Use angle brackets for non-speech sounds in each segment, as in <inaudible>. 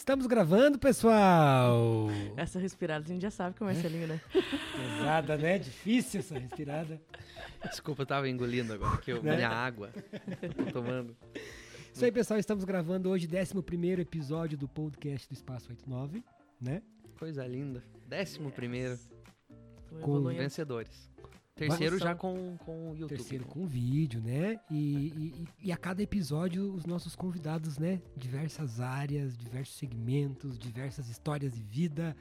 Estamos gravando, pessoal! Essa respirada a gente já sabe que o Marcelinho, né? Pesada, né? Difícil essa respirada. Desculpa, eu tava engolindo agora, que eu, Né? minha água. Tô tomando. Isso aí, pessoal. Estamos gravando hoje o 11 episódio do podcast do Espaço 89, né? Coisa linda. Décimo primeiro. Tô Com. Vencedores. Terceiro já com, com o YouTube. Terceiro com vídeo, né? E, e- e a cada episódio, os nossos convidados, né? Diversas áreas, diversos segmentos, diversas histórias de vida,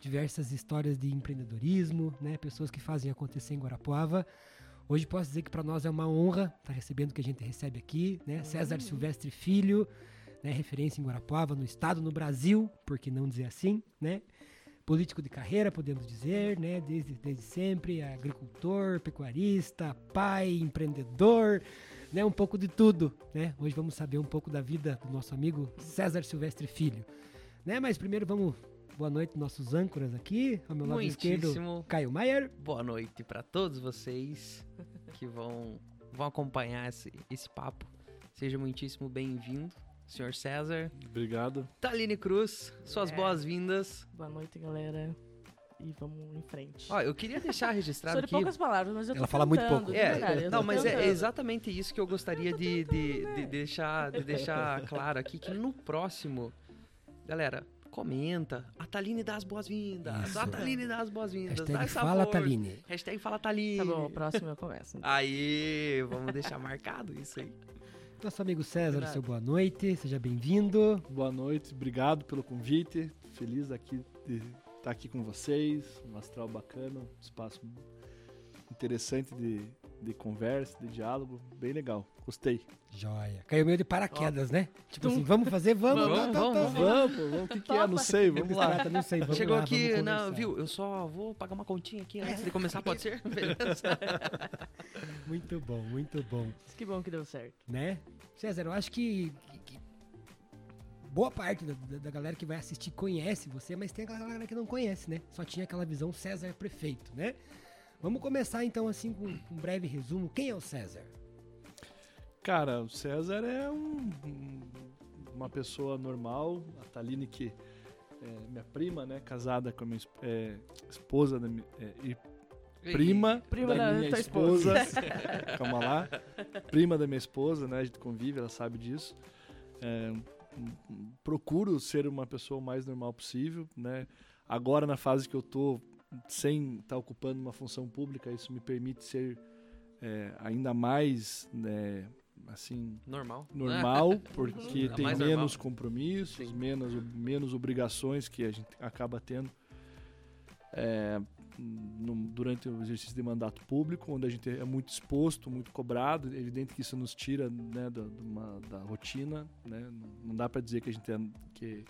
diversas histórias de empreendedorismo, né? Pessoas que fazem acontecer em Guarapuava. Hoje posso dizer que para nós é uma honra estar recebendo o que a gente recebe aqui, né? César Silvestre Filho, né? Referência em Guarapuava, no estado, no Brasil, por que não dizer assim, né? Político de carreira, podemos dizer, né? Desde, desde sempre, agricultor, pecuarista, pai, empreendedor, né? Um pouco de tudo, né? Hoje vamos saber um pouco da vida do nosso amigo César Silvestre Filho, né? Mas primeiro vamos boa noite nossos âncoras aqui, ao meu lado esquerdo, Caio Maier. boa noite pra todos vocês que vão, vão acompanhar esse, esse papo. Seja muitíssimo bem-vindo, senhor César. Obrigado. Taline Cruz, suas É. boas-vindas. Boa noite, galera. E vamos em frente. Ó, eu queria deixar <laughs> registrado aqui. poucas palavras, mas eu tô Ela fala muito pouco. É, verdade, eu não, mas é tentando. exatamente isso que eu gostaria de, de, de deixar, de deixar claro aqui, que no próximo, galera, comenta, a Taline dá as boas-vindas, a Taline dá as boas-vindas, dá Hashtag fala. Taline. Hashtag fala Taline. Tá bom, o próximo eu começo. Aí, vamos deixar marcado isso aí. Nosso amigo César, seu boa noite, seja bem-vindo. Boa noite, obrigado pelo convite. Feliz aqui de estar aqui com vocês. Um astral bacana, um espaço interessante de, de conversa, de diálogo. Bem legal. Gostei. Joia. Caiu meio de paraquedas, né? Tipo assim, vamos fazer, vamos. Vamos, tá, tá, tá. vamos, Vamos, vamos. O que, que é? Não sei. Vamos lá. Não sei, vamos Chegou lá, aqui, vamos não, viu? Eu só vou pagar uma continha aqui antes de começar, pode ser? <laughs> Beleza. Muito bom, muito bom. Que bom que deu certo. né? César, eu acho que, que- que boa parte da, da- da galera que vai assistir conhece você, mas tem aquela galera que não conhece, né? Só tinha aquela visão César prefeito, né? Vamos começar então assim com um breve resumo. Quem é o César? Cara, o César é um- um- uma pessoa normal. A Taline, que é minha prima, né? Casada com a minha é, esposa da é, e prima, Prima da, da minha tua esposa. <laughs> Calma lá. Prima da minha esposa, né? A gente convive, ela sabe disso. É, procuro ser uma pessoa o mais normal possível, né? Agora na fase que eu tô sem estar ocupando uma função pública, isso me permite ser é, ainda mais, né, assim, Normal. normal, porque Uhum. <laughs> tem menos normal. compromissos, Sim. menos, menos obrigações que a gente acaba tendo é, no- durante o exercício de mandato público, onde a gente é muito exposto, muito cobrado. É evidente que isso nos tira né, da, uma- da rotina. Né? Não- dá para dizer que a gente é, que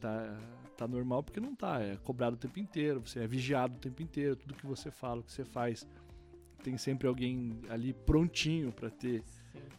tá, tá normal, porque não tá. É cobrado o tempo inteiro, você é vigiado o tempo inteiro, tudo que você fala, o que você faz. Tem sempre alguém ali prontinho para ter.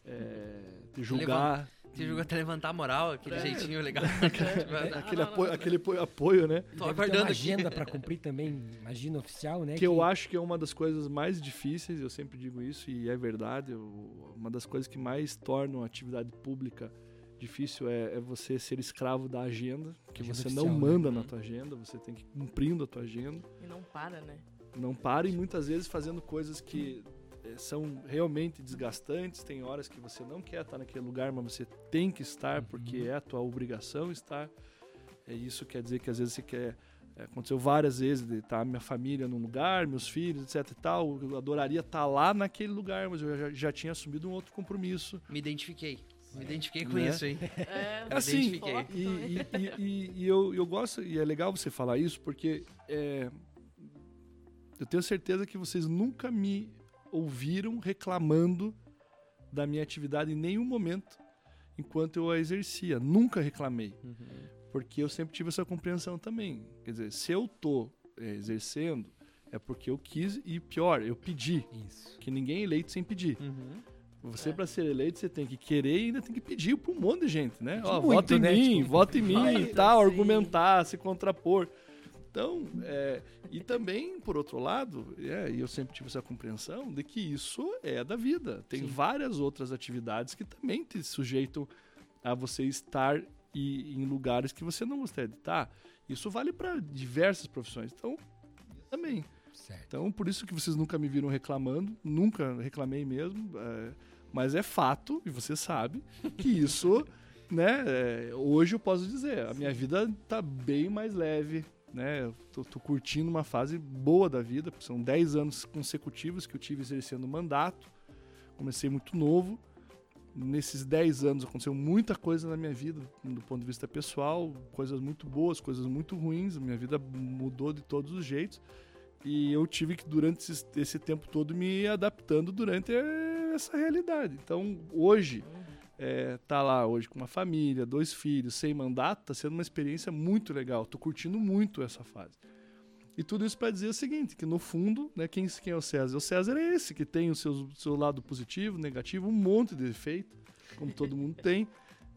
É, te julgar. Você jogou até levantar a moral, aquele É. jeitinho legal. <laughs> Aquele, apoio, aquele apoio, apoio, né? Tô aguardando uma agenda para cumprir também, imagina oficial, né? Que eu acho que é uma das coisas mais difíceis, eu sempre digo isso e é verdade. eu- uma das coisas que mais tornam a atividade pública difícil é, é você ser escravo da agenda, que Agenda você oficial, não né? manda Uhum. na tua agenda, você tem que ir cumprindo a tua agenda. E não para, né? Não para e muitas vezes fazendo coisas que são realmente desgastantes. Tem horas que você não quer estar naquele lugar, mas você tem que estar Uhum. porque é a tua obrigação estar. É isso quer dizer que às vezes você quer. é, Aconteceu várias vezes de estar minha família num lugar, meus filhos, etc e tal. Eu adoraria estar lá naquele lugar, mas eu já, já tinha assumido um outro compromisso. Me identifiquei. Me identifiquei com Né? isso, hein? É, <laughs> É assim, E, e- e- e- e eu, eu gosto, e é legal você falar isso, porque é, eu tenho certeza que vocês nunca me ouviram reclamando da minha atividade em nenhum momento enquanto eu a exercia. Nunca reclamei, Uhum. porque eu sempre tive essa compreensão também. Quer dizer, se eu tô é, exercendo, é porque eu quis e pior, eu pedi. Isso. Que ninguém é eleito sem pedir. Uhum. Você, É. pra ser eleito, você tem que querer e ainda tem que pedir pra um monte de gente, né? Ó, vota em né? mim, Tipo, vota em mim e tal, sim. argumentar, se contrapor. Então, é, e também, por outro lado, é, e eu sempre tive essa compreensão de que isso é da vida. Tem Sim. várias outras atividades que também te sujeitam a você estar e em lugares que você não gostaria de estar. Isso vale para diversas profissões. Então, também. Certo. Então, por isso que vocês nunca me viram reclamando, nunca reclamei mesmo, é, mas é fato, e você sabe, que isso, <laughs> né, é, hoje eu posso dizer, a minha vida tá bem mais leve, né, tô, tô curtindo uma fase boa da vida, são 10 anos consecutivos que eu tive exercendo o mandato, comecei muito novo, nesses 10 anos aconteceu muita coisa na minha vida, do ponto de vista pessoal, coisas muito boas, coisas muito ruins, minha vida mudou de todos os jeitos, e eu tive que, durante esse, esse tempo todo, me adaptando durante essa realidade. Então, hoje, é, tá lá hoje com uma família, dois filhos, sem mandato, tá sendo uma experiência muito legal. Tô curtindo muito essa fase. E tudo isso para dizer o seguinte, que no fundo, né, quem, quem é o César? O César é esse, que tem o seu, seu lado positivo, negativo, um monte de defeito, como todo mundo tem.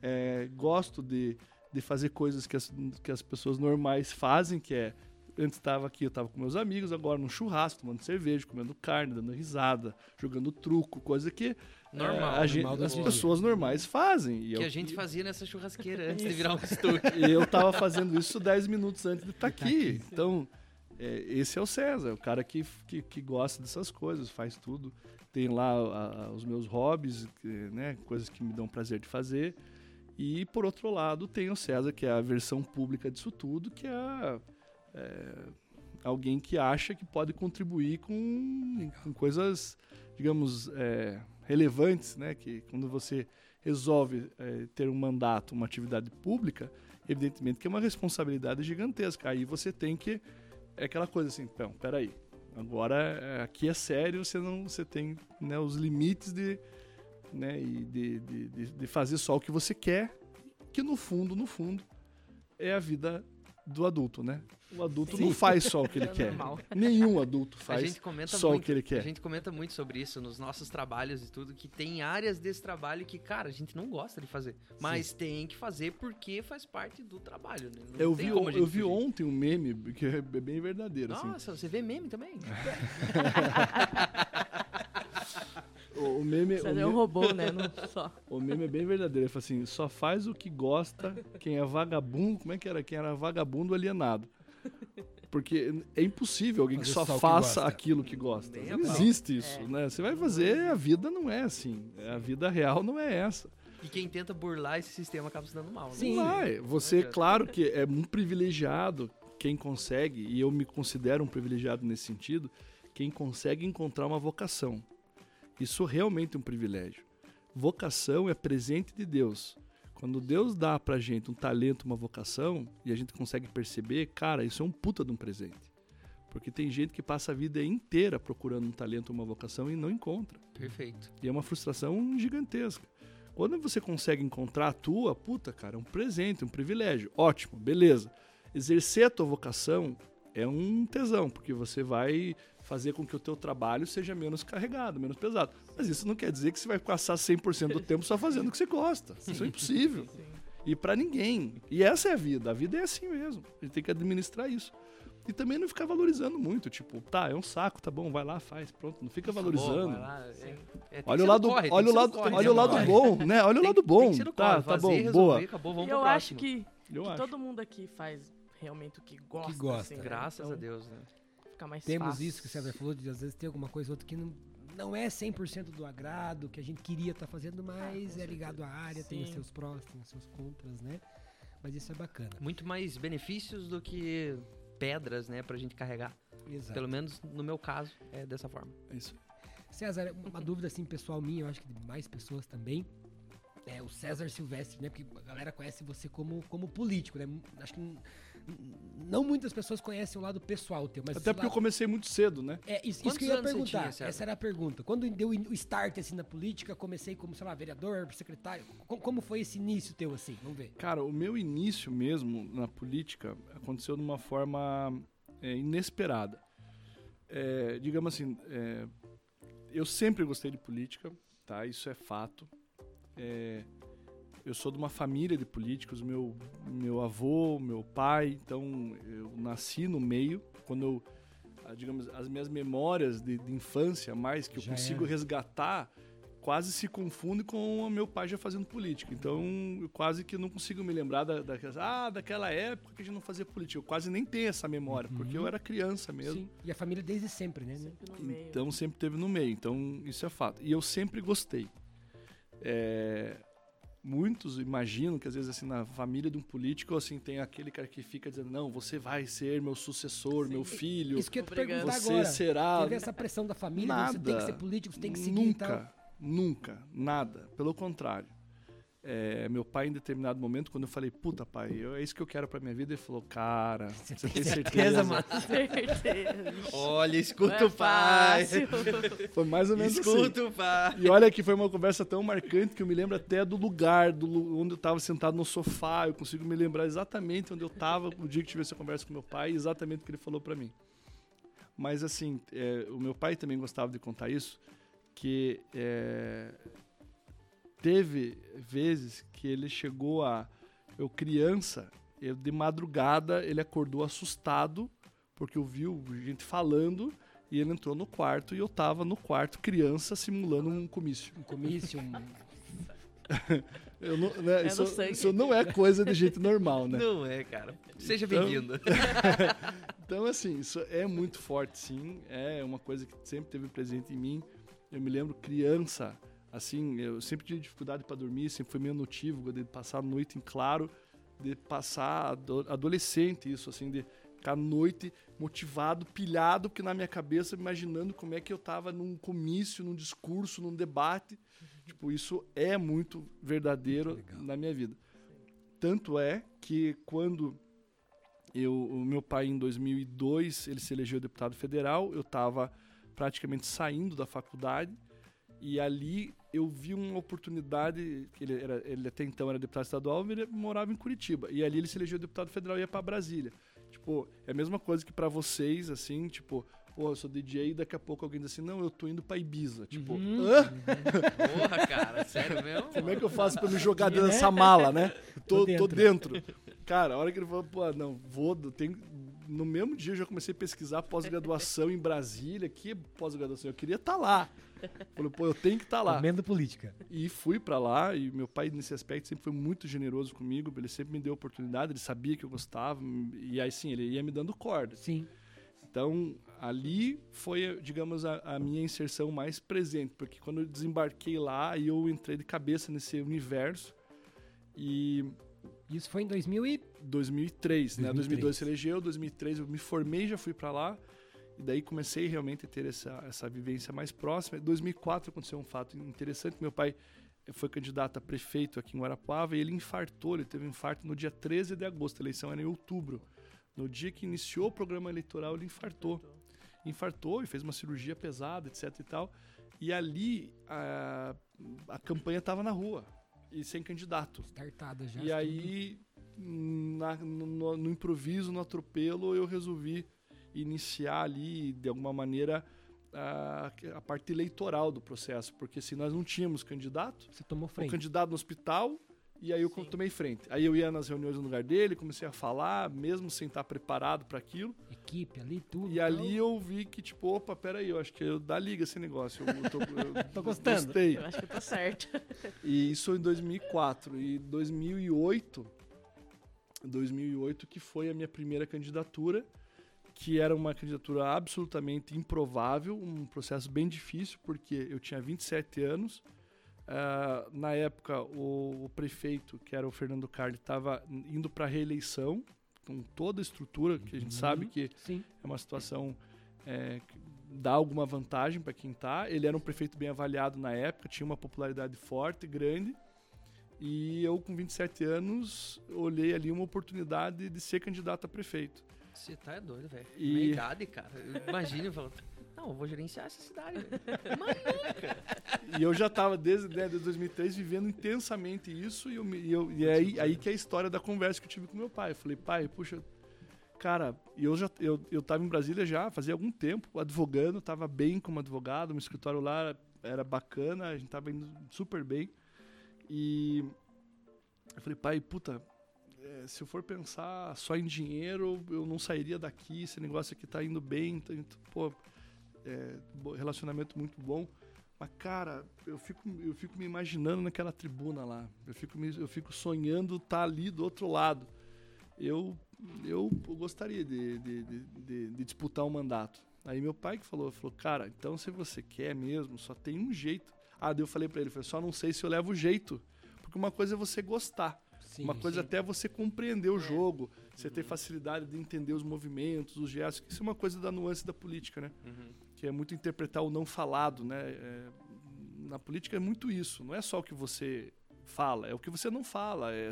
É, gosto de, de fazer coisas que as, que as pessoas normais fazem, que é Antes estava aqui, eu estava com meus amigos, agora num churrasco, tomando cerveja, comendo carne, dando risada, jogando truco, coisa que Normal. é, a gente- normal as pessoas normais fazem. E Que eu, a gente fazia nessa churrasqueira <laughs> antes de virar um estúdio. e eu tava fazendo isso 10 minutos antes de estar De tá aqui. aqui. Então, é, esse é o César, o cara que, que, que gosta dessas coisas, faz tudo. Tem lá a- a- os meus hobbies, que, né, coisas que me dão prazer de fazer. E, por outro lado, tem o César, que é a versão pública disso tudo, que é, é, alguém que acha que pode contribuir com, com coisas, digamos, é, relevantes, né? Que quando você resolve é, ter um mandato, uma atividade pública, evidentemente que é uma responsabilidade gigantesca. Aí você tem que é aquela coisa assim, então, peraí, agora é, aqui é sério, você não, você tem né, os limites de, né, e de, de, de fazer só o que você quer, que no fundo, no fundo, é a vida do adulto, né? O adulto não faz só o que ele É <laughs> quer. normal. Nenhum adulto A faz só muito, o que ele A quer. gente comenta muito sobre isso nos nossos trabalhos e tudo, que tem áreas desse trabalho que, cara, a gente não gosta de fazer. Mas tem que fazer porque faz parte do trabalho, né? Não Eu tem vi, como a gente eu vi ontem um meme que é bem verdadeiro. assim. Nossa, você vê meme também? <laughs> O, o meme, o, Você é um robô, né? Não só. <laughs> o meme é bem verdadeiro. Ele fala assim: só faz o que gosta quem é vagabundo. Como é que era? Quem era vagabundo alienado. Porque é impossível alguém que só, só o que faça gosta. aquilo que gosta. Não existe isso, É. né? Você vai fazer, a vida não é assim. A vida real não é essa. E quem tenta burlar esse sistema acaba se dando mal, né? Sim. Vai. Você, claro que é um privilegiado quem consegue, e eu me considero um privilegiado nesse sentido, quem consegue encontrar uma vocação. Isso realmente é um privilégio. Vocação é presente de Deus. Quando Deus dá pra gente um talento, uma vocação, e a gente consegue perceber, cara, isso é um puta de um presente. Porque tem gente que passa a vida inteira procurando um talento, uma vocação e não encontra. Perfeito. E é uma frustração gigantesca. Quando você consegue encontrar a tua, puta, cara, é um presente, um privilégio. Ótimo, beleza. Exercer a tua vocação é um tesão, porque você vai fazer com que o teu trabalho seja menos carregado, menos pesado. Mas isso não quer dizer que você vai passar 100% do tempo só fazendo o que você gosta. Isso é impossível. Sim. E pra ninguém. E essa é a vida. A vida é assim mesmo. A gente tem que administrar isso. E também não ficar valorizando muito, tipo, tá, é um saco, tá bom, vai lá, faz, pronto, não fica valorizando. Lá, é- é, que Olha o lado, corre, olha que o lado, corre, olha o lado bom, né? Olha o lado que- bom. tem que ser no Tá, corre, tá fazer, bom, resolver, boa. Acabou, E eu acho que, Eu que acho. todo mundo aqui faz realmente o que gosta. gosta. assim, né? Graças Então, a Deus, né? Fica mais Temos fácil. isso que o César falou, de às vezes tem alguma coisa ou outra que não, não é 100% do agrado, que a gente queria estar fazendo, mas com é ligado à área, tem os Sim. seus prós, tem os seus contras, né? Mas isso é bacana. Muito mais benefícios do que pedras, né, pra gente carregar. Exato. Pelo menos no meu caso, é dessa forma. É isso. César, uma dúvida assim pessoal minha, eu acho que de mais pessoas também. É o César Silvestre, né? Porque a galera conhece você como, como político, né? Acho que não muitas pessoas conhecem o lado pessoal teu, mas Até porque eu lado- comecei muito cedo, né? É, isso, isso que eu ia perguntar. tinha? Essa era a pergunta. Quando deu o start assim na política, comecei como, sei lá, vereador, secretário. Co- Como, foi esse início teu assim? Vamos ver. Cara, o meu início mesmo na política aconteceu de uma forma é, inesperada. É, digamos assim, é, eu sempre gostei de política, tá? Isso é fato. É, eu sou de uma família de políticos, meu, meu avô, meu pai, então eu nasci no meio. Quando eu, ah, digamos, as minhas memórias de, de infância, mais que eu Já consigo era. resgatar, quase se confunde com o meu pai já fazendo política. Então, eu quase que não consigo me lembrar da, daquela, ah, daquela época que a gente não fazia política. Eu quase nem tenho essa memória, porque eu era criança mesmo. Sim. E a família desde sempre, né? Sempre no meio. Então sempre teve no meio. Então isso é fato. E eu sempre gostei. É, muitos imaginam que às vezes assim na família de um político assim tem aquele cara que fica dizendo não, você vai ser meu sucessor, Sim. meu filho, Isso que eu te perguntar você agora. será Teve essa pressão da família, Nada. você tem que ser político, você tem que seguir nunca, nunca, nada. Pelo contrário. É, meu pai, em determinado momento, quando eu falei, puta, pai, eu- é isso que eu quero pra minha vida, ele falou, cara, você, tem certeza? mano? <laughs> Certeza. Olha, escuta é o pai. fácil. <laughs> Foi mais ou menos assim. Escuta o pai. E olha que foi uma conversa tão marcante que eu me lembro até do lugar, do onde eu estava sentado no sofá. Eu consigo me lembrar exatamente onde eu estava no dia que tive essa conversa com meu pai e exatamente o que ele falou para mim. Mas assim, é, o meu pai também gostava de contar isso, que é, teve vezes que ele chegou a, eu criança, eu, de madrugada ele acordou assustado porque ouviu gente falando e ele entrou no quarto e eu tava no quarto criança simulando um comício. Um comício, um... <laughs> Eu não, né, isso, sangue. isso não é coisa de gente normal, né? Não é, cara. Seja Então- bem-vindo. <laughs> Então, assim, isso é muito forte, sim. É uma coisa que sempre teve presente em mim. Eu me lembro criança, assim, eu sempre tive dificuldade para dormir, sempre fui meio notívago de passar a noite em claro, de passar ado- adolescente, isso, assim, de ficar a noite motivado, pilhado, porque na minha cabeça, imaginando como é que eu tava num comício, num discurso, num debate. Tipo, isso é muito verdadeiro Muito na minha vida. Tanto é que quando eu, o meu pai, em 2002, ele se elegeu deputado federal. Eu estava praticamente saindo da faculdade e ali eu vi uma oportunidade. Ele, era, ele até então era deputado estadual, ele morava em Curitiba. E ali ele se elegeu deputado federal e ia para Brasília. Tipo, é a mesma coisa que para vocês, assim, tipo, pô, eu sou DJ e daqui a pouco alguém diz assim, não, eu tô indo para Ibiza. Tipo, Uhum. hã? <laughs> Porra, cara. Sério mesmo? Como é que eu faço pra me jogar dentro <laughs> dessa mala, né? Tô, Tô tô dentro. dentro. Cara, a hora que ele falou, pô, não, vou, tenho... No mesmo dia eu já comecei a pesquisar pós-graduação <laughs> em Brasília. Que pós-graduação? Eu queria estar lá. Falei, pô, eu tenho que estar lá. Comendo política. E fui pra lá, e meu pai, nesse aspecto, sempre foi muito generoso comigo. Ele sempre me deu oportunidade, ele sabia que eu gostava. E aí, sim, ele ia me dando corda. Sim. Então, ali foi, digamos, a, a minha inserção mais presente, porque quando eu desembarquei lá, eu entrei de cabeça nesse universo. E Isso foi em 2000 e... 2003, né? 2003. 2002 se elegeu, 2003 eu me formei, já fui para lá. E daí comecei realmente a ter essa, essa vivência mais próxima. Em 2004 aconteceu um fato interessante. Meu pai foi candidato a prefeito aqui em Guarapuava e ele infartou. Ele teve um infarto no dia 13 de agosto. A eleição era em outubro. No dia que iniciou o programa eleitoral, ele infartou. Infartou e fez uma cirurgia pesada, etc e tal. E ali a, a campanha estava na rua e sem candidato. Startada já. E aí, na- no, no improviso, no atropelo, eu resolvi iniciar ali, de alguma maneira, a, a parte eleitoral do processo. Porque se nós não tínhamos candidato, Você tomou o frente. candidato no hospital, e aí eu Sim. tomei frente. Aí eu ia nas reuniões no lugar dele, comecei a falar, mesmo sem estar preparado para aquilo. Equipe ali, tudo. E ali eu vi que, tipo, opa, peraí, eu acho que eu dá liga esse negócio. Eu, tô, eu <laughs> Tô gostando. Gostei. Eu acho que tá certo. <laughs> E isso em 2004. E 2008, 2008 que foi a minha primeira candidatura, que era uma candidatura absolutamente improvável, um processo bem difícil, porque eu tinha 27 anos. Ah, na época, o, o prefeito, que era o Fernando Carli, estava indo para reeleição, com toda a estrutura, que a gente Uhum. sabe que Sim. é uma situação é, que dá alguma vantagem para quem tá. Ele era um prefeito bem avaliado na época, tinha uma popularidade forte, grande. E eu, com 27 anos, olhei ali uma oportunidade de ser candidato a prefeito. Você tá é doido, velho. E- Minha idade, cara. Imagina falando. Não, eu vou gerenciar essa cidade. <laughs> E eu já estava desde, né, desde 2003 vivendo intensamente isso. E, eu, e, eu- e é aí, aí que é a história da conversa que eu tive com meu pai. Eu falei, pai, puxa, cara, e eu já eu, eu tava em Brasília já fazia algum tempo, advogando, tava bem como advogado, meu escritório lá era bacana, a gente tava indo super bem. E eu falei, pai, puta, é, se eu for pensar só em dinheiro, eu não sairia daqui, esse negócio aqui tá indo bem, indo- pô, é, relacionamento muito bom. Mas, cara, eu fico, eu fico me imaginando naquela tribuna lá. Eu fico, me- eu fico sonhando estar ali do outro lado. Eu, eu gostaria de, de, de, de- disputar um mandato. Aí meu pai que falou, falou, cara, então se você quer mesmo, só tem um jeito. Ah, daí eu falei pra ele, falei, só não sei se eu levo jeito. Porque uma coisa é você gostar. Sim, Uma coisa sim. até é você compreender o jogo, você ter facilidade de entender os movimentos, os gestos. Isso é uma coisa da nuance da política, né? Uhum. Que é muito interpretar o não falado, né? É, na política é muito isso. Não é só o que você fala, é o que você não fala. É,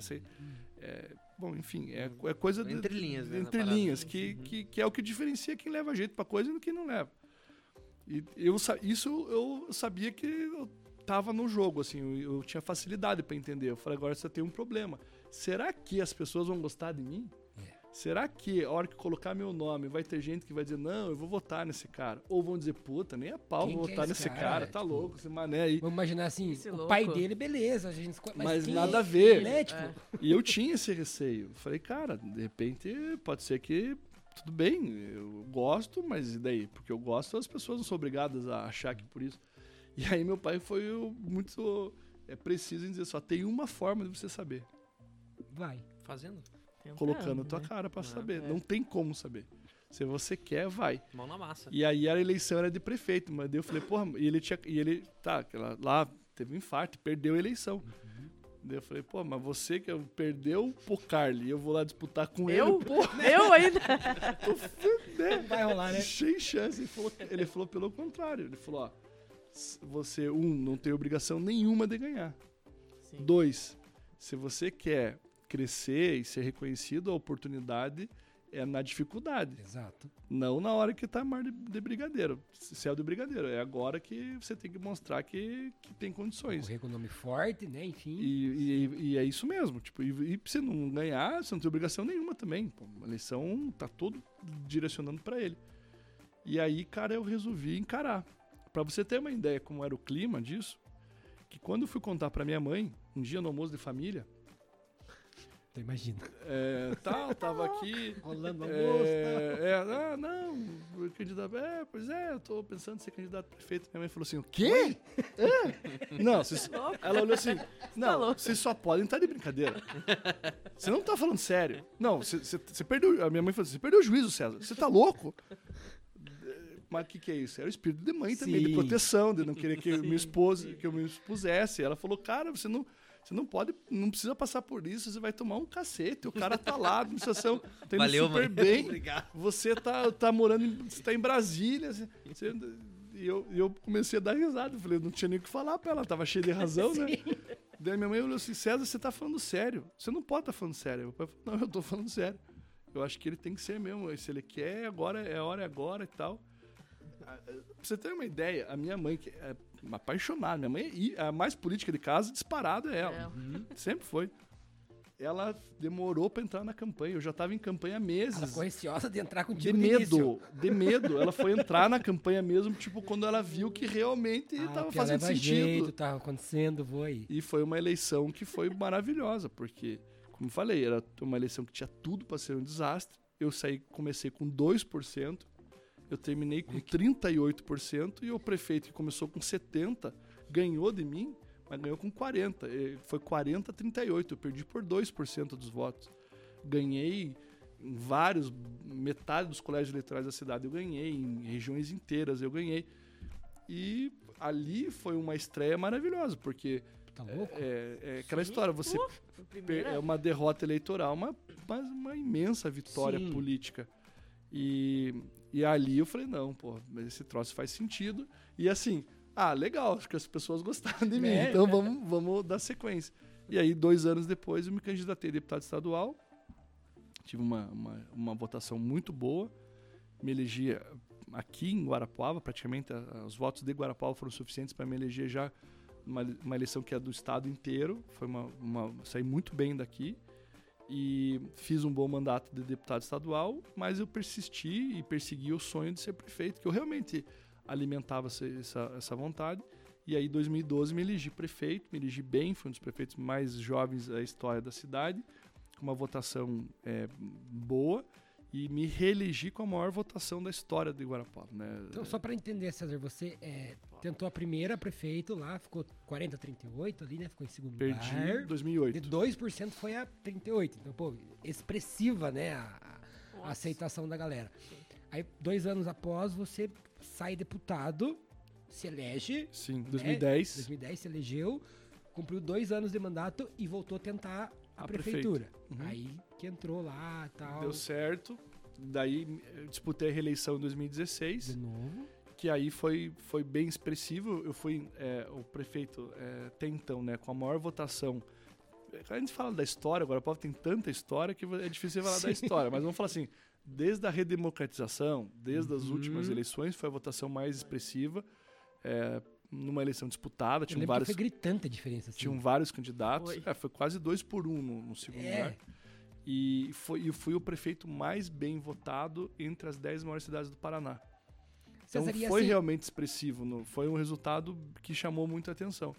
é- bom, enfim, é, é coisa de, Entre linhas, né, entre linhas, que, Uhum. que, que é o que diferencia quem leva jeito pra coisa e quem não leva. E eu, isso eu sabia que eu tava no jogo, assim, eu, eu tinha facilidade pra entender. Eu falei, agora você tem um problema. Será que as pessoas vão gostar de mim? É. Será que a hora que colocar meu nome vai ter gente que vai dizer, não, eu vou votar nesse cara? Ou vão dizer, puta, nem a pau, Quem vou é votar esse nesse cara? cara, É, tá tipo, louco, esse mané aí. Vamos imaginar assim, Esse o louco. pai dele, beleza, a gente Mas quem nada é a ver. Né? Tipo, É. E eu tinha esse receio. Falei, cara, de repente pode ser que tudo bem, eu gosto, mas e daí? Porque eu gosto, as pessoas não são obrigadas a achar que por isso. E aí meu pai foi muito é preciso em dizer, só tem uma forma de você saber, vai. Fazendo. Tentando, colocando a tua né? cara pra Ah, saber. é. Não tem como saber. Se você quer, vai. Mão na massa. E aí a eleição era de prefeito, mas daí eu falei, porra, e ele tinha. E ele, tá, aquela- lá teve um infarto, perdeu a eleição. Daí eu falei, pô, mas você que perdeu pro Carly, eu vou lá disputar com Eu? ele, porra, Eu ainda. <laughs> né? Vai rolar, né? Sem chance. Ele falou, ele falou pelo contrário. Ele falou, ó, você, um, não tem obrigação nenhuma de ganhar. Sim. Dois, se você quer crescer e ser reconhecido, a oportunidade é na dificuldade. Exato. Não na hora que tá mar de, de brigadeiro, céu de brigadeiro. É agora que você tem que mostrar que, que tem condições. Correr com o nome forte, né? Enfim. E, e- e é isso mesmo. Tipo, e, e você não ganhar, você não tem obrigação nenhuma também. Pô, a eleição tá todo direcionando pra ele. E aí, cara, eu resolvi encarar. Pra você ter uma ideia como era o clima disso, que quando eu fui contar pra minha mãe, um dia no almoço de família, Então imagina. é, tal, tava aqui. Rolando tá? É, é, ah, não, o candidato. É, pois é, eu tô pensando em ser candidato a prefeito. Minha mãe falou assim: o quê? É? Não, vocês, Louco. ela olhou assim: não, louco. vocês só podem estar de brincadeira. Você não tá falando sério. Não, você, você, você perdeu. A minha mãe falou assim: você perdeu o juízo, César. Você tá louco? Mas o que, que é isso? Era o espírito de mãe também, de Sim. proteção, de não querer que eu me expose, que eu me expusesse. Ela falou, cara, você não. Você não pode, não precisa passar por isso, você vai tomar um cacete. O cara tá lá, a administração tá indo Valeu, super mãe. bem. <laughs> Obrigado. Você tá, tá morando, em, você tá em Brasília. você- e eu, eu comecei a dar risada. Eu falei, eu não tinha nem o que falar pra ela, tava cheia de razão, né? <laughs> Daí minha mãe olhou assim, César, você tá falando sério. Você não pode estar tá falando sério. Meu pai falou, não, eu tô falando sério. Eu acho que ele tem que ser mesmo. Se ele quer, agora é a hora, é agora e tal. Ah, ah, Pra você ter uma ideia, a minha mãe, é apaixonada, minha mãe, e a mais política de casa, disparada é ela. É. <laughs> Sempre foi. Ela demorou pra entrar na campanha. Eu já tava em campanha há meses. Ela ficou receosa de entrar De contigo no início. medo, de medo. Ela foi <laughs> entrar na campanha mesmo, tipo, quando ela viu que realmente Ah, tava que ela fazendo sentido. jeito, tá acontecendo, vou aí. E foi uma eleição que foi maravilhosa, porque, como eu falei, era uma eleição que tinha tudo para ser um desastre. Eu saí, comecei com 2%, eu terminei com 38%, e o prefeito que começou com 70% ganhou de mim, mas ganhou com 40%. E Foi 40% a 38%, eu perdi por 2% dos votos. Ganhei em vários, metade dos colégios eleitorais da cidade eu ganhei, em regiões inteiras eu ganhei. E ali foi uma estreia maravilhosa, porque Tá louco? é, é aquela história, você primeira. é uma derrota eleitoral, uma, mas uma imensa vitória Sim. política. E, e ali eu falei, não, pô, esse troço faz sentido. E assim, ah, legal, acho que as pessoas gostaram de mim, É. então vamos, vamos dar sequência. E aí, dois anos depois, eu me candidatei a deputado estadual, tive uma, uma, uma votação muito boa, me elegi eh, aqui em Guarapuava, praticamente os votos de Guarapuava foram suficientes para me eleger já uma, uma eleição que é do estado inteiro. Foi uma, uma saí muito bem daqui e fiz um bom mandato de deputado estadual, mas eu persisti e persegui o sonho de ser prefeito, que eu realmente alimentava essa, essa, vontade. E aí, em 2012, me elegi prefeito, me elegi bem, fui um dos prefeitos mais jovens da história da cidade, com uma votação é, boa. E me reelegi com a maior votação da história do Iguarapuava, né? Então, só para entender, César, você é, tentou a primeira prefeito lá, ficou 40 38 ali, né? Ficou em segundo Perdi em lugar. 2008. De 2% foi a 38. Então, pô, expressiva, né? A, a aceitação da galera. Aí, dois anos após, você sai deputado, se elege. Sim, né? 2010. 2010 se elegeu, cumpriu dois anos de mandato e voltou a tentar a, A prefeitura. Uhum. Aí que entrou lá tal. Deu certo. Daí eu disputei a reeleição em 2016, De novo. que aí foi, foi bem expressivo. Eu fui é, o prefeito é, até então, né, com a maior votação. A gente fala da história, agora o povo tem tanta história que é difícil falar da Sim. história, mas vamos falar assim, desde a redemocratização, desde as Uhum. últimas eleições, foi a votação mais expressiva, é, numa eleição disputada, tinham vários, foi gritante a diferença. Assim. tinham vários candidatos, Foi. é, foi quase dois por um no, no segundo É. lugar. E foi, eu fui o prefeito mais bem votado entre as 10 maiores cidades do Paraná. Então César, e foi assim- realmente expressivo, no- foi um resultado que chamou muita atenção.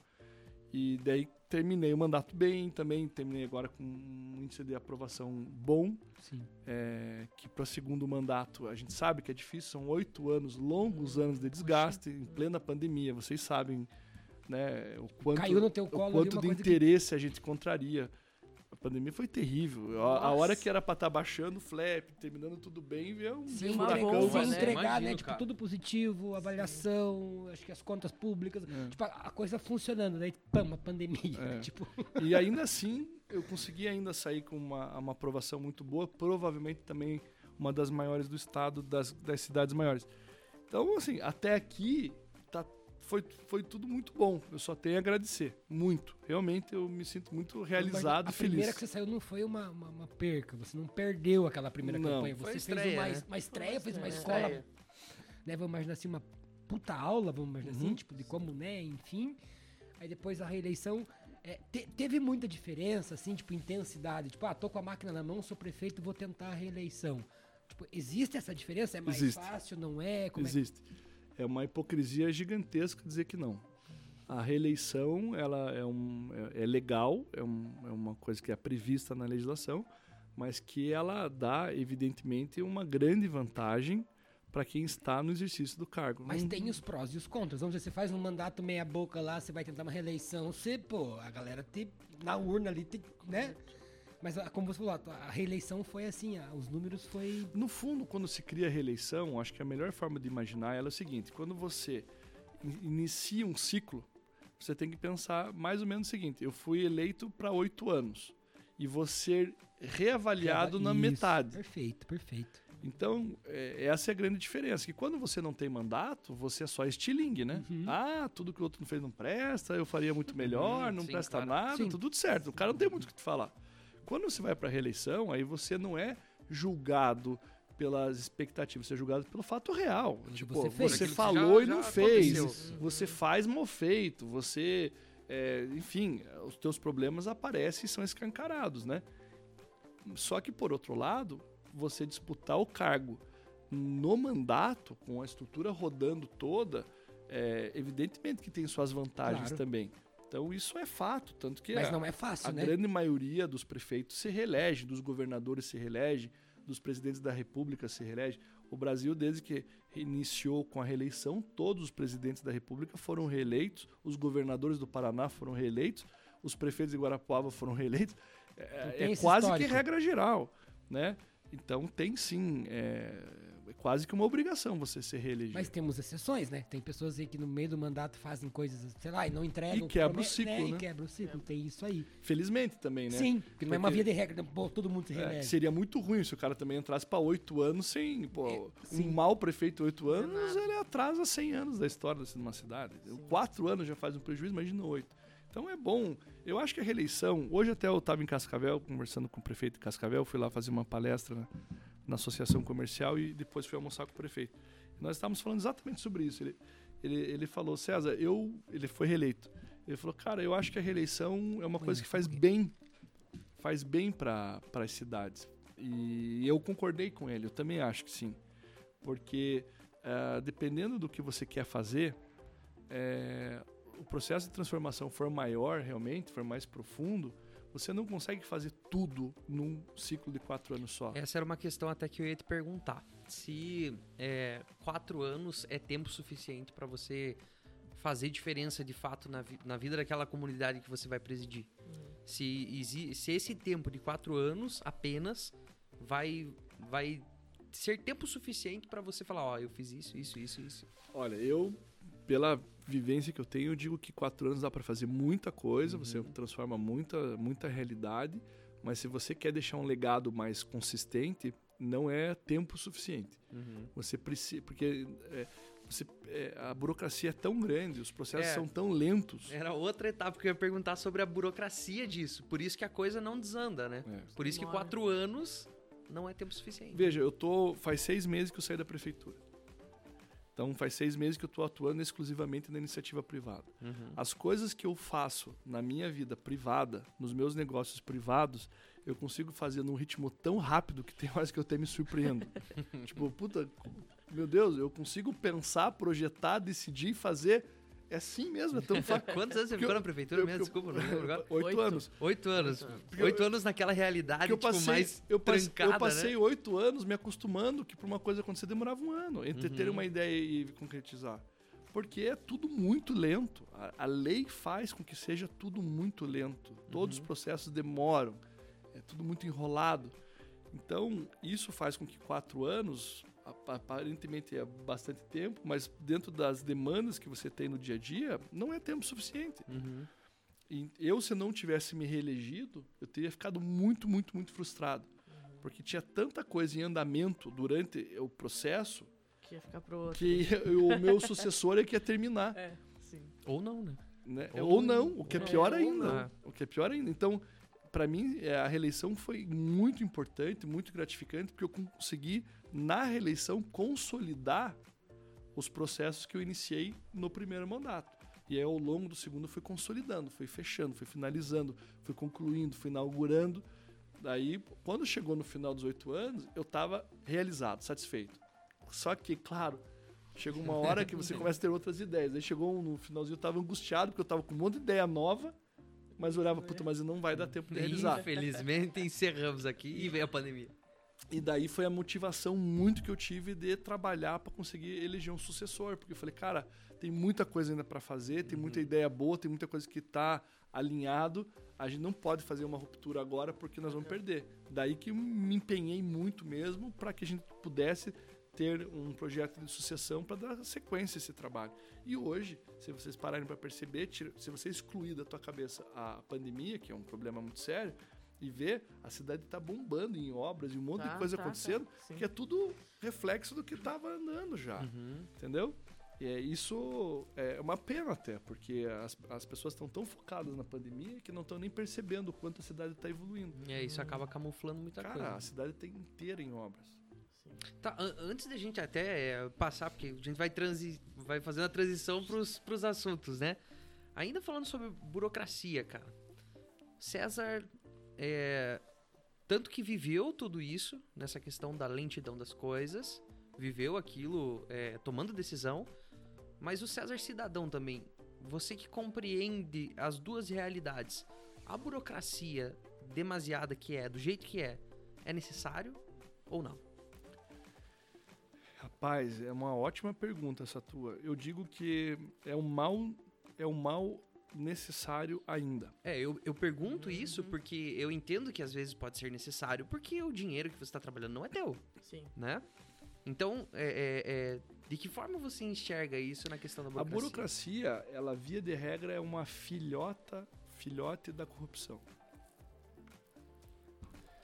E daí terminei o mandato bem também, terminei agora com um índice de aprovação bom, Sim. é, que para segundo mandato a gente sabe que é difícil, são oito anos, longos anos de desgaste, em plena pandemia, vocês sabem né, o quanto, Caiu no teu o quanto de coisa que- interesse a gente contraria. A pandemia foi terrível. A, a hora que era pra estar baixando o flap, terminando tudo bem, veio um entregar, bomba, sem né? entregar, né? Imagino, Tipo, cara. tudo positivo, avaliação, acho que as contas públicas. É. Tipo, a, a coisa funcionando, daí, pam, a pandemia. É. <laughs> Tipo, E ainda assim, eu consegui ainda sair com uma, uma aprovação muito boa, provavelmente também uma das maiores do estado, das, das cidades maiores. Então, assim, até aqui tá, foi, foi tudo muito bom. Eu só tenho a agradecer. Muito. Realmente eu me sinto muito realizado a e feliz. primeira que você saiu não foi uma, uma, uma perca, você não perdeu aquela primeira Não, campanha. foi Você estreia, fez uma, né? uma estreia, fez uma estreia. escola, né? Vamos imaginar assim, uma puta aula, vamos imaginar assim, Uhum. tipo, de como, né, enfim. Aí depois a reeleição. é, te- teve muita diferença, assim, tipo, intensidade. Tipo, ah, tô com a máquina na mão, sou prefeito, vou tentar a reeleição. Tipo, existe essa diferença? É mais Existe. fácil, não é? Como é Existe. É uma hipocrisia gigantesca dizer que não. A reeleição ela é, um, é, é legal, é, um- é uma coisa que é prevista na legislação, mas que ela dá, evidentemente, uma grande vantagem para quem está no exercício do cargo. Mas Não- tem os prós e os contras. Vamos dizer, você faz um mandato meia boca lá, você vai tentar uma reeleição, você, pô, a galera te, na urna ali, te, né? Mas ah, como você falou, a reeleição foi assim, ah, os números foi... No fundo, quando se cria a reeleição, acho que a melhor forma de imaginar ela é o seguinte: quando você in- inicia um ciclo, você tem que pensar mais ou menos o seguinte: eu fui eleito para oito anos e vou ser reavaliado na Isso, metade. Perfeito, perfeito. Então, é, essa é a grande diferença. Que quando você não tem mandato, você é só estilingue, né? Uhum. Ah, tudo que o outro não fez não presta, eu faria muito melhor, não sim, presta claro. nada, Sim. tá tudo certo. O cara não tem muito o que te falar. Quando você vai para reeleição, aí você não é julgado pelas expectativas, você é julgado pelo fato real. Tipo, você você, fez. Falou já- e não fez. aconteceu. Você faz mal feito, você... é, enfim, os teus problemas aparecem e são escancarados, né? Só que, por outro lado, você disputar o cargo no mandato, com a estrutura rodando toda, é, evidentemente que tem suas vantagens Claro. também. Então, isso é fato. Tanto que Mas a, não é fácil, a né? grande maioria dos prefeitos se reelege, dos governadores se reelege, dos presidentes da república se reelege. O Brasil, desde que iniciou com a reeleição, todos os presidentes da república foram reeleitos, os governadores do Paraná foram reeleitos, os prefeitos de Guarapuava foram reeleitos. É, Então é esse quase histórico. que regra geral, né? Então tem sim, é, é quase que uma obrigação você ser reelegido. Mas temos exceções, né? Tem pessoas aí que no meio do mandato fazem coisas, sei lá, e não entregam. E quebra o ciclo, E né? quebra o ciclo, tem isso aí. Felizmente também, né? Sim, porque não é uma via de regra, né? pô, todo mundo se É, reelege. seria muito ruim se o cara também entrasse para oito anos sem. Pô, É, um mau prefeito oito anos, nada. ele atrasa 100 anos da história de uma cidade. Quatro anos já faz um prejuízo, imagina oito. Então é bom. Eu acho que a reeleição. Hoje até eu estava em Cascavel, conversando com o prefeito de Cascavel, fui lá fazer uma palestra na, associação comercial e depois fui almoçar com o prefeito. Nós estávamos falando exatamente sobre isso. Ele, ele, ele falou, César, eu. Ele foi reeleito. Ele falou, cara, eu acho que a reeleição é uma coisa que faz bem. Faz bem para as cidades. E eu concordei com ele, eu também acho que sim. Porque ah, dependendo do que você quer fazer, é, o processo de transformação for maior realmente, for mais profundo, você não consegue fazer tudo num ciclo de quatro anos só. Essa era uma questão até que eu ia te perguntar. Se é, quatro anos é tempo suficiente para você fazer diferença de fato na, vi- na vida daquela comunidade que você vai presidir. Se, exi- se esse tempo de quatro anos apenas vai, vai ser tempo suficiente para você falar, ó, eu fiz isso, isso, isso, isso. Olha, eu, pela vivência que eu tenho, eu digo que quatro anos dá para fazer muita coisa, você transforma muita, muita realidade, mas se você quer deixar um legado mais consistente, não é tempo suficiente. Você precisa, porque é, você, é, a burocracia é tão grande, os processos É. são tão lentos. Era outra etapa que eu ia perguntar sobre a burocracia disso. Por isso que a coisa não desanda, né? É. Por isso que quatro anos não é tempo suficiente. Veja, eu tô faz seis meses que eu saí da prefeitura. Então faz seis meses que eu estou atuando exclusivamente na iniciativa privada. Uhum. As coisas que eu faço na minha vida privada, nos meus negócios privados, eu consigo fazer num ritmo tão rápido que tem <laughs> horas que eu até me surpreendo. <laughs> tipo, puta, meu Deus, eu consigo pensar, projetar, decidir e fazer. É assim mesmo, é tão fácil. <laughs> Quantos anos você ficou eu- na prefeitura mesmo? Desculpa, não lembro agora. Oito, Oito. anos. Oito anos. Oito Oito anos. anos naquela realidade, eu tipo, passei, mais eu passei, trancada, eu passei né? oito anos me acostumando que para uma coisa acontecer demorava um ano entre ter Uhum. uma ideia e concretizar. Porque é tudo muito lento. A, a lei faz com que seja tudo muito lento. Todos os Uhum. processos demoram. É tudo muito enrolado. Então, isso faz com que quatro anos, aparentemente é bastante tempo, mas dentro das demandas que você tem no dia a dia, não é tempo suficiente. Uhum. E eu, se não tivesse me reelegido, eu teria ficado muito, muito, muito frustrado. Porque tinha tanta coisa em andamento durante o processo Que ia ficar pro outro. que <laughs> o meu sucessor é que ia terminar. É, sim. Ou não, né? Né? Ou- Ou não, o que é É, pior ou ainda. não. O que é pior ainda. Então, para mim, é, a reeleição foi muito importante, muito gratificante, porque eu consegui, na reeleição, consolidar os processos que eu iniciei no primeiro mandato. E aí, ao longo do segundo, fui consolidando, fui fechando, fui finalizando, fui concluindo, fui inaugurando. Daí, quando chegou no final dos oito anos, eu estava realizado, satisfeito. Só que, claro, chega uma hora que você <laughs> começa a ter outras ideias. Aí chegou um, no finalzinho, eu estava angustiado, porque eu estava com um monte de ideia nova, mas olhava, puta, mas não vai dar tempo de <laughs> realizar. Infelizmente, encerramos aqui e veio a pandemia. E daí foi a motivação muito que eu tive de trabalhar para conseguir eleger um sucessor, porque eu falei, cara, tem muita coisa ainda para fazer, tem muita ideia boa, tem muita coisa que tá alinhado, a gente não pode fazer uma ruptura agora porque nós vamos perder. Daí que eu me empenhei muito mesmo para que a gente pudesse ter um projeto de sucessão para dar sequência a esse trabalho. E hoje, se vocês pararem para perceber, se você excluir da tua cabeça a pandemia, que é um problema muito sério, e ver, a cidade está bombando em obras e um monte Tá, de coisa tá, acontecendo, tá, que é tudo reflexo do que estava andando já, Uhum. entendeu? E é, isso é uma pena até, porque as, as pessoas estão tão focadas na pandemia que não estão nem percebendo o quanto a cidade está evoluindo. É, isso acaba camuflando muita Cara, coisa. a cidade está inteira em obras. Tá, an- antes da gente até é, passar, porque a gente vai, transi vai fazendo a transição pros, pros assuntos, né? Ainda falando sobre burocracia, cara. César, é, tanto que viveu tudo isso, nessa questão da lentidão das coisas, viveu aquilo é, tomando decisão, mas o César cidadão também, você que compreende as duas realidades, a burocracia demasiada que é, do jeito que é, é necessário ou não? Rapaz, é uma ótima pergunta essa tua. Eu digo que é um mal, é um mal necessário ainda. É, eu, eu pergunto isso porque eu entendo que às vezes pode ser necessário, porque o dinheiro que você está trabalhando não é teu, Sim. né? Então, é, é, é, de que forma você enxerga isso na questão da A burocracia? burocracia, ela via de regra é uma filhota, filhote da corrupção.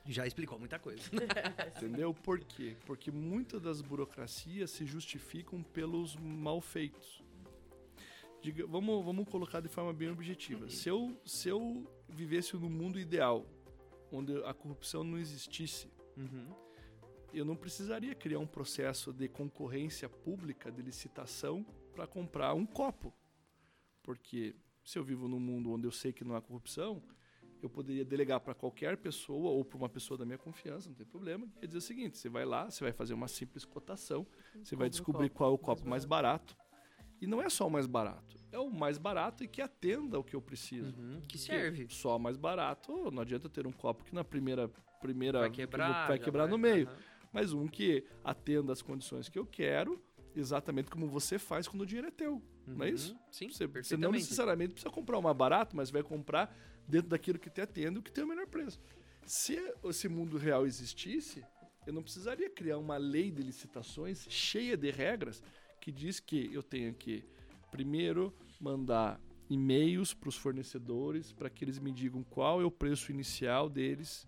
Já explicou muita coisa. <laughs> Entendeu? Por quê? Porque muitas das burocracias se justificam pelos malfeitos. Diga, vamos, vamos colocar de forma bem objetiva. Se eu, se eu vivesse num mundo ideal, onde a corrupção não existisse, Uhum. eu não precisaria criar um processo de concorrência pública, de licitação, para comprar um copo. Porque se eu vivo num mundo onde eu sei que não há corrupção, eu poderia delegar para qualquer pessoa ou para uma pessoa da minha confiança, não tem problema, e dizer o seguinte: você vai lá, você vai fazer uma simples cotação, você vai descobrir copo qual é o copo mais barato, E não é só o mais barato. É o mais barato e que atenda ao que eu preciso. Uhum, Que Porque serve. Só mais barato, não adianta ter um copo que na primeira primeira Vai quebrar. vai quebrar no meio, aham. mas um que atenda às condições que eu quero, exatamente como você faz quando o dinheiro é teu. Não é Uhum, isso? Sim, Você, você não necessariamente precisa comprar o mais barato, mas vai comprar dentro daquilo que te atende o que tem o melhor preço. Se esse mundo real existisse, eu não precisaria criar uma lei de licitações cheia de regras que diz que eu tenho que, primeiro, mandar e-mails para os fornecedores para que eles me digam qual é o preço inicial deles,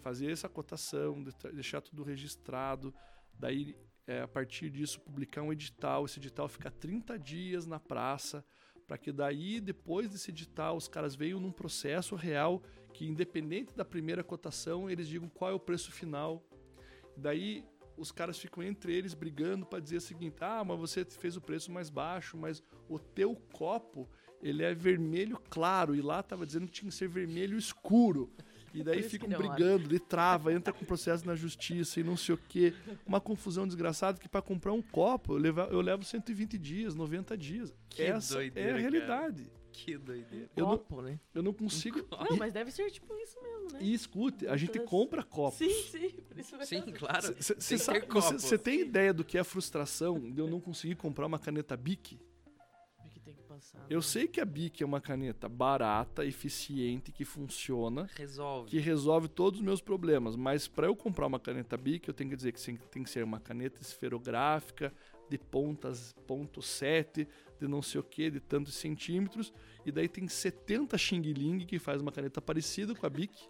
fazer essa cotação, de- deixar tudo registrado, daí é, a partir disso publicar um edital, esse edital fica 30 dias na praça, para que daí depois desse edital os caras venham num processo real que independente da primeira cotação eles digam qual é o preço final. Daí os caras ficam entre eles brigando para dizer o seguinte: "Ah, mas você fez o preço mais baixo, mas o teu copo ele é vermelho claro e lá tava dizendo que tinha que ser vermelho escuro". E daí isso que ficam demora. brigando, ele trava, entra com processo na justiça e não sei o quê. Uma confusão desgraçada que para comprar um copo eu levo, eu levo 120 dias, 90 dias. Que Essa é doideira, a cara. Que doideira. Eu não, Copo, né? eu não consigo. Não, mas deve ser tipo isso mesmo, né? E escute, a gente compra copos. Sim, sim. Por isso mesmo. Sim, claro. Você Tem ideia do que é a frustração de eu não conseguir comprar uma caneta Bic? Que tem que passar. Eu né? sei que a Bic é uma caneta barata, eficiente, que funciona, Resolve. que resolve todos os meus problemas, mas para eu comprar uma caneta Bic, eu tenho que dizer que sim- tem que ser uma caneta esferográfica, de pontas, ponto 7, de não sei o que, de tantos centímetros, e daí tem 70 Xing Ling que faz uma caneta parecida com a Bic,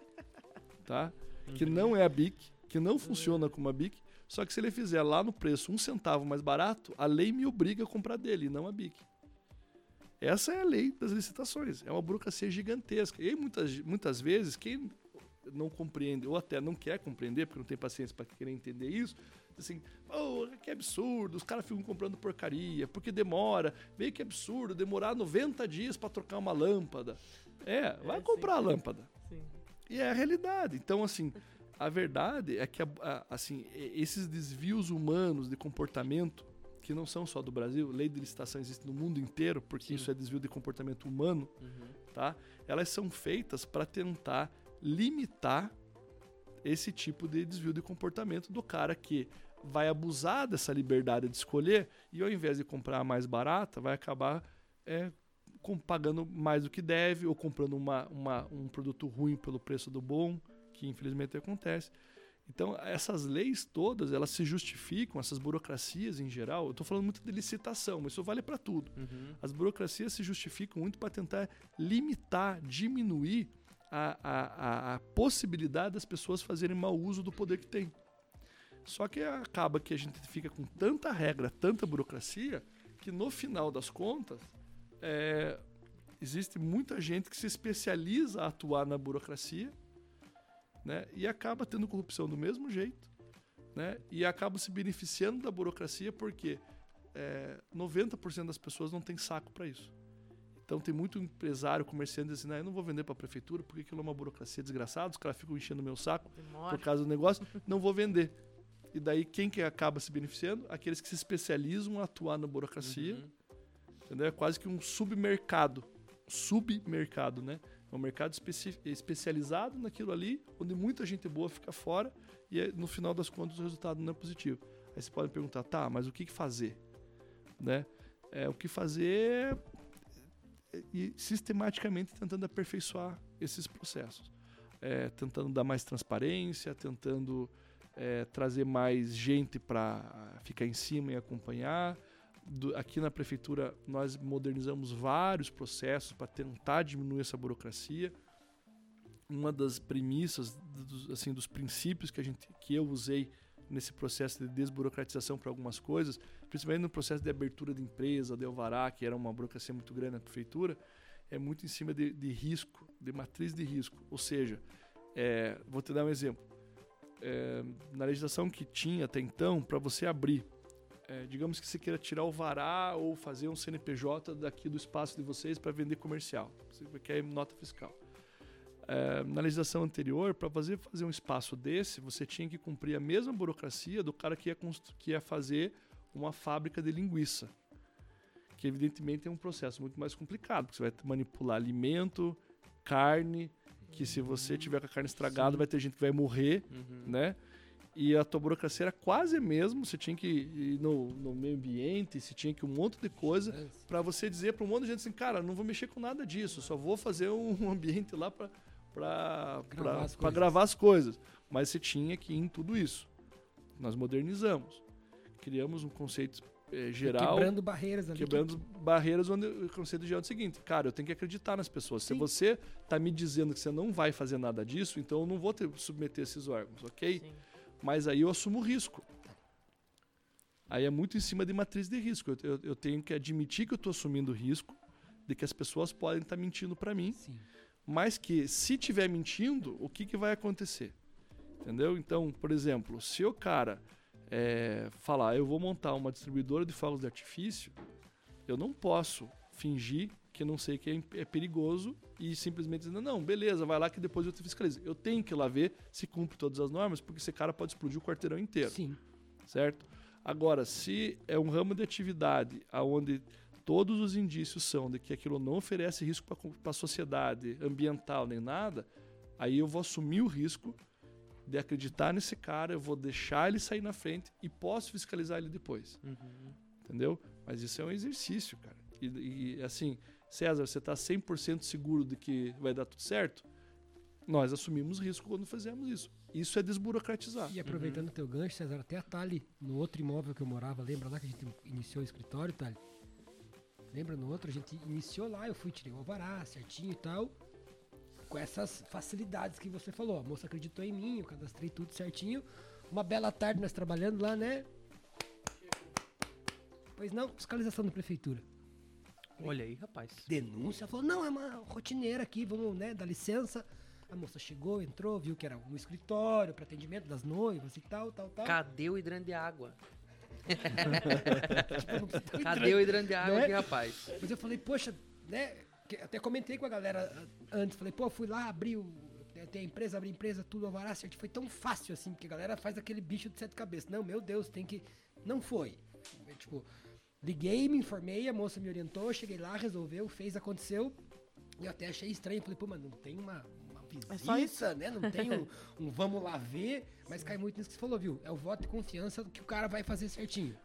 tá? Que não é a Bic, que não funciona como a Bic, só que se ele fizer lá no preço um centavo mais barato, a lei me obriga a comprar dele, e não a Bic. Essa é a lei das licitações. É uma burocracia gigantesca. E muitas, muitas vezes, quem não compreende, ou até não quer compreender, porque não tem paciência para querer entender isso, assim, oh, que absurdo, os caras ficam comprando porcaria, porque demora, meio que absurdo, demorar 90 dias para trocar uma lâmpada. É, vai sim. comprar a lâmpada. Sim. E é a realidade. Então, assim, a verdade é que assim, esses desvios humanos de comportamento, que não são só do Brasil, lei de licitação existe no mundo inteiro, porque Sim. isso é desvio de comportamento humano, Uhum. tá? Elas são feitas para tentar limitar esse tipo de desvio de comportamento do cara que vai abusar dessa liberdade de escolher e ao invés de comprar a mais barata, vai acabar é, com- pagando mais do que deve ou comprando uma, uma- um produto ruim pelo preço do bom, que infelizmente acontece. Então, essas leis todas, elas se justificam, essas burocracias em geral, eu estou falando muito de licitação, mas isso vale para tudo. Uhum. As burocracias se justificam muito para tentar limitar, diminuir a, a, a, a possibilidade das pessoas fazerem mau uso do poder que têm. Só que acaba que a gente fica com tanta regra, tanta burocracia, que no final das contas, é, existe muita gente que se especializa a atuar na burocracia né, e acaba tendo corrupção do mesmo jeito né, e acaba se beneficiando da burocracia porque é, 90% das pessoas não tem saco para isso. Então tem muito empresário, comerciante dizendo, ah, eu não vou vender para a prefeitura porque aquilo é uma burocracia desgraçada, os caras ficam enchendo meu saco Demora. por causa do negócio, não vou vender. E daí quem que acaba se beneficiando? Aqueles que se especializam a atuar na burocracia, Uhum. entendeu? É quase que um submercado, submercado, né? É um mercado especi- especializado naquilo ali, onde muita gente boa fica fora e no final das contas o resultado não é positivo. Aí você pode perguntar, tá, mas o que que fazer? Né? É, o que fazer ir sistematicamente tentando aperfeiçoar esses processos. É, tentando dar mais transparência, tentando é, trazer mais gente para ficar em cima e acompanhar. Do- aqui na prefeitura nós modernizamos vários processos para tentar diminuir essa burocracia. Uma das premissas, dos, assim, dos princípios que a gente, que eu usei nesse processo de desburocratização para algumas coisas, principalmente no processo de abertura de empresa, de alvará, que era uma burocracia muito grande na prefeitura, é muito em cima de, de risco, de matriz de risco. Ou seja, é, vou te dar um exemplo. É, na legislação que tinha até então, para você abrir, é, digamos que você queira tirar o vará ou fazer um CNPJ daqui do espaço de vocês para vender comercial, você quer nota fiscal. É, na legislação anterior, para fazer, fazer um espaço desse, você tinha que cumprir a mesma burocracia do cara que ia, que ia fazer uma fábrica de linguiça. que evidentemente é um processo muito mais complicado, porque você vai manipular alimento, carne, que se você tiver com a carne estragada, Sim. vai ter gente que vai morrer, Uhum. né? E a tua burocracia era quase a mesma, você tinha que ir no, no meio ambiente, você tinha que ir um monte de coisa para você dizer para um monte de gente assim, cara, não vou mexer com nada disso, só vou fazer um ambiente lá para para Gravar gravar as coisas. Mas você tinha que ir em tudo isso. Nós modernizamos, criamos um conceito eh, geral, Quebrando barreiras ali. quebrando barreiras onde o conceito geral é o seguinte, cara, eu tenho que acreditar nas pessoas. Se Sim. você tá me dizendo que você não vai fazer nada disso, então eu não vou ter submeter esses órgãos, ok? Sim. Mas aí eu assumo o risco. Aí é muito em cima de matriz de risco. Eu, eu- eu tenho que admitir que eu estou assumindo risco de que as pessoas podem estar mentindo para mim, Sim. mas que se tiver mentindo, o que, que vai acontecer? Entendeu? Então, por exemplo, se o cara é, falar, eu vou montar uma distribuidora de fogos de artifício, eu não posso fingir que não sei que é, é perigoso e simplesmente dizer, não, beleza, vai lá que depois eu te fiscalizo. Eu tenho que ir lá ver se cumpre todas as normas, porque esse cara pode explodir o quarteirão inteiro Sim. certo? Agora, se é um ramo de atividade onde todos os indícios são de que aquilo não oferece risco para a sociedade, ambiental nem nada, aí eu vou assumir o risco de acreditar nesse cara, eu vou deixar ele sair na frente e posso fiscalizar ele depois, Uhum. entendeu? Mas isso é um exercício, cara. E, e, assim, César, você está 100% seguro de que vai dar tudo certo? Nós assumimos risco quando fizemos isso. Isso é desburocratizar. E aproveitando o teu gancho, César, até a Tali, no outro imóvel que eu morava, lembra lá que a gente iniciou o escritório, Tali? Lembra no outro? A gente iniciou lá, eu fui, tirei o alvará certinho e tal. Com essas facilidades que você falou. A moça acreditou em mim, eu cadastrei tudo certinho. Uma bela tarde nós trabalhando lá, né? Pois não, fiscalização da prefeitura. Olha aí, rapaz. Denúncia, falou, não, é uma rotineira aqui, vamos, né, dar licença. A moça chegou, entrou, viu que era um escritório para atendimento das noivas e tal, tal, tal. Cadê o hidrante de água? <laughs> Tipo, Cadê o hidrante de água é? aqui, rapaz? Mas eu falei, poxa, né? Até comentei com a galera antes. Falei, pô, fui lá, abri o. Tem a empresa, abri a empresa, tudo, alvará, certo. Foi tão fácil assim, porque a galera faz aquele bicho de sete cabeças. Não, meu Deus, tem que. Não foi. Eu, tipo, liguei, me informei, a moça me orientou, cheguei lá, resolveu, fez, aconteceu. E eu até achei estranho. Falei, pô, mas não tem uma. uma É só visita, né? Não tem um, um vamos lá ver, mas cai muito nisso que você falou, viu? É o voto de confiança que o cara vai fazer certinho.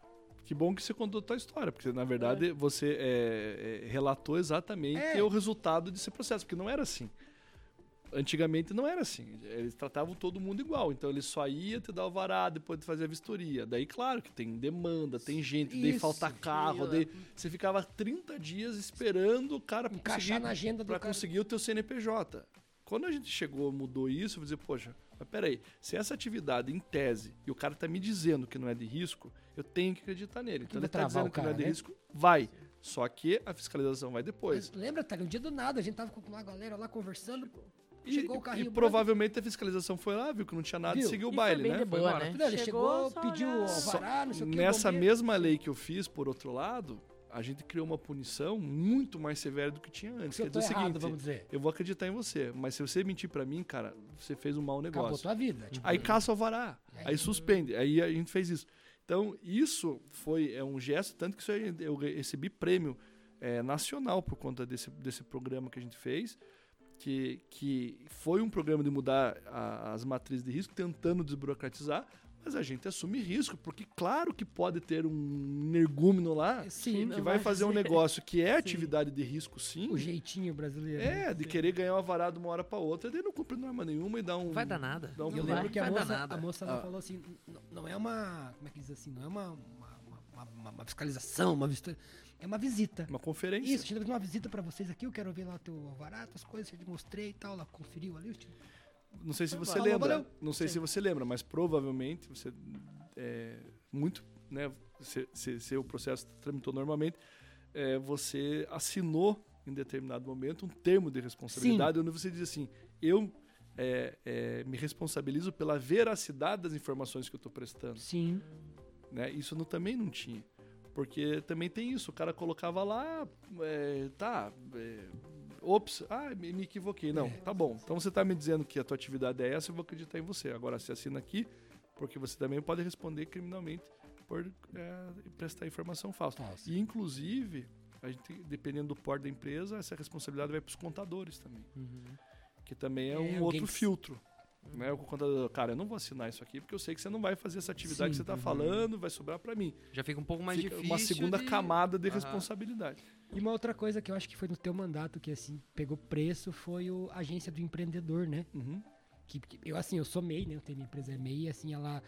Que bom que você contou a tua história, porque na verdade você é, é, relatou exatamente É. o resultado desse processo, porque não era assim. Antigamente não era assim. Eles tratavam todo mundo igual. Então ele só ia te dar o vará depois de fazer a vistoria. Daí, claro que tem demanda, tem gente, daí Isso, falta carro, fila. daí você ficava 30 dias esperando o cara Encaixar conseguir, na agenda do pra cara. conseguir o teu CNPJ. Quando a gente chegou, mudou isso, eu vou dizer, poxa, mas peraí, se essa atividade em tese e o cara tá me dizendo que não é de risco, eu tenho que acreditar nele. Então ele tá travar dizendo o que não é cara, de né? risco, vai. Só que a fiscalização vai depois. Mas lembra, Thalio, um dia do nada, a gente tava com uma galera lá conversando. E, chegou o e carrinho provavelmente a fiscalização foi lá, viu que não tinha nada Viu? e seguiu o E baile, foi bem né? Foi boa, embora. né? Não, ele chegou, só pediu o alvará, não sei o que. Nessa mesma lei que eu fiz, por outro lado, a gente criou uma punição muito mais severa do que tinha antes. Se Quer dizer errado, seguinte, vamos dizer. eu vou acreditar em você, mas se você mentir pra mim, cara, você fez um mau Acabou negócio. tua vida. Tipo, Aí caça o alvará, Aí- aí suspende, aí a gente fez isso. Então, isso foi é um gesto, tanto que aí eu recebi prêmio é, nacional por conta desse, desse programa que a gente fez, que, que foi um programa de mudar a- as matrizes de risco, tentando desburocratizar, mas a gente assume risco, porque claro que pode ter um energúmeno lá sim, que que não vai vai fazer um ser. negócio que é <laughs> atividade de risco, sim. o jeitinho brasileiro. né? É, de querer ganhar uma varada de uma hora pra outra, daí não cumpre norma nenhuma e dá um. Vai dar nada. Dá um E eu Não lembro vai, que a vai dar moça, nada. a moça ela Ah. falou assim, "N- não é uma, como é que diz assim, não é uma, uma, uma, uma- uma fiscalização, uma visita, é uma visita. Uma conferência. Isso, a gente fazer uma visita pra vocês aqui, eu quero ver lá o teu alvará, tuas coisas, eu te mostrei e tal, ela conferiu ali. eu te- Não sei se você Falou, lembra. valeu. Não sei se você lembra, mas provavelmente você é, muito, né? Se, se, se o processo tramitou normalmente, é, você assinou em determinado momento um termo de responsabilidade onde você diz assim: eu é, é, me responsabilizo pela veracidade das informações que eu estou prestando. Sim. né? Isso não- também não tinha. Porque também tem isso, o cara colocava lá, é, tá, é, ops, ah, me, me equivoquei. Não, É. tá bom. Então você tá me dizendo que a tua atividade é essa, eu vou acreditar em você. Agora você assina aqui, porque você também pode responder criminalmente por é, prestar informação falsa. Falsa. E inclusive, a gente, dependendo do porte da empresa, essa responsabilidade vai para os contadores também. Que também é, É, um alguém outro que- filtro. Né? O contador, cara, eu não vou assinar isso aqui porque eu sei que você não vai fazer essa atividade que Sim, você está uhum. falando, vai sobrar para mim. Já fica um pouco mais Fica difícil. uma segunda de- camada de responsabilidade. E uma outra coisa que eu acho que foi no teu mandato que assim pegou preço foi o a agência do empreendedor, né? Uhum. Que, que eu assim, eu sou MEI, né? Eu tenho minha empresa é MEI, assim, ela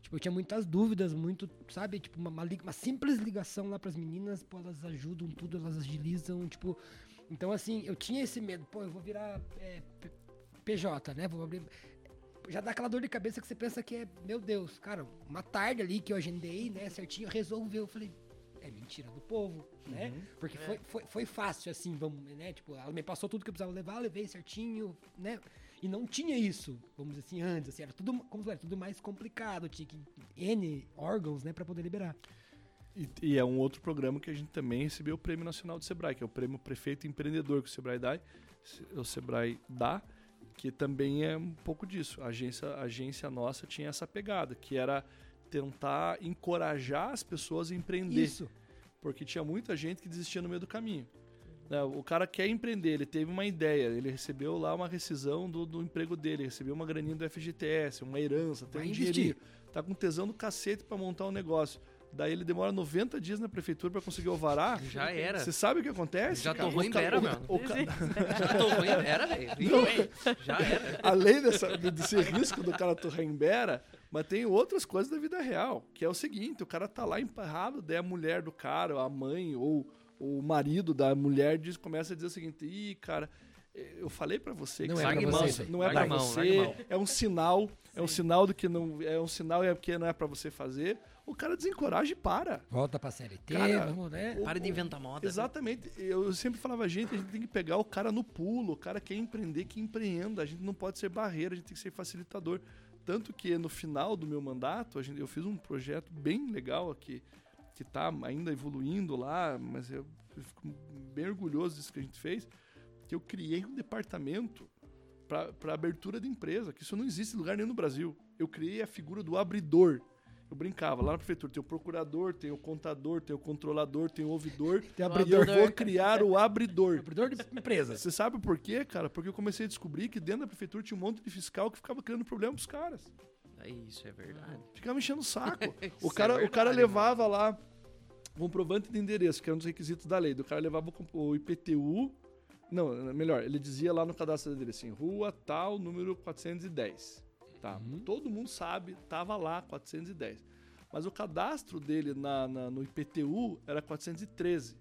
tipo, eu tinha muitas dúvidas, muito, sabe, tipo uma, uma, uma simples ligação lá pras meninas, pô, elas ajudam tudo, elas agilizam, tipo, então assim, eu tinha esse medo, pô, eu vou virar é, PJ, né? Vou abrir já dá aquela dor de cabeça que você pensa que é, meu Deus, cara, uma tarde ali que eu agendei, né, certinho, resolveu. Eu falei, é mentira do povo, né? Uhum. Porque foi, foi, foi fácil, assim, vamos, né? Tipo, ela me passou tudo que eu precisava levar, levei certinho, né? E não tinha isso, vamos dizer assim, antes, assim, era tudo, como era, tudo mais complicado, tinha que N órgãos, né, pra poder liberar. E, e é um outro programa que a gente também recebeu o Prêmio Nacional do Sebrae, que é o Prêmio Prefeito Empreendedor que o Sebrae dá, o Sebrae dá que também é um pouco disso. A agência, a agência nossa tinha essa pegada, que era tentar encorajar as pessoas a empreender. Isso. Porque tinha muita gente que desistia no meio do caminho. Né, O cara quer empreender, ele teve uma ideia, ele recebeu lá uma rescisão do, do emprego dele, recebeu uma graninha do FGTS, uma herança, tem Vai um dinheirinho, tá com tesão do cacete para montar um negócio. Daí ele demora 90 dias na prefeitura para conseguir vará. Já era. Você sabe o que acontece? Já torrou em o- mano. o ca- Já tô ruim, era, velho. Já era. Além dessa, de- desse risco do cara torrar em Bera, mas tem outras coisas da vida real, que é o seguinte, o cara tá lá emparrado, daí a mulher do cara, a mãe ou o marido da mulher diz, começa a dizer o seguinte, ih, cara, eu falei pra você Não que é isso pra aqui você não- não é Larga pra a mão, você, é um sinal, é um sinal do que não é um sinal é porque não é pra você fazer. O cara desencoraja e para. Volta pra CLT, Cara, vamos, né? o- Para de inventar moda. Exatamente. Eu sempre falava, gente, a gente tem que pegar o cara no pulo. O cara quer empreender, que empreenda. A gente não pode ser barreira, a gente tem que ser facilitador. Tanto que no final do meu mandato, a gente, eu fiz um projeto bem legal aqui, que está ainda evoluindo lá, mas eu fico bem orgulhoso disso que a gente fez, que eu criei um departamento para abertura de empresa, que isso não existe em lugar nenhum no Brasil. Eu criei a figura do abridor. Eu brincava, lá na prefeitura tem o procurador, tem o contador, tem o controlador, tem o ouvidor. Tem O abridor, abridor. Eu vou criar o abridor. abridor de empresas. Você sabe por quê, cara? Porque eu comecei a descobrir que dentro da prefeitura tinha um monte de fiscal que ficava criando problema pros caras. Isso é verdade. Ficava enchendo o saco. <laughs> o, Isso cara, é o cara verdade, levava lá comprovante de endereço, que era um dos requisitos da lei. O cara levava o, o IPTU. Não, melhor, ele dizia lá no cadastro dele assim: rua tal, número 410. Tá. Uhum. Todo mundo sabe, tava lá 410. Mas o cadastro dele na, na- no IPTU era 413.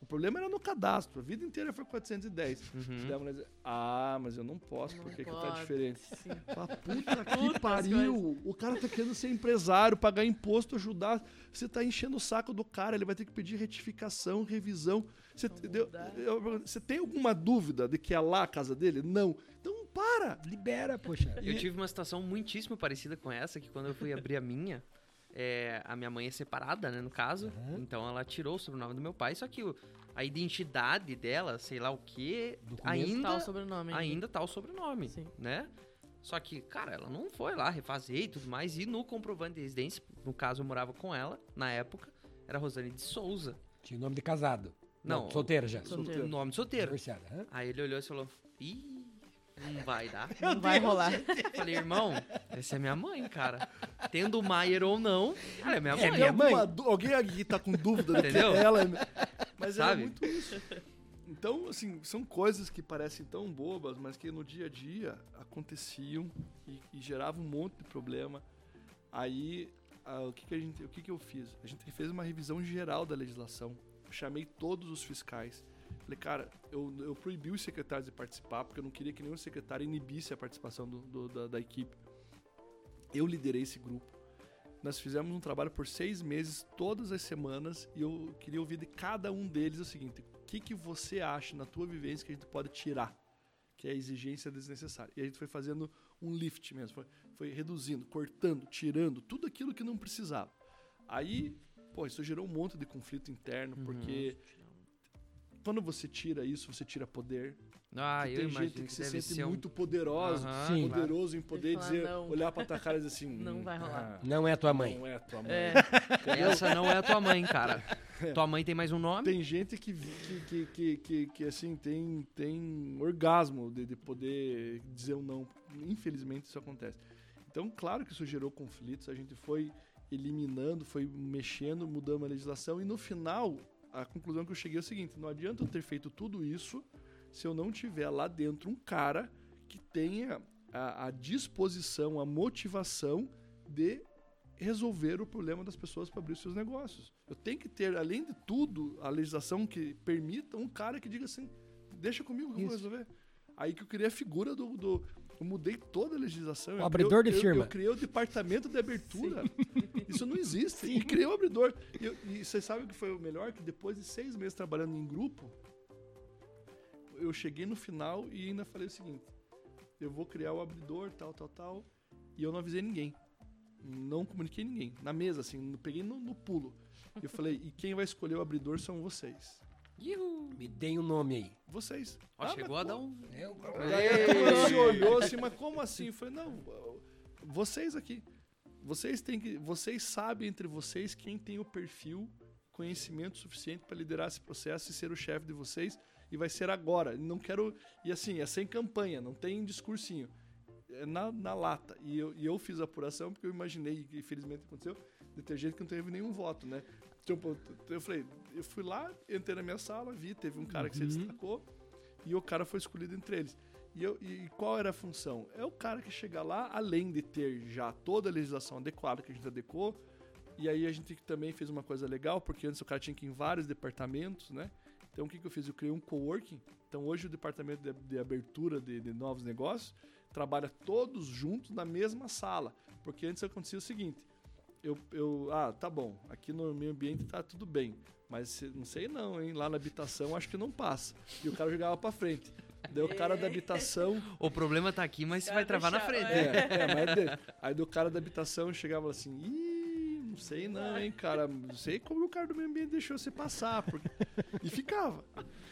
O problema era no cadastro, a vida inteira foi 410. Uhum. Mulher dizia, ah, mas eu não posso, Não porque que tá pode, diferente? sim. Fala, puta que Puta as pariu! O cara tá querendo ser empresário, pagar imposto, ajudar. Você tá enchendo o saco do cara, ele vai ter que pedir retificação, revisão. Você, deu- eu- você tem alguma dúvida de que é lá a casa dele? Não. Para! Libera, poxa. Eu tive uma situação muitíssimo parecida com essa, que quando eu fui abrir a minha, é, a minha mãe é separada, né, no caso. Uhum. Então ela tirou o sobrenome do meu pai, só que o- a identidade dela, sei lá o que, ainda, Tá o sobrenome. ainda tá o sobrenome, Sim. né? Só que, cara, ela não foi lá refazer e tudo mais. E no comprovante de residência, no caso eu morava com ela, na época, era Rosane de Souza. Tinha o nome de casado. Não, solteira já. Solteiro. O nome solteiro. Divorciada. hã? Aí ele olhou e falou: Ih, não vai dar. <laughs> Não vai rolar. Falei, irmão, essa é minha mãe, cara. Tendo Maier ou não, ela é minha É mãe. minha mãe. Alguém aqui tá com dúvida Entendeu? é ela. Mas Sabe? é muito isso. Então, assim, são coisas que parecem tão bobas, mas que no dia a dia aconteciam e, e geravam um monte de problema. Aí, ah, o, que, que, a gente, o que, que eu fiz? A gente fez uma revisão geral da legislação. Eu chamei todos os fiscais. Falei, cara, eu, eu proibi os secretários de participar, porque eu não queria que nenhum secretário inibisse a participação do- do- da, da equipe. Eu liderei esse grupo. Nós fizemos um trabalho por seis meses, todas as semanas, e eu queria ouvir de cada um deles o seguinte: o que, que você acha na tua vivência que a gente pode tirar? Que é a exigência desnecessária. E a gente foi fazendo um lift mesmo, foi, foi reduzindo, cortando, tirando, tudo aquilo que não precisava. Aí, pô, isso gerou um monte de conflito interno, Uhum. porque quando você tira isso, você tira poder. Ah, eu tem gente que que se sente um... muito poderosa, Aham, Sim. claro. poderoso em poder falar, dizer, "Não." olhar pra tua cara e dizer assim, <laughs> Não "Hum, vai rolar." ah, Não é tua mãe. Não é tua mãe. É. <laughs> Essa não é a tua mãe, cara. <laughs> Tua mãe tem mais um nome? Tem gente que, que, que, que, que, que, assim, tem, tem orgasmo de, de poder dizer um não. Infelizmente isso acontece. Então, claro que isso gerou conflitos, a gente foi eliminando, foi mexendo, mudando a legislação e no final, a conclusão que eu cheguei é o seguinte, não adianta eu ter feito tudo isso se eu não tiver lá dentro um cara que tenha a, a disposição, a motivação de resolver o problema das pessoas para abrir seus negócios. Eu tenho que ter, além de tudo, a legislação que permita um cara que diga assim, deixa comigo que eu vou resolver. Aí que eu criei a figura do... do- eu mudei toda a legislação. O eu abridor criei- de eu- firma. Eu criei o departamento de abertura. Isso não existe. E criei o abridor. E, eu- e vocês sabem o que foi o melhor? Que depois de seis meses trabalhando em grupo, eu cheguei no final e ainda falei o seguinte: eu vou criar o abridor, tal, tal, tal. E eu não avisei ninguém. Não comuniquei ninguém. Na mesa, assim, não peguei no, no pulo. E eu falei: e quem vai escolher o abridor são vocês. Ihu. Me deem um nome aí. Vocês. Ó, Ah, chegou a dar um... A turma se olhou assim, mas como assim? Eu falei, não, vocês aqui. Vocês têm que. Vocês sabem entre vocês quem tem o perfil, conhecimento suficiente para liderar esse processo e ser o chefe de vocês. E vai ser agora. Não quero. E assim, é sem campanha, não tem discursinho. É na, na lata. E eu, e eu fiz a apuração porque eu imaginei, e infelizmente aconteceu, de ter gente que não teve nenhum voto, né? Então, eu falei, eu fui lá, entrei na minha sala, vi, teve um cara que se Uhum. destacou e o cara foi escolhido entre eles. E, eu- e qual era a função? É o cara que chega lá, além de ter já toda a legislação adequada que a gente adequou, e aí a gente também fez uma coisa legal, porque antes o cara tinha que ir em vários departamentos, né? Então o que, que eu fiz? Eu criei um coworking. Então hoje o departamento de, de abertura de, de novos negócios trabalha todos juntos na mesma sala. Porque antes acontecia o seguinte: eu, eu ah, tá bom, aqui no meu ambiente tá tudo bem. Mas se- não sei não, hein? Lá na habitação acho que não passa. E o cara jogava pra frente. Daí o cara da habitação. <laughs> O problema tá aqui, mas você vai travar na frente. É, é, mas de- aí do cara da habitação chegava assim, ih, não sei não, hein, cara. Não sei como o cara do meio ambiente deixou você passar. porque-" E ficava.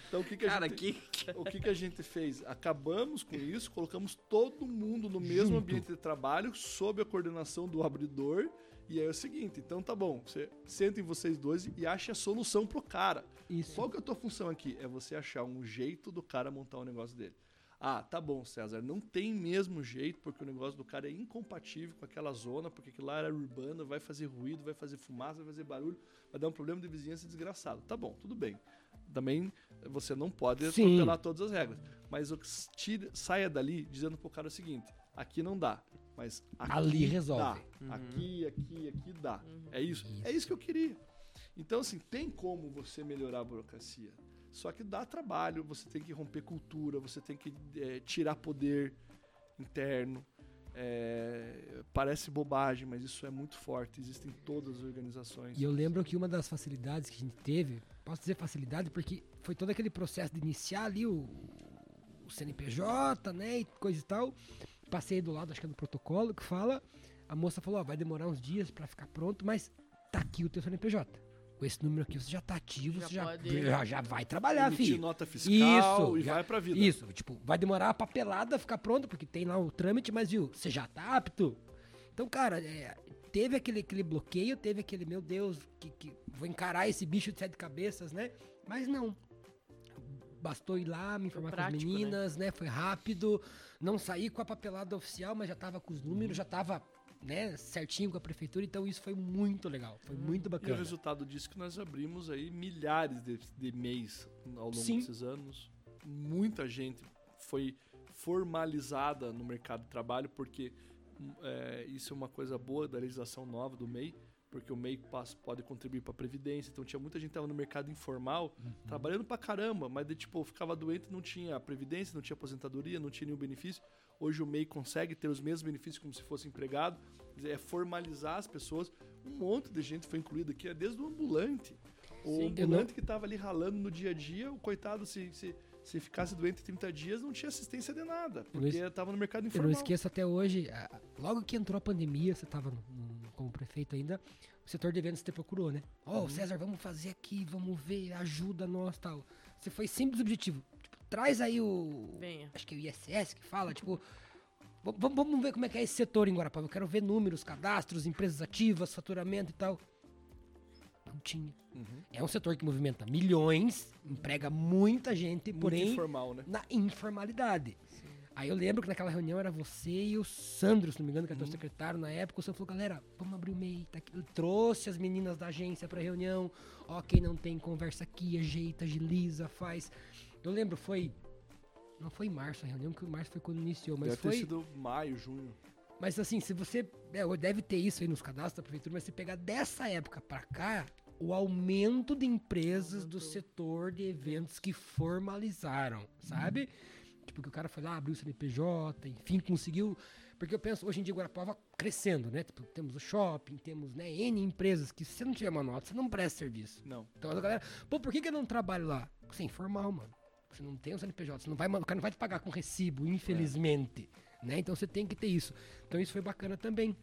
Então o que, que a Cara, gente. que... O que, que a gente fez? Acabamos com isso, colocamos todo mundo no mesmo Junto. ambiente de trabalho, sob a coordenação do abridor. E aí é o seguinte, então tá bom, você sentem vocês dois e ache a solução pro cara. Isso. Qual que é a tua função aqui? É você achar um jeito do cara montar o negócio dele. Ah, tá bom, César, não tem mesmo jeito, porque o negócio do cara é incompatível com aquela zona, porque aquilo lá era urbano, vai fazer ruído, vai fazer fumaça, vai fazer barulho, vai dar um problema de vizinhança desgraçado. Tá bom, tudo bem. Também você não pode atropelar todas as regras. Mas o que tire- saia dali dizendo pro cara o seguinte: aqui não dá, mas aqui Ali resolve. dá. Uhum. Aqui, aqui, aqui dá. Uhum. É isso. Isso. É isso que eu queria. Então, assim, tem como você melhorar a burocracia. Só que dá trabalho, você tem que romper cultura, você tem que eh, tirar poder interno. É, parece bobagem, mas isso é muito forte. Existem em todas as organizações. E eu lembro que uma das facilidades que a gente teve, posso dizer facilidade, porque foi todo aquele processo de iniciar ali o, o CNPJ, né, e coisa e tal. Passei do lado, acho que é do protocolo, que fala, a moça falou, ó, vai demorar uns dias pra ficar pronto, mas tá aqui o teu CNPJ. Com esse número aqui você já tá ativo, Já você já, pode- já, já vai trabalhar, Emitir filho. nota fiscal Isso, e já- vai pra vida. Isso, tipo, vai demorar a papelada ficar pronto, porque tem lá o trâmite, mas viu, você já tá apto. Então, cara, é, teve aquele, aquele bloqueio, teve aquele, meu Deus, que, que vou encarar esse bicho de sete cabeças, né? Mas não. Bastou ir lá, me informar com as prático, né? meninas, né? Foi rápido. Não saí com a papelada oficial, mas já tava com os números, já tava, né, certinho com a prefeitura. Então isso foi muito legal, foi muito E o bacana. resultado disso é que nós abrimos aí milhares de, de mês ao longo Sim. desses anos. Muita gente foi formalizada no mercado de trabalho, porque hum, é, isso é uma coisa boa da legislação nova do MEI, porque o MEI passa- pode contribuir para a Previdência. Então tinha muita gente que estava no mercado informal, trabalhando pra caramba, mas de, tipo, ficava doente não tinha Previdência, não tinha aposentadoria, não tinha nenhum benefício. Hoje o MEI consegue ter os mesmos benefícios como se fosse empregado. É formalizar as pessoas. Um monte de gente foi incluído aqui, é desde o ambulante. O Sim. Eu ambulante que estava ali ralando no dia a dia, o coitado, se, se, se ficasse doente 30 dias, não tinha assistência de nada, Eu não porque estava no mercado Eu informal. não esqueço até hoje, logo que entrou a pandemia, você tava no como prefeito ainda, o setor de eventos te procurou, né? Ó, César, vamos fazer aqui, vamos ver, ajuda nós tal. Você foi simples objetivo. Tipo, traz aí o. Venha. Acho que é o ISS que fala, tipo. "V- Vamos, vamos ver como é que é esse setor em Guarapava. Eu quero ver números, cadastros, empresas ativas, faturamento e tal. Não tinha. Uhum. É um setor que movimenta milhões, emprega muita gente, Muito porém informal, né? na informalidade. Aí eu lembro que naquela reunião era você e o Sandro, se não me engano, que era teu secretário na época. O Sandro falou, galera, vamos abrir o MEI. Tá. Eu trouxe as meninas da agência pra reunião. Ó, quem não tem, conversa aqui, ajeita, agiliza, faz. Eu lembro, foi... Não foi em março a reunião, que o março foi quando iniciou, mas Deve foi... ter sido maio, junho. Mas assim, se você. é, deve ter isso aí nos cadastros da prefeitura, mas se pegar dessa época pra cá, o aumento de empresas do setor de eventos que formalizaram, sabe? Tipo, que o cara foi lá, abriu o CNPJ, enfim, conseguiu. Porque eu penso, hoje em dia Guarapava crescendo, né? Tipo, temos o shopping, temos né, N empresas que se você não tiver uma nota, você não presta serviço. Não. Então a galera, pô, por que, que eu não trabalho lá? Você é informal, mano. Você não tem um CNPJ, você não vai, o cara não vai te pagar com recibo, infelizmente. Né? Então você tem que ter isso. Então isso foi bacana também.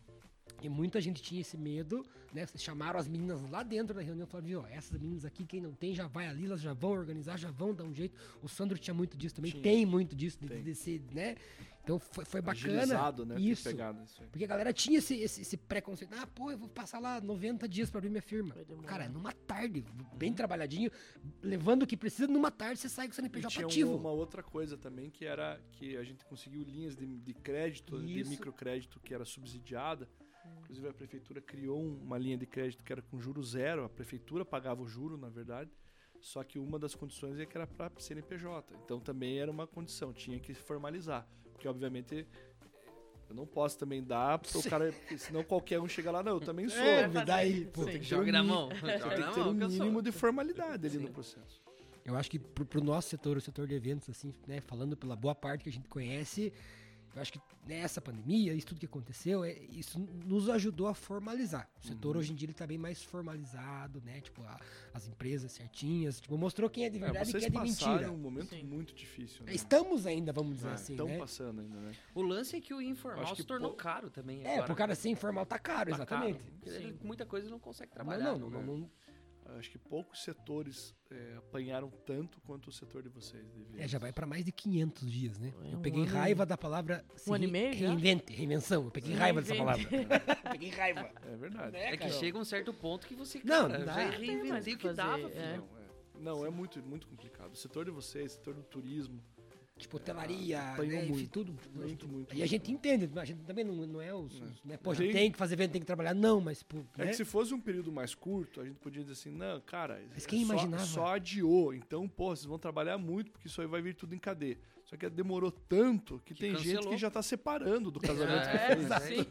E muita gente tinha esse medo, né? Vocês chamaram as meninas lá dentro da reunião e falaram, viu, ó, essas meninas aqui, quem não tem, já vai ali, elas já vão organizar, já vão dar um jeito. O Sandro tinha muito disso também, Tinha. tem muito disso, de, Tem. de ser, né? Então foi, foi bacana. Né? ter Isso. pegado isso. Porque a galera tinha esse, esse, esse preconceito. Ah, pô, eu vou passar lá 90 dias pra abrir minha firma. Cara, numa tarde, bem trabalhadinho, levando o que precisa, numa tarde você sai com o E CNPJ tinha ativo. uma outra coisa também, que era que a gente conseguiu linhas de, de crédito, de Isso. microcrédito que era subsidiada. Inclusive a prefeitura criou um- uma linha de crédito que era com juro zero. A prefeitura pagava o juro, na verdade. Só que uma das condições é que era para CNPJ. Então também era uma condição, tinha que formalizar. Porque obviamente eu não posso também dar pro Sim. cara, porque senão qualquer um chega lá, não, eu também sou. É, me dá aí. Pô, tem que ter Joga um na mão. <laughs> Tem Joga que ter um mínimo de formalidade ali Sim. no processo. Eu acho que pro, pro nosso setor, o setor de eventos, assim, né, falando pela boa parte que a gente conhece, eu acho que nessa pandemia, isso tudo que aconteceu, é, isso nos ajudou a formalizar. O setor hoje em dia ele tá bem mais formalizado, né? Tipo, a- as empresas certinhas, tipo, mostrou quem é de É, verdade e vocês quem é de mentira. um momento Sim. muito difícil. Né? Estamos ainda, vamos dizer É, assim, estão né? passando ainda, né? O lance é que o informal se tornou pô- caro também. É, agora. pro cara ser informal tá caro, Tá caro. exatamente. Porque ele, muita coisa não consegue trabalhar. Não, não, não, né? não, não- Acho que poucos setores é, apanharam tanto quanto o setor de vocês. de É, já vai pra mais de 500 dias, né? É eu um peguei ano e- raiva da palavra se Um ano e re- meio já? reinvente, reinvenção. Eu peguei raiva dessa palavra. <laughs> peguei raiva. É verdade. É, É que chega um certo ponto que você, Não, cara, não dá. já reinventei o que que dava, filho. é. Não, é, não, é muito, muito complicado. O setor de vocês, o setor do turismo, Tipo, hotelaria, Apanhou né, enfim, muito. tudo. muito, muito. E a gente entende, a gente também não, não é os. Não. os- né, pô, a Tem- gente tem que fazer evento, tem que trabalhar, não, mas, pô. É né? que se fosse um período mais curto, a gente podia dizer assim, não, cara, Mas quem só, imaginava? só adiou. Então, pô, vocês vão trabalhar muito, porque isso aí vai vir tudo em cadeia. Só que demorou tanto que, Que tem gente cancelou. que já tá separando do casamento <laughs> que É, fez. é sim.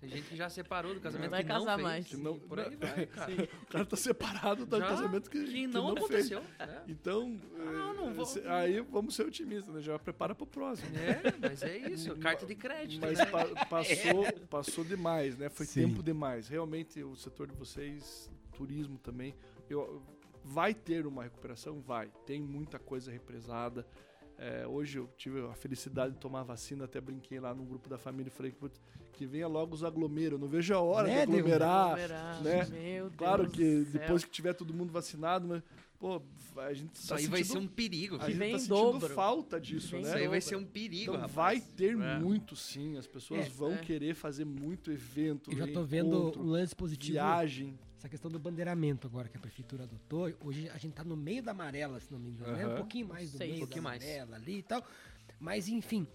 Tem gente que já separou do casamento Vai que não casar fez. mais. Não- por aí vai, cara. O cara tá separado do Já casamento que, Que que não, fez. aconteceu. né? Então, não, não eh, vou- aí vamos ser otimistas, né? Já prepara pro próximo. É, mas é isso. <laughs> Carta de crédito. Mas né? pa- passou, <laughs> passou demais, né? Foi Sim. tempo demais. Realmente, o setor de vocês, turismo também, eu, vai ter uma recuperação? Vai. Tem muita coisa represada. É, hoje eu tive a felicidade de tomar vacina, até brinquei lá no grupo da família e falei "Putz, que venha logo os aglomeros. Eu não vejo a hora Né, de aglomerar. Aglomerar, né? Meu Deus Claro do que céu. depois que tiver todo mundo vacinado, mas, pô, a gente Isso tá aí vai ser sentindo- um perigo. a gente vem tá sentindo dobro. falta disso, Vem em Isso né? aí vai ser um perigo, Então rapaz. vai ter É. muito sim, as pessoas É, vão é. querer fazer muito evento, Eu já tô vendo um lance positivo. viagem. Essa questão do bandeiramento agora que a prefeitura adotou. Hoje a gente tá no meio da amarela, se não me engano. né? Um pouquinho mais do Sei. meio Um da mais. amarela ali e tal. Mas enfim,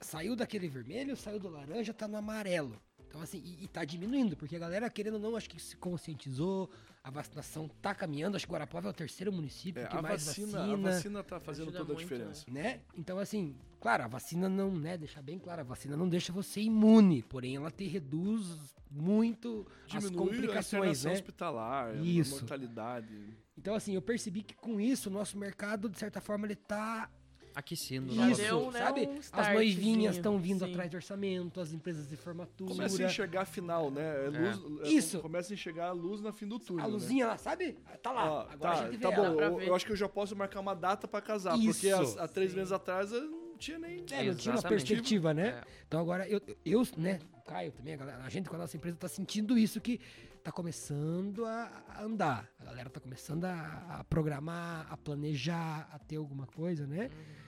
saiu daquele vermelho, saiu do laranja, tá no amarelo. Então, assim, e, e tá diminuindo, porque a galera, querendo ou não, acho que se conscientizou, a vacinação tá caminhando. Acho que Guarapava é o terceiro município É, que a, mais vacina, vacina. a vacina tá fazendo Ajuda toda a muito, diferença. né? Então, assim, claro, a vacina não, né, deixar bem claro, a vacina não deixa você imune, porém ela te reduz muito as Diminui a complicações, internação né? hospitalar, Isso. a mortalidade. Então, assim, eu percebi que com isso o nosso mercado, de certa forma, ele tá. Aquecendo. Já isso, deu, né, sabe? um as noivinhas estão vindo sim. atrás do orçamento, as empresas de formatura. Começa a enxergar a final, né? É luz, é, Isso. Começa a enxergar a luz na fim do túnel. A né? luzinha lá, sabe? Tá lá. Ó, Agora tá, a gente vê tá bom, eu, eu acho que eu já posso marcar uma data pra casar, Isso. porque há, três Sim. meses atrás eu não tinha nem. É, não tinha uma perspectiva, né? É. Então agora, eu, eu né, Caio também, a, galera, a gente com a nossa empresa tá sentindo isso, que tá começando a andar. A galera tá começando a, a programar, a planejar, a ter alguma coisa, né? Que,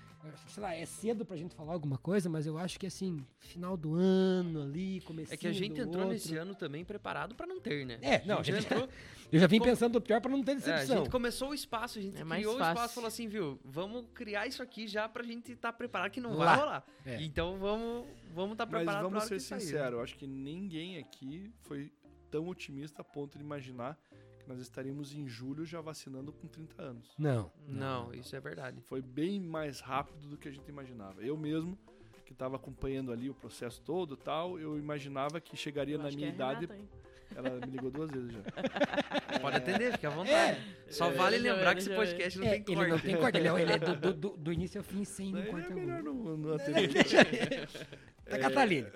Sei lá, é cedo pra gente falar alguma coisa, mas eu acho que assim, final do ano ali, começo É que a gente entrou nesse ano também preparado pra não ter, né? É, não, a gente, a gente- entrou. <laughs> Eu já vim Como- pensando o pior pra não ter é, a decepção. gente começou o espaço, a gente É mais criou o espaço e falou assim, viu? Vamos criar isso aqui já pra gente estar preparado que não Lá. vai rolar. É. Então vamos vamos estar Mas preparados pra vamos ser né? sinceros, eu acho que ninguém aqui foi tão otimista a ponto de imaginar que nós estaríamos em julho já vacinando com 30 anos. Não. Não, isso é verdade. Foi bem mais rápido do que a gente imaginava. Eu mesmo, que estava acompanhando ali o processo todo e tal, eu imaginava que chegaria Eu na minha é idade. Renata? Ela me ligou duas vezes já. <laughs> Pode atender, fica à vontade. Só É. vale lembrar que esse podcast não É, tem ele corte. não tem corte, ele é, ele é do, do- do- <laughs> início ao fim sem Daí corte é algum. melhor não, não <laughs> atender. Tá Catalina.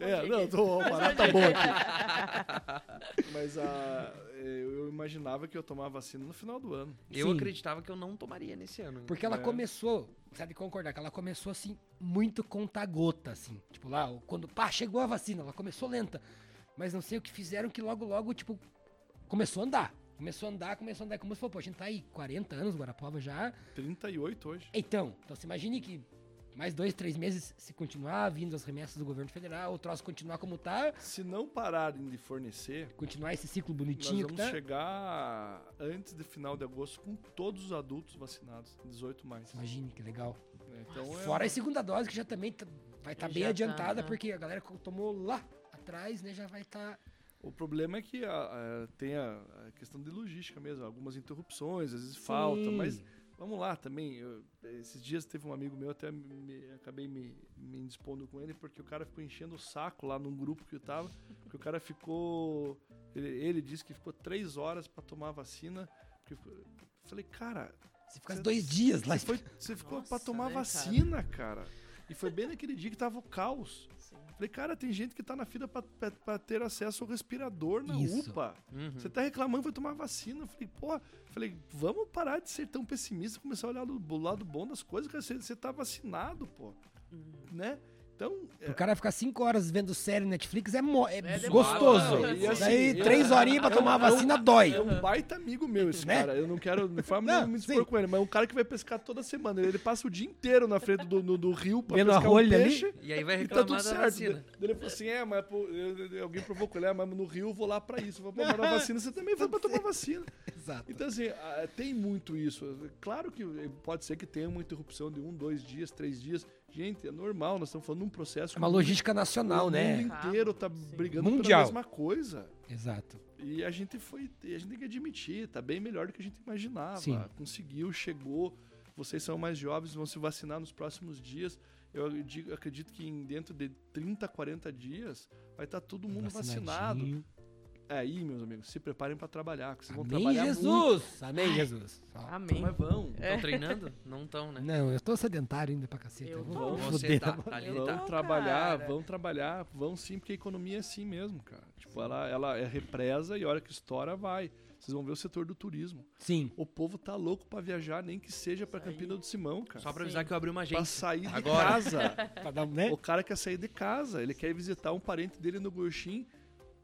É, não, tô, a parada tá boa aqui. <laughs> Mas a, eu eu imaginava que eu tomava vacina no final do ano. Eu Sim. acreditava que eu não tomaria nesse ano. Porque ela É. começou, de concordar, que ela começou assim, muito conta-gota, assim. Tipo lá, o- quando pá, chegou a vacina, ela começou lenta. Mas não sei o que fizeram que logo, logo, tipo, começou a andar. Começou a andar, começou a andar. Como você falou, pô, a gente tá aí 40 anos, Guarapava já. 38 hoje. Então, então você imagine que mais dois, três meses, se continuar vindo as remessas do governo federal, o troço continuar como tá, Se não pararem de fornecer, continuar esse ciclo nós bonitinho que vamos tá. chegar antes do final de agosto com todos os adultos vacinados, 18 mais. Imagine que legal. né? Então é Fora a segunda dose, que já também tá- vai estar Já bem tá, adiantada, né? porque a galera que tomou lá atrás, né, já vai estar. O problema é que a- a- tem a, a questão de logística mesmo, algumas interrupções, às vezes falta, mas vamos lá também. eu- esses dias teve um amigo meu, até me- acabei me, me indispondo com ele, porque o cara ficou enchendo o saco lá num grupo que eu tava, que o cara ficou. Ele, ele disse que ficou três horas pra tomar a vacina. Porque, eu falei, cara, Você fica Você- dois dias lá. você, foi- você ficou pra Nossa, tomar né, cara? vacina, cara. E foi bem naquele dia que tava o caos. Falei, cara, tem gente que tá na fila pra ter acesso ao respirador na Isso. UPA. Uhum. Você tá reclamando, vai tomar vacina. Falei, pô, falei, vamos parar de ser tão pessimista, começar a olhar do, do lado bom das coisas, cara. Você, você tá vacinado, pô. Né? Então, é, O cara ficar cinco horas vendo série Netflix é, mo- é demais. gostoso. E assim, Daí, é- três horinhas pra é um- tomar a é um- vacina dói. É um baita amigo meu esse Né? cara. Eu não quero de forma Não, me sim. expor com ele, mas é um cara que vai pescar toda semana. Ele passa o dia inteiro na frente do, do, do rio pra Vendo a pescar um rolha ali. peixe. E aí vai E tá reclamar tudo da certo. vacina. Ele falou assim: é, mas pô, alguém provocou ele, é, mas no Rio eu vou lá pra isso. Eu vou tomar a vacina. Você também vai pra tomar vacina. Exato. Então, assim, tem muito isso. Claro que pode ser que tenha uma interrupção de um, dois dias, três dias. Gente, é normal, nós estamos falando de um processo É uma logística nacional, o né? mundo inteiro tá brigando Mundial. pela mesma coisa. Exato. E a gente foi. e a gente tem que admitir, tá bem melhor do que a gente imaginava. Sim. Conseguiu, chegou. Vocês são mais jovens, vão se vacinar nos próximos dias. Eu digo- acredito que em dentro de 30, 40 dias vai estar todo mundo vacinado. É aí, meus amigos, se preparem para trabalhar, que vocês vão Amém, trabalhar muito. Jesus! Amém, Jesus. Amém. Mas vão. Estão treinando? Não estão, né? Não, eu tô sedentário ainda pra cacete. Eu vou- vou. vou Você tá, tá tá ali, Eu tá. Vão Não, trabalhar, cara. vão trabalhar, vão sim, porque a economia é assim mesmo, cara. Tipo, ela, ela é represa e a hora que estoura, vai. Vocês vão ver o setor do turismo. Sim. O povo tá louco pra viajar, nem que seja pra Sair. Campina do Simão, cara. Só pra Sim. avisar que eu abri uma Pra agência. sair de Agora. casa. <laughs> Pra dar, né? o cara quer sair de casa, ele quer ir visitar um parente dele no Goshin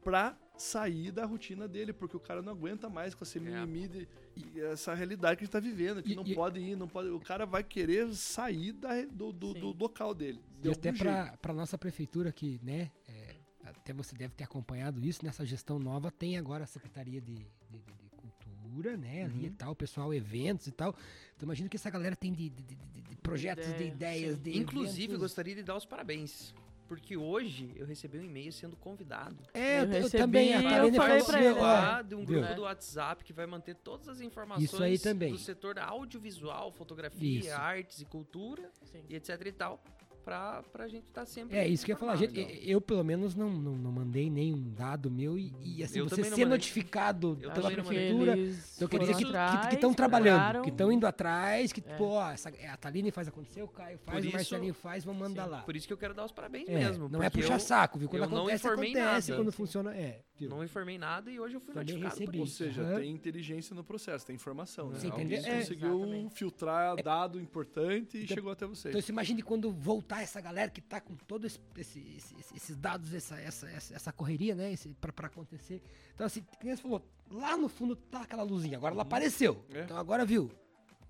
pra sair da rotina dele, porque o cara não aguenta mais com esse mimimi de, e essa realidade que a gente tá vivendo, que E- não e- pode ir, não pode. O cara vai querer sair da, do, do, do local dele. de E até algum pra, jeito. pra nossa prefeitura aqui, né? é, até você deve ter acompanhado isso, nessa gestão nova tem agora a Secretaria de, de- de- de Cultura, né? Ali Uhum. e tal, pessoal, eventos e tal. Então imagino que essa galera tem de, de- de- de- de projetos, de Ideia, ideias, sim. de Inclusive, eventos. gostaria de dar os parabéns. Porque hoje eu recebi um e-mail sendo convidado. É, Eu eu, eu recebi, também, a eu Tarene falei falou pra ele, lá de um grupo do WhatsApp que vai manter todas as informações Isso aí também. do setor audiovisual, fotografia, Isso. artes e cultura Sim. e etc e tal, pra, pra gente estar sempre É, isso que eu ia falar. Gente, informado. eu, pelo menos, não, não, não mandei nenhum dado meu e, e, assim, Eu você ser mandei. notificado Eu pela prefeitura. Então quer dizer que estão trabalhando, que estão indo atrás, que, É. pô, essa, a Taline faz acontecer, o Caio faz, Por o isso- Marcelinho faz, vamos mandar Sim. lá. Por isso que eu quero dar os parabéns É, mesmo. não é puxar eu- saco, viu? Quando acontece, acontece. nada. Quando funciona, é. Não informei nada e hoje eu fui Também notificado por recebi. Ou isso. seja, Aham. tem inteligência no processo, tem informação, né? Você Alguém entendeu? É. conseguiu Exatamente. filtrar dado importante e Então- chegou até vocês. Então você imagine quando voltar essa galera que tá com todos esse, esse- esse- esses dados, essa, essa, essa, essa correria, né? Pra acontecer. Então, assim, você falou, lá no fundo tá aquela luzinha, agora ela apareceu. É. Então agora viu.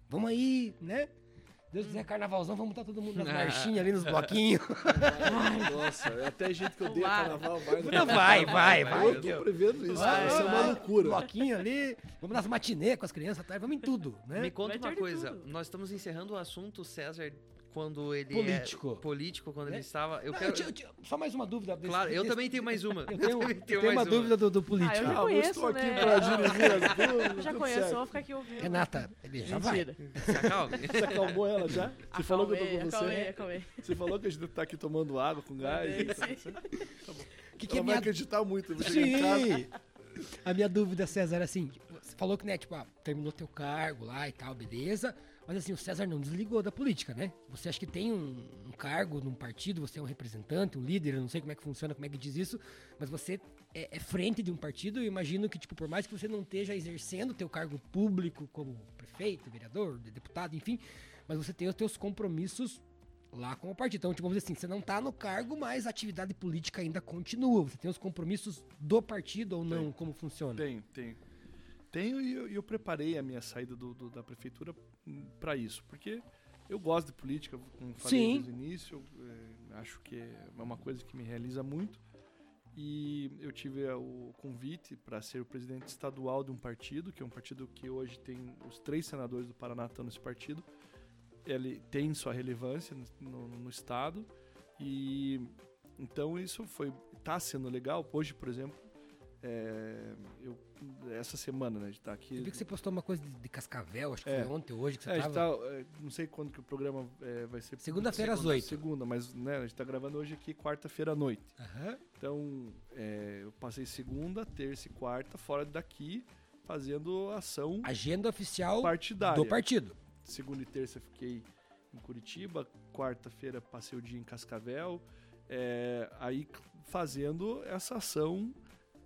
Vamos aí, né? Deus quiser carnavalzão, vamos estar todo mundo nas Ah. marchinhas ali nos bloquinhos. Nossa, até gente que odeia Vai. carnaval vai. Não, carnaval. vai, vai, vai. Eu tô prevendo isso, Vai, isso é uma vai. loucura. Bloquinho ali, vamos nas matinê com as crianças, tá? vamos em tudo, né? Me conta uma coisa. Nós estamos encerrando o assunto César quando ele Político. é político quando Né? ele estava. Eu Não, quero. eu tinha- eu tinha- só mais uma dúvida. desse- Claro, eu desse- também tenho mais uma. <laughs> Eu tenho, eu tenho uma dúvida do, do político. Ah, eu já Ah, eu estou conheço, aqui né? pra dirimir as <laughs> dúvidas. Já tudo conheço, certo. vou ficar aqui ouvindo. Renata, ele já vai. Se acalme. <laughs> Você acalmou ela já? Você falou que eu tô Acalmei, com acalmei, você? acalmei. Você falou que a gente tá aqui tomando água com gás. Acalmei, então, sim. O que, que é Ela vai minha acreditar muito. Eu. Sim! A minha dúvida, César, era assim, você falou que, né, tipo, ah, terminou teu cargo lá e tal, beleza. Mas assim, o César não desligou da política, né? Você acha que tem um, um cargo num partido, você é um representante, um líder, eu não sei como é que funciona, como é que diz isso, mas você é, é frente de um partido, eu imagino que, tipo, por mais que você não esteja exercendo teu cargo público como prefeito, vereador, deputado, enfim, mas você tem os teus compromissos lá com o partido. Então, tipo, vamos dizer assim, você não tá no cargo, mas a atividade política ainda continua. Você tem os compromissos do partido ou não? Tem. Como funciona? Tenho, tenho. Tenho e eu, eu preparei a minha saída do, do- da prefeitura para isso, porque eu gosto de política, como falei Sim. desde o início, é, acho que é uma coisa que me realiza muito. E eu tive é, o convite para ser o presidente estadual de um partido, que é um partido que hoje tem os três senadores do Paraná estão nesse partido. Ele tem sua relevância no, no- no estado e então isso foi tá sendo legal. Hoje, por exemplo, é, eu, essa semana, né, a gente tá aqui. Eu vi que você postou uma coisa de, de Cascavel, acho que É. foi ontem ou hoje que você É, tava. tá, é, não sei quando que o programa é, vai ser. Segunda-feira às oito. Segunda, mas né, a gente tá gravando hoje aqui quarta-feira à noite. Aham. Então, é, eu passei segunda, terça e quarta fora daqui fazendo ação Agenda oficial partidária. do partido. Segunda e terça fiquei em Curitiba, quarta-feira passei o dia em Cascavel, aí fazendo essa ação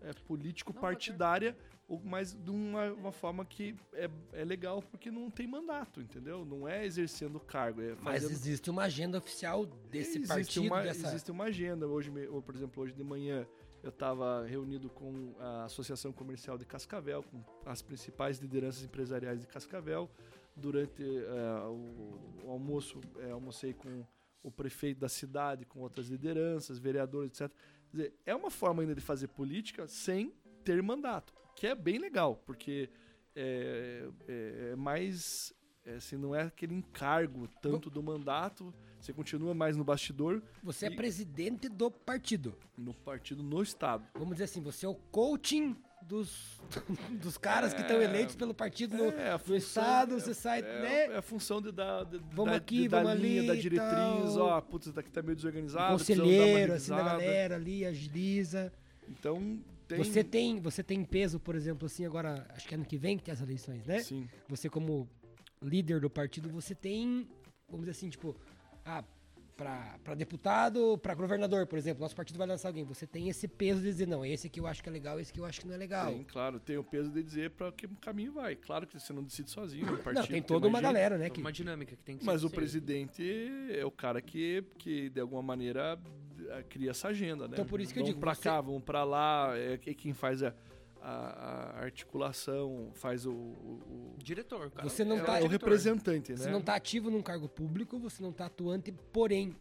é, político-partidária, ou- mas de uma, uma forma que é, é legal porque não tem mandato, entendeu? Não é exercendo cargo, é Mas fazendo existe uma agenda oficial desse existe partido, uma, dessa... Existe uma agenda. Hoje, por exemplo, hoje de manhã eu estava reunido com a Associação Comercial de Cascavel, com as principais lideranças empresariais de Cascavel. Durante eh, o, o almoço, eh, almocei com o prefeito da cidade, com outras lideranças, vereadores, etc. Dizer, é uma forma ainda de fazer política sem ter mandato, que é bem legal, porque é, é- é mais. é, assim, não é aquele encargo tanto do mandato, você continua mais no bastidor, Você é E- presidente do partido. no partido, no Estado. Vamos dizer assim, você é o coaching dos, <laughs> dos caras que estão eleitos pelo partido no, É, a no estado, você sai, é, né? é a função de dar, de, Vamos da, aqui, de vamos linha, ali da e diretriz, ó, putz, daqui tá meio desorganizado, conselheiro, assim, da galera ali, agiliza. Então, tem... Você tem, você tem peso, por exemplo, assim, agora, acho que ano que vem que tem as eleições, né? Sim, Você como líder do partido, você tem, vamos dizer assim, tipo, ah, pra deputado, pra governador, por exemplo, nosso partido vai lançar alguém, você tem esse peso de dizer, não, esse aqui eu acho que é legal, esse aqui eu acho que não é legal. tem, claro, tem o peso de dizer para que caminho vai. Claro que você não decide sozinho, no partido não, tem toda uma mais gente. galera, né? É Que, uma dinâmica que tem que Mas ser. o presidente é o cara que, que de alguma maneira, eh, cria essa agenda, né? Então, por isso que eu vamos digo, pra você- cá, vamos pra lá, é que- quem faz a, a- a articulação, faz o... o- o- Diretor, cara. Você não É tá- o diretor. representante, né? você não tá ativo num cargo público, você não tá atuante, porém,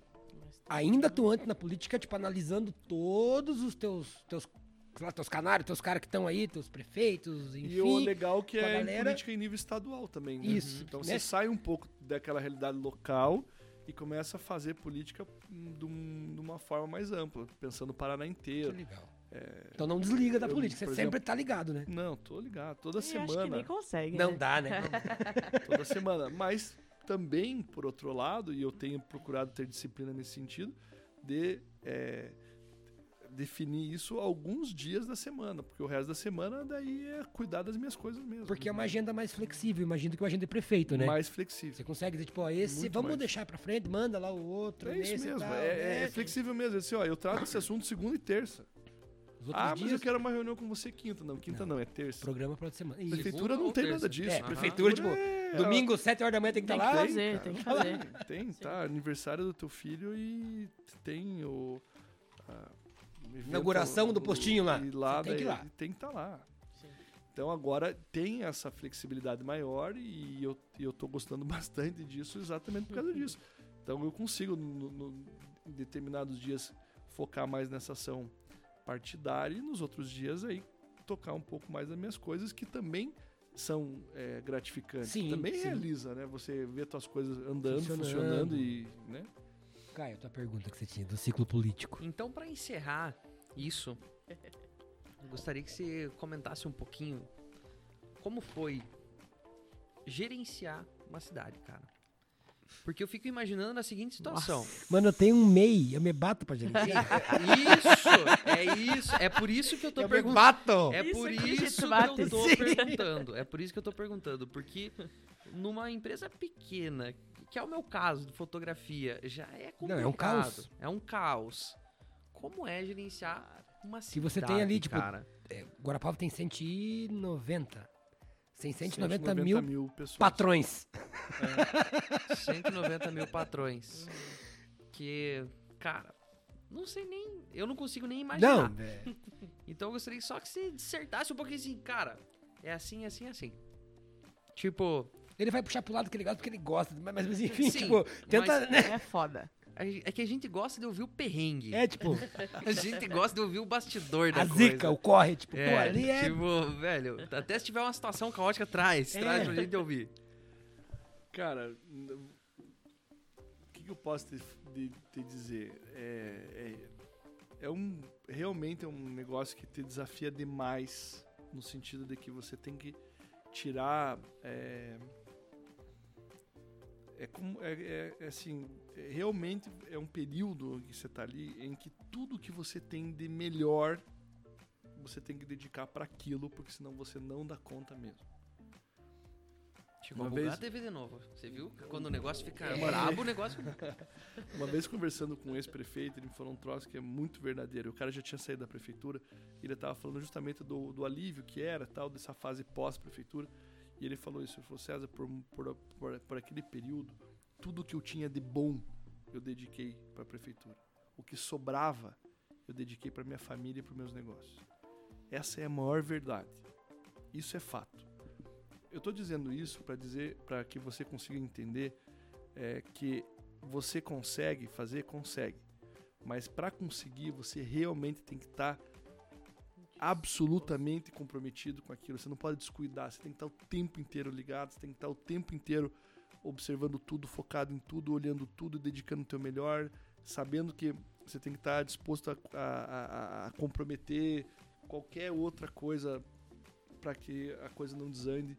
ainda atuante na política, tipo, analisando todos os teus, teus, sei lá, teus canários, teus caras que estão aí, teus prefeitos, enfim. E o legal que é em galera- política em nível estadual também. né? Isso, Então né? você sai um pouco daquela realidade local e começa a fazer política de, um- de uma forma mais ampla, pensando o Paraná Que inteiro. Legal. Então não desliga da eu, política, você por sempre exemplo, tá ligado, né? Não, tô ligado. Toda Eu acho que semana. nem consegue, Não né? dá, né? <laughs> <laughs> toda semana. Mas também, por outro lado, e eu tenho procurado ter disciplina nesse sentido, de é, definir isso alguns dias da semana, porque o resto da semana daí é cuidar das minhas coisas mesmo. Porque é uma agenda mais flexível, imagino que uma agenda de prefeito, né? mais flexível. Você consegue dizer, tipo, ó, esse Muito vamos mais. deixar pra frente, manda lá o outro. É isso mesmo, tal, é, é- né? é flexível mesmo. Assim, ó, eu trato esse assunto segunda e terça. Os outros Ah, mas dias, eu quero uma reunião com você quinta. Não, quinta não, é terça. programa pra outra semana. Isso. prefeitura não tem terça? nada disso. É, A prefeitura, tipo, é- Domingo, 7 horas da manhã tem que Tem estar que lá. fazer, tem que fazer. <laughs> Tem, tá. Aniversário do teu filho e tem o. a- evento- Inauguração do postinho lá. E lá tem que ir lá. Tem que estar lá. Sim. Então agora tem essa flexibilidade maior e eu, e eu tô gostando <laughs> bastante disso exatamente por causa disso. Então eu consigo, no, no- em determinados dias, focar mais nessa ação partidária e nos outros dias aí tocar um pouco mais das minhas coisas que também são é, gratificantes. Sim, também sim. realiza, né? Você vê tuas coisas andando, Funcionando. funcionando, e, né? Caio, tua pergunta que você tinha do ciclo político. Então, pra encerrar isso, eu gostaria que você comentasse um pouquinho como foi gerenciar uma cidade, cara. Porque eu fico imaginando a seguinte situação. Mano, eu tenho um MEI, eu me bato pra gerenciar. Isso! É isso! É por isso que eu tô perguntando. bato! É Isso por isso que eu tô Sim. perguntando. É por isso que eu tô perguntando. Porque numa empresa pequena, que é o meu caso de fotografia, já é complicado. Não, é um caos. É um caos. Como é gerenciar uma cidade, Se você tem ali, tipo, cara? É, Guarapava tem 190. Tem 190, 190 mil, mil pessoas. patrões. 190 mil patrões. Que, cara, não sei nem... Eu não consigo nem imaginar. Não, é, <laughs> Então eu gostaria só que você dissertasse um pouquinho assim, cara, é assim, assim, assim. Tipo, ele vai puxar pro lado que ele gosta porque ele gosta. Mas, mas enfim, Sim, tipo, tenta, mas- né? É foda. A- é que a gente gosta de ouvir o perrengue. É, tipo, <laughs> A gente gosta de ouvir o bastidor da a coisa. zica, o corre, tipo, É, pô, ali é... tipo, velho, até se tiver uma situação caótica, traz, É. traz pra gente ouvir. Cara, o que, que eu posso te, de- te dizer? É, é, é um realmente é um negócio que te desafia demais no sentido de que você tem que tirar é, é, como, é, é- é assim é- realmente é um período que você está ali em que tudo que você tem de melhor você tem que dedicar para aquilo porque senão você não dá conta mesmo Chegou Uma a bugar vez- a TV de novo. Você viu? Quando o negócio fica É. brabo, o negócio... <laughs> Uma vez conversando com um ex-prefeito, ele me falou um troço que é muito verdadeiro. O cara já tinha saído da prefeitura e ele estava falando justamente do, do alívio que era, tal, dessa fase pós-prefeitura. E ele falou isso, ele falou, César, por, por, por, por aquele período, tudo que eu tinha de bom eu dediquei para a prefeitura. O que sobrava eu dediquei para minha família e para meus negócios. Essa é a maior verdade. Isso é fato. Eu estou dizendo isso para dizer, para que você consiga entender é, que você consegue fazer, consegue. Mas para conseguir, você realmente tem que estar absolutamente comprometido com aquilo. Você não pode descuidar, você tem que estar o tempo inteiro ligado, você tem que estar o tempo inteiro observando tudo, focado em tudo, olhando tudo, dedicando o teu melhor, sabendo que você tem que estar disposto a, a- a- comprometer qualquer outra coisa para que a coisa não desande.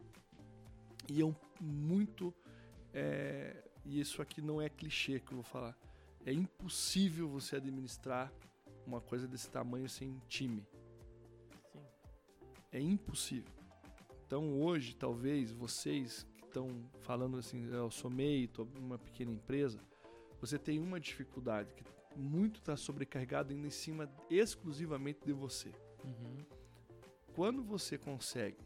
E é um muito é, e isso aqui não é clichê que eu vou falar. É impossível você administrar uma coisa desse tamanho sem time. É impossível. Então hoje, talvez vocês que estão falando assim, eu sou MEI, tô uma pequena empresa, você tem uma dificuldade que muito está sobrecarregado ainda em cima exclusivamente de você. Uhum. Quando você consegue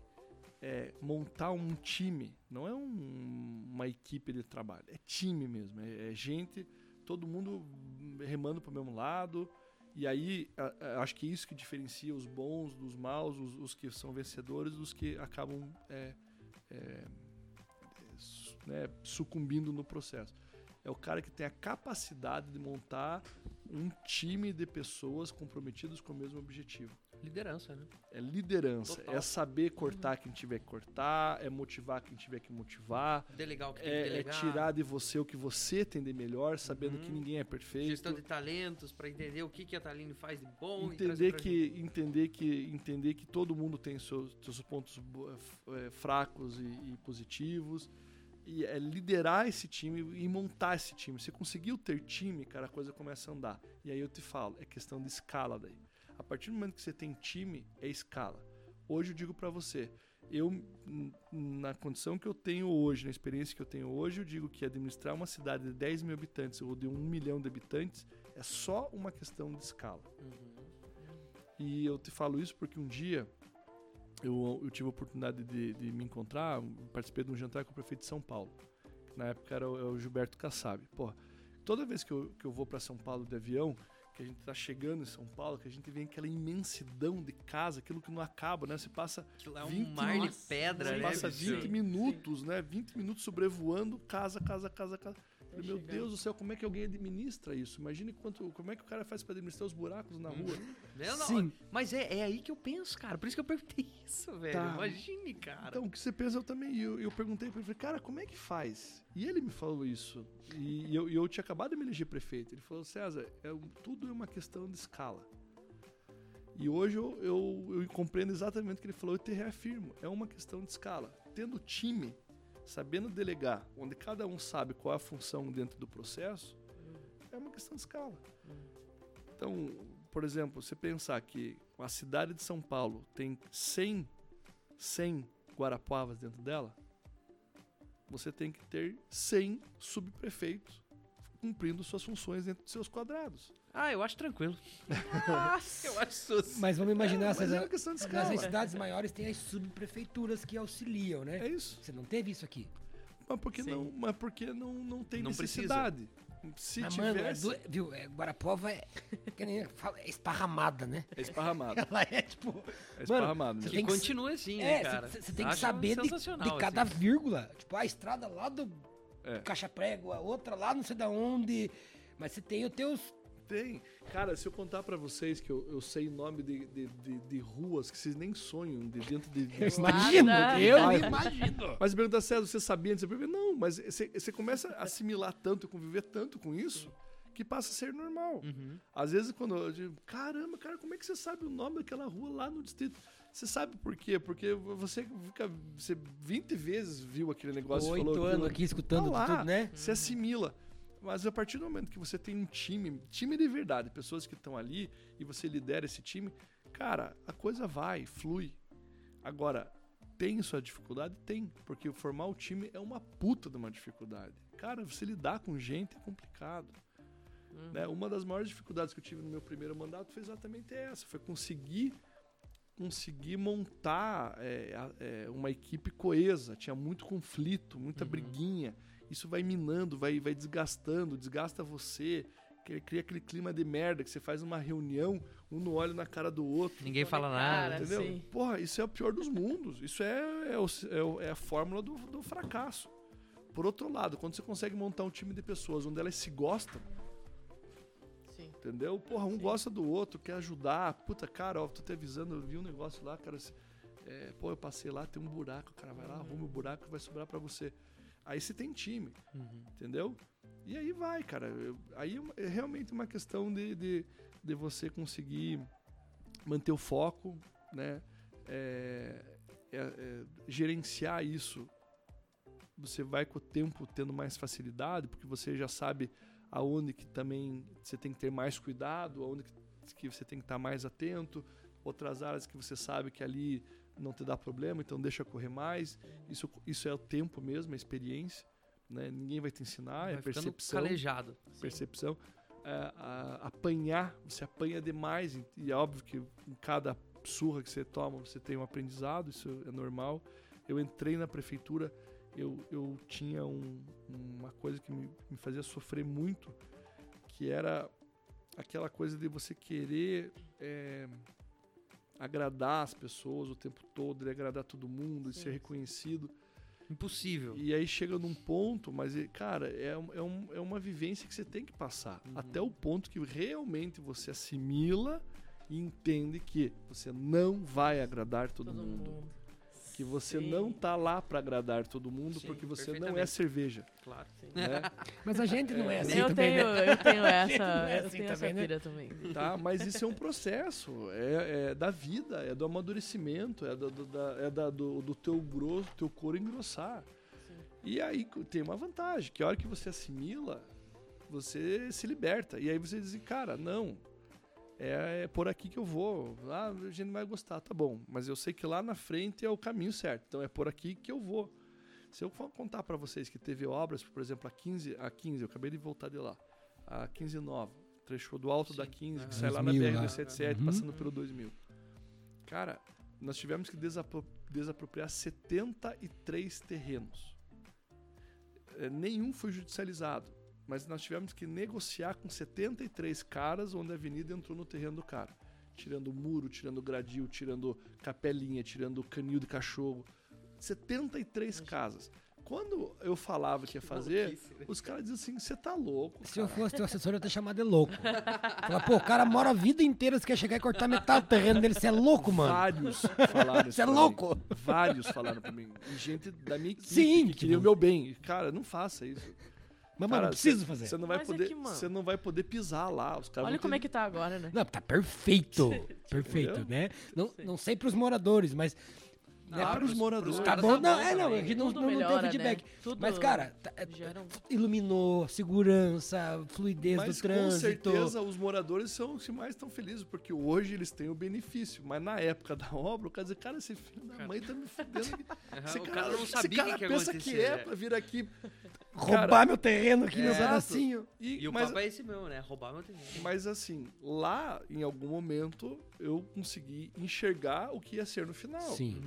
é, montar um time, não é um- uma equipe de trabalho, é time mesmo, é, é gente, todo mundo remando para o mesmo lado. E aí, acho que isso que diferencia os bons dos maus, os, os que são vencedores, dos que acabam é, é, né, sucumbindo no processo. É o cara que tem a capacidade de montar um time de pessoas comprometidos com o mesmo objetivo. Liderança, né? É liderança, Total. é saber cortar quem tiver que cortar, é motivar quem tiver que motivar, Delegar o que tem que é, é delegar. tirar de você o que você tem de melhor, sabendo Uhum. que ninguém é perfeito. Gestão de talentos pra entender o que, que a Taline faz de bom e entender que entender que entender que todo mundo tem seus, seus pontos eh, fracos e, e positivos e é liderar esse time e montar esse time. Se conseguiu ter time, cara, a coisa começa a andar. E aí eu te falo, é questão de escala daí. A partir do momento que você tem time, é escala. Hoje eu digo pra você, eu na condição que eu tenho hoje, na experiência que eu tenho hoje, eu digo que administrar uma cidade de 10 mil habitantes ou de 1 milhão de habitantes é só uma questão de escala. Uhum. E eu te falo isso porque um dia eu, eu tive a oportunidade de, de me encontrar, participei de um jantar com o prefeito de São Paulo. que Na época era o, é o Gilberto Kassab. Pô, toda vez que eu, que eu vou para São Paulo de avião, que a gente tá chegando em São Paulo, que a gente vê aquela imensidão de casa, aquilo que não acaba, né? Você passa Aquilo é um 20 mar de pedra, você né? passa bicho? 20 minutos, né? 20 minutos sobrevoando casa, casa, casa, casa. Falei, Meu chegar. Deus do céu, como é que alguém administra isso? Imagine quanto, como é que o cara faz para administrar os buracos na rua. Não, não, Sim. Mas é, é aí que eu penso, cara. Por isso que eu perguntei <laughs> isso, velho. Tá. Imagine, cara. Então, o que você pensa eu também. Eu, eu perguntei para ele, falei, cara, como é que faz? E ele me falou isso. E, eu, e eu tinha acabado de me eleger prefeito. Ele falou, César, é, tudo é uma questão de escala. E hoje eu, eu, eu compreendo exatamente o que ele falou e te reafirmo. É uma questão de escala. Tendo time, sabendo delegar, onde cada um sabe qual é a função dentro do processo, é uma questão de escala. Então, por exemplo, você pensar que a cidade de São Paulo tem 100, 100 Guarapuavas dentro dela, você tem que ter 100 subprefeitos cumprindo suas funções dentro dos seus quadrados. Ah, eu acho tranquilo. Nossa. <laughs> Eu acho sus. Mas vamos imaginar, mas é César, uma questão de nas cidades maiores tem as subprefeituras que auxiliam, né? É isso. Você não teve isso aqui. Mas porque Sim. não, mas porque não, não tem Não precisa. necessidade. Se Mas, mano, é tivesse, do- viu, é, Guarapova é, que nem fala, é esparramada, né? é esparramado. <laughs> Ela é tipo. É esparramado. você né? Que tem que- continue assim, É, né, cara? você tem que saber de, de cada assim. vírgula. Tipo, a estrada lá do É. Caixa Prego, a outra lá não sei da onde. Mas você tem os teus. Tem. Cara, se eu contar pra vocês que eu, eu sei nome de, de, de, de ruas que vocês nem sonham de dentro de. de Eu imagino, eu Ai. imagino. Mas pergunta César, você sabia antes? Eu Não, mas você, você começa a assimilar tanto, conviver tanto com isso, que passa a ser normal. Uhum. Às vezes, quando eu digo, caramba, cara, como é que você sabe o nome daquela rua lá no distrito? Você sabe por quê? Porque você fica. Você 20 vezes viu aquele negócio e falou. Oito aquilo. anos aqui escutando Tá lá. tudo, né? Você assimila. Mas a partir do momento que você tem um time, time de verdade, pessoas que estão ali e você lidera esse time, cara, a coisa vai, flui. Agora, tem sua dificuldade? Tem, porque formar o time é uma puta de uma dificuldade. Cara, você lidar com gente é complicado. Uhum. né? Uma das maiores dificuldades que eu tive no meu primeiro mandato foi exatamente essa, foi conseguir conseguir montar é, é, uma equipe coesa. Tinha muito conflito, muita Uhum. briguinha. Isso vai minando, vai, vai desgastando, desgasta você. cria- Cria aquele clima de merda que você faz uma reunião, um no olho na cara do outro. Ninguém fala Cara, nada. Entendeu? sim. Porra, isso é o pior dos mundos. Isso é, é, o- é o- é a fórmula do, do fracasso. Por outro lado, quando você consegue montar um time de pessoas onde elas se gostam. Entendeu? Porra, um Sim. gosta do outro, quer ajudar. Puta, cara, ó, tô te avisando, eu vi um negócio lá, cara. se- é, pô, eu passei lá, tem um buraco, cara, vai lá, arruma o buraco que vai sobrar pra você. Aí você tem time, Uhum. entendeu? E aí vai, cara. Eu- aí é é realmente uma questão de, de, de você conseguir manter o foco, né? É, é- é gerenciar isso. Você vai com o tempo tendo mais facilidade, porque você já sabe aonde que também você tem que ter mais cuidado, aonde que, você tem que estar mais atento, outras áreas que você sabe que ali não te dá problema, então deixa correr mais. Isso, isso é o tempo mesmo, é experiência. Né? Ninguém vai te ensinar, Vai é percepção calejado. percepção. É, a- apanhar, você apanha demais, e é óbvio que em cada surra que você toma, você tem um aprendizado, isso é normal. Eu entrei na prefeitura, eu, eu tinha um- uma coisa que me, me fazia sofrer muito, que era aquela coisa de você querer é, agradar as pessoas o tempo todo, de agradar todo mundo, e Sim. ser reconhecido. Impossível. E aí chega num ponto, mas, e, cara, é, é, um- é uma vivência que você tem que passar. Uhum. Até o ponto que realmente você assimila e entende que você não vai agradar todo, Todo mundo. mundo. Que você Sim. não tá lá pra agradar todo mundo Sim, porque você não é cerveja, Claro. Sim. né? <laughs> Mas a gente não é assim eu, também, tenho, né? eu tenho <laughs> essa, é eu assim tenho essa também, né? pira também. tá? Mas isso é um processo, é, é da vida, é do amadurecimento, é, do, do- da- é da- do, do teu grosso, teu couro engrossar. Sim. E aí tem uma vantagem, que a hora que você assimila, você se liberta. E aí você diz, cara, não, é, é por aqui que eu vou. Ah, a gente não vai gostar, tá bom. Mas eu sei que lá na frente é o caminho certo. Então é por aqui que eu vou. Se eu for contar para vocês que teve obras, por exemplo, a 15, a 15, eu acabei de voltar de lá, a 15 Nova, trecho do alto da Sim. 15, que Aham. sai lá na 2000 lá. BR-277, Uhum. passando pelo 2000. Cara, nós tivemos que desapro- desapropriar 73 terrenos. É, nenhum foi judicializado, mas nós tivemos que negociar com 73 caras onde a avenida entrou no terreno do cara. Tirando muro, tirando gradil, tirando capelinha, tirando canil de cachorro. 73 casas. Quando eu falava que ia fazer, né? os caras diziam assim: você tá louco. Se eu cara." fosse teu assessor, eu ia ter chamado de louco. Falar, pô, o cara mora a vida inteira, você quer chegar e cortar metade do terreno dele, você é louco, mano. Vários falaram isso. Você é pra mim. louco? Vários falaram pra mim. E gente da minha equipe Sim, que que queria o meu bem. Cara, não faça isso. Mas, Cara, mano, eu preciso cê- fazer. Você não vai Mas é poder, você não vai poder pisar lá. Os caras Olha como ter- é que tá agora, né? Não, tá perfeito. <laughs> Perfeito, né? Não, não sei pros moradores, mas. né, Ah, pros- pros moradores. pros Tá caras bom, não, é, não, a gente não, Tudo não, não melhora, tem feedback. né? Mas, cara, tá- é- um- iluminou, segurança, fluidez Mas do com trânsito. certeza os moradores são os que mais estão felizes, porque hoje eles têm o benefício. Mas na época da obra, o cara diz, cara, esse filho da mãe tá me fudendo. <laughs> Aham, Esse o cara não esse sabia o cara que, pensa que é né? pra vir aqui. Roubar Cara, meu terreno aqui, meu É. pedacinho. E, E o mas, papo é esse mesmo, né? Roubar meu terreno. mas assim, lá em algum momento eu consegui enxergar o que ia ser no final. Sim.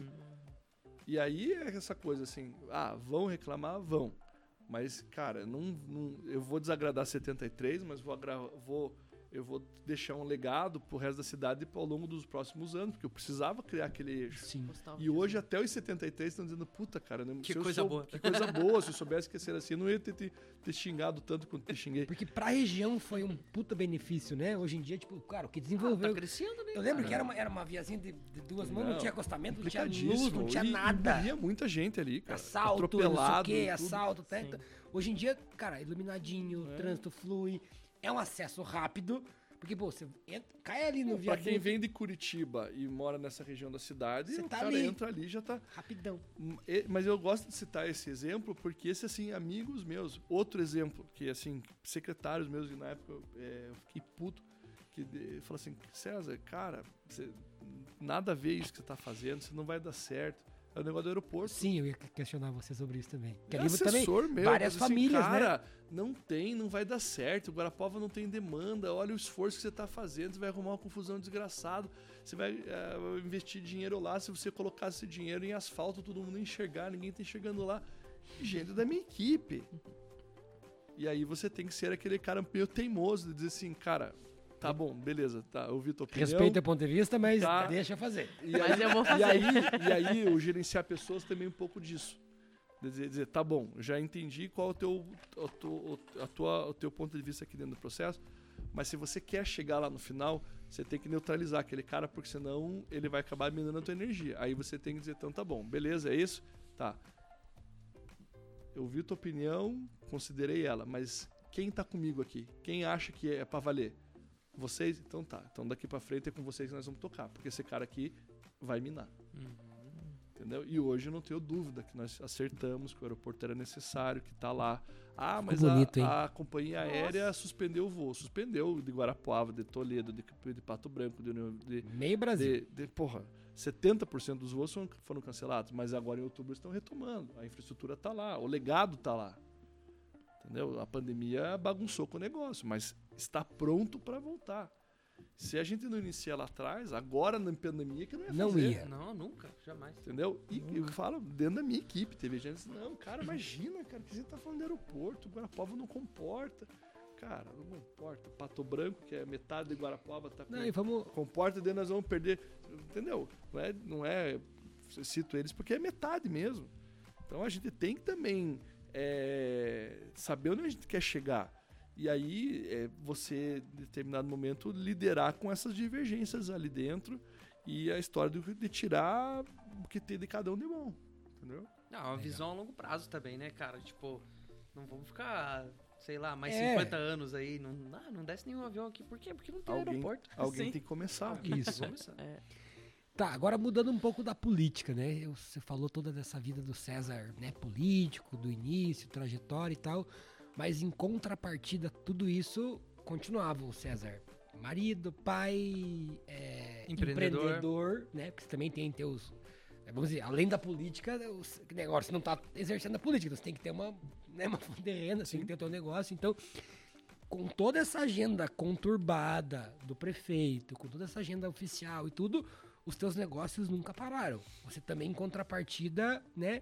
E aí é essa coisa assim, ah, vão reclamar? Vão. Mas, cara, não, não- eu vou desagradar 73, mas vou, agra- vou, eu vou deixar um legado pro resto da cidade ao longo dos próximos anos, porque eu precisava criar aquele eixo. Sim. E hoje, até os 73, estão dizendo, puta, cara, não, Que coisa sou- boa. Que coisa boa, se eu soubesse que ia ser assim, eu não ia ter, ter, ter xingado tanto quanto te xinguei. Porque pra região foi um puta benefício, né? Hoje em dia, tipo, cara, o que Tá desenvolveu. crescendo, né? eu lembro cara? que era uma, era uma viazinha de, de duas mãos, não, Não, tinha acostamento, não tinha luz, não tinha E- e nada. morria muita gente ali, cara. assalto, não sei o atropelado. quê, assalto, tá? Sim. Hoje em dia, cara, iluminadinho, o É. trânsito flui, é um acesso rápido, porque, pô, você entra, cai ali no Pô, Pra quem viaduto, vem de Curitiba e mora nessa região da cidade, Você o tá cara ali. entra ali e já tá. rapidão. Hum, Mas eu gosto de citar esse exemplo porque esse, assim, amigos meus. Outro exemplo, que, assim, secretários meus, que na época é, eu fiquei puto, que falou assim: César, cara, você- nada a ver isso que você tá fazendo, você não vai dar certo. É o negócio do aeroporto. Sim, eu ia questionar você sobre isso também. Que É ali também, assessor meu, várias assim, famílias, né? cara, não tem, não vai dar certo. O Guarapava não tem demanda. Olha o esforço que você está fazendo. Você vai arrumar uma confusão desgraçada. Você vai eh, investir dinheiro lá. Se você colocar esse dinheiro em asfalto, todo mundo enxergar, ninguém tá enxergando lá. Gente da minha equipe. E aí você tem que ser aquele cara meio teimoso de dizer assim, cara, tá bom, beleza, tá, eu ouvi tua opinião. Respeito o ponto de vista, mas Tá. deixa fazer. E Mas eu vou E fazer. aí, e aí o gerenciar pessoas também um pouco disso. Dizer, dizer, tá bom, já entendi qual é o teu, o, teu- a tua, o teu ponto de vista aqui dentro do processo, mas se você quer chegar lá no final, você tem que neutralizar aquele cara, porque senão ele vai acabar minando a tua energia. Aí você tem que dizer, então tá bom, beleza, é isso? Tá. Eu vi tua opinião, considerei ela, mas quem tá comigo aqui? Quem acha que é pra valer? Vocês? Então tá. Então daqui pra frente é com vocês que nós vamos tocar, porque esse cara aqui vai minar. Entendeu? E hoje eu não tenho dúvida que nós acertamos que o aeroporto era necessário, que tá lá. Ah, mas bonito, a, a companhia aérea suspendeu o voo. Suspendeu de Guarapuava, de Toledo, de, de Pato Branco, de, União- de, Meio Brasil. de, de porra, 70% dos voos foram, foram cancelados, mas agora em outubro estão retomando. A infraestrutura tá lá, o legado tá lá. Entendeu? A pandemia bagunçou com o negócio, mas está pronto para voltar. Se a gente não inicia lá atrás, agora na pandemia que não ia Não fazer. ia. Não, nunca, jamais. Entendeu? E eu falo dentro da minha equipe. Teve gente disse, não, cara, imagina, cara, que você tá falando de aeroporto, Guarapuava não comporta. Cara, não comporta. Pato Branco, que é metade de Guarapuava, tá com Não, e vamos. comporta, daí nós vamos perder. Entendeu? Não é, não é. eu Cito eles porque é metade mesmo. Então a gente tem que também é, saber onde a gente quer chegar. E aí é, você, em determinado momento, liderar com essas divergências ali dentro e a história de, de tirar o que tem de cada um de bom. Entendeu? Não, uma visão a longo prazo também, né, cara? Tipo, não vamos ficar, sei lá, mais É. 50 anos aí. Não, ah, não desce nenhum avião aqui. Por quê? Porque não tem Alguém, aeroporto. alguém Sim. tem que começar. Isso. Vamos começar. É. Tá, agora mudando um pouco da política, né? Você falou toda dessa vida do César, né? Político, do início, trajetória e tal. Mas em contrapartida, tudo isso continuava o César. Marido, pai, é, Empreendedor. empreendedor, né? Porque você também tem teus. é, Vamos dizer, além da política, que negócio você não tá exercendo a política, você tem que ter uma, né, uma fonte de renda, você tem que ter o teu negócio. Então, com toda essa agenda conturbada do prefeito, com toda essa agenda oficial e tudo, os teus negócios nunca pararam. Você também, em contrapartida, né?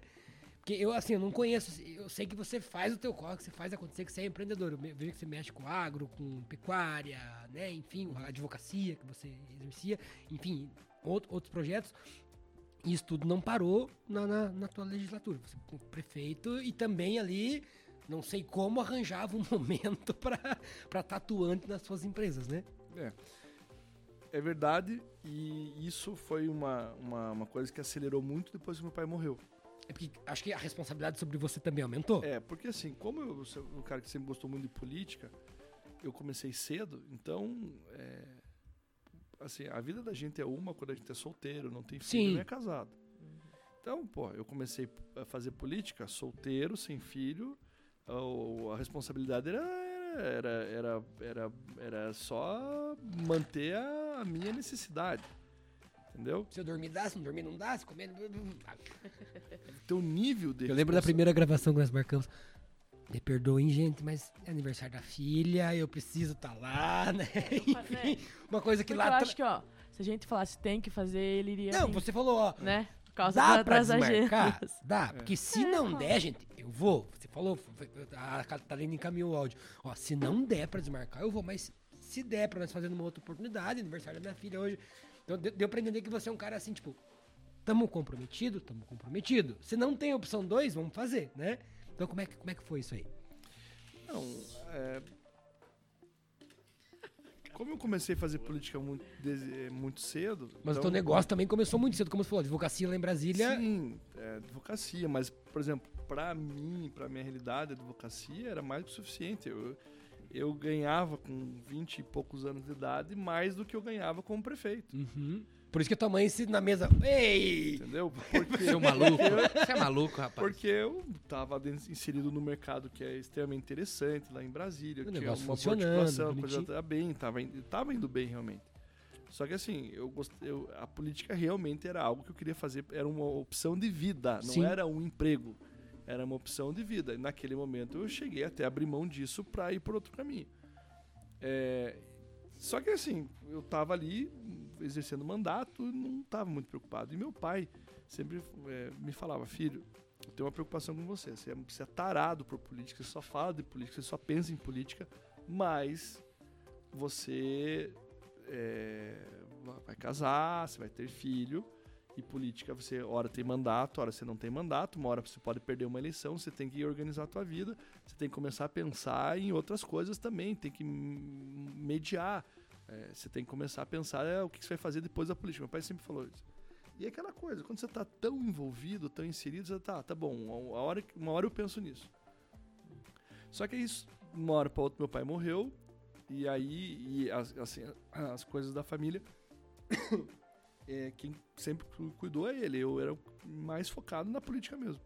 Porque eu, assim, eu não conheço, eu sei que você faz o teu corre, que você faz acontecer, que você é empreendedor. Eu vejo que você mexe com agro, com pecuária, né? Enfim, a advocacia que você exercia, enfim, out- outros projetos. E isso tudo não parou na, na, na tua legislatura. Você foi prefeito e também ali, não sei como, arranjava um <laughs> momento para estar atuante nas suas empresas, né? É. É verdade, e isso foi uma, uma, uma coisa que acelerou muito depois que meu pai morreu. É porque acho que a responsabilidade sobre você também aumentou. É, porque assim, como eu sou um cara que sempre gostou muito de política, eu comecei cedo, então, é, assim, a vida da gente é uma quando a gente é solteiro, não tem filho, Sim. não é casado. Então, pô, eu comecei a fazer política solteiro, sem filho, a, a responsabilidade era, era, era, era, era só manter a, a minha necessidade, entendeu? Se eu dormir, dá, se não dormir, não dá, se comer... não- Então, o nível de Eu lembro da primeira gravação que nós marcamos. Me perdoem, gente, mas é aniversário da filha, eu preciso estar lá, <laughs> né? Enfim, uma coisa que Porque lá... eu acho que, ó, se a gente falasse tem que fazer, ele iria. Não, vir, você falou, ó, Né? Por causa dá da- pra desmarcar? agendas. Dá, porque se É, não claro. der, gente, eu vou. Você falou, a Catarina encaminhou o áudio. Ó, se não der pra desmarcar, eu vou, mas se der pra nós fazer numa outra oportunidade, aniversário da minha filha hoje. Então deu, pra entender que você é um cara assim, tipo, tamo comprometido, tamo comprometido. Se não tem opção 2, vamos fazer, né? Então como é que, como é que foi isso aí? Não, é... Como eu comecei a fazer política muito, desde- muito cedo. Mas o então- teu negócio também começou muito cedo, como você falou, advocacia lá em Brasília. Sim, é, advocacia, mas, por exemplo, pra mim, pra minha realidade, a advocacia era mais do que suficiente. Eu, eu ganhava com 20 e poucos anos de idade mais do que eu ganhava como prefeito. Uhum. Por isso que a tua mãe se na mesa. Ei! Entendeu? Porque, Seu maluco. Você é maluco, rapaz. porque eu estava inserido no mercado que é extremamente interessante lá em Brasília. O Eu tinha negócio uma funcionando, articulação, a coisa bonitinho. estava bem, estava indo, tava indo bem realmente. Só que assim, eu, gost... eu a política realmente era algo que eu queria fazer, era uma opção de vida, não Sim. era um emprego. Era uma opção de vida. E naquele momento eu cheguei até a abrir mão disso para ir por outro caminho. É, Só que assim, eu tava ali exercendo mandato e não tava muito preocupado. E meu pai sempre é, me falava, filho, eu tenho uma preocupação com você. Você é, você é tarado por política, você só fala de política, você só pensa em política, mas você é, vai casar, você vai ter filho, e política você, hora tem mandato, hora você não tem mandato, uma hora você pode perder uma eleição, você tem que organizar a tua vida, você tem que começar a pensar em outras coisas também, tem que mediar, é, você tem que começar a pensar é, o que você vai fazer depois da política. Meu pai sempre falou isso. E é aquela coisa, quando você tá tão envolvido, tão inserido, você tá, tá bom, a hora, uma hora eu penso nisso. Só que isso, uma hora para outra, meu pai morreu, e aí, e as, assim, as coisas da família, <coughs> é, quem sempre cu- cuidou é ele. Eu era mais focado na política mesmo.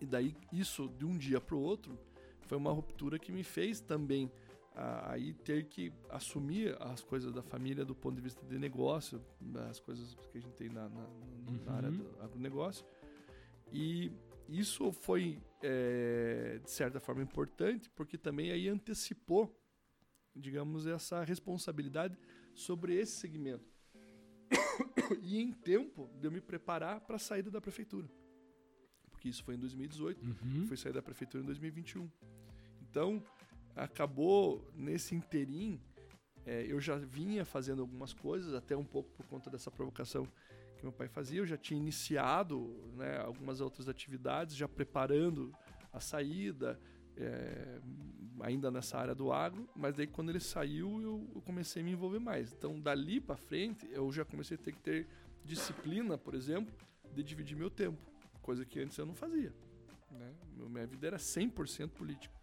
E daí, isso, de um dia pro outro, foi uma ruptura que me fez também a- aí ter que assumir as coisas da família do ponto de vista de negócio, das coisas que a gente tem na, na- na Uhum. área do agronegócio. E isso foi, é, de certa forma, importante, porque também aí antecipou, digamos, essa responsabilidade sobre esse segmento. <coughs> e em tempo de eu me preparar para a saída da prefeitura. Porque isso foi em 2018, Uhum. fui sair da prefeitura em 2021. Então, acabou nesse interim, é, eu já vinha fazendo algumas coisas, até um pouco por conta dessa provocação que meu pai fazia. Eu já tinha iniciado né, algumas outras atividades, já preparando a saída, é, ainda nessa área do agro, mas daí quando ele saiu eu, eu comecei a me envolver mais. Então, dali para frente, eu já comecei a ter que ter disciplina, por exemplo, de dividir meu tempo, coisa que antes eu não fazia. Né? Minha vida era 100% política.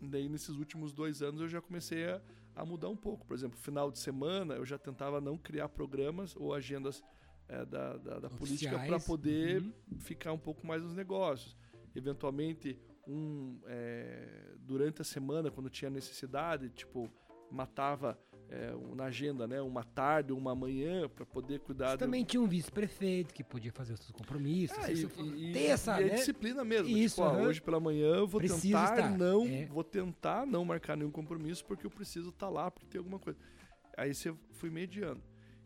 Daí, nesses últimos dois anos, eu já comecei a, a mudar um pouco. Por exemplo, final de semana, eu já tentava não criar programas ou agendas é, da, da, da política para poder Uhum. ficar um pouco mais nos negócios. Eventualmente, um, é, durante a semana, quando tinha necessidade, tipo, matava é, na agenda, né? Uma tarde, uma manhã, para poder cuidar Você de- também tinha um vice-prefeito que podia fazer os seus compromissos. Você- e, e- ter essa, e é né? disciplina mesmo. Isso, tipo, aham. hoje pela manhã eu vou Preciso tentar estar, não, é. vou tentar não marcar nenhum compromisso porque eu preciso estar lá porque tem alguma coisa. Aí você fui mediando.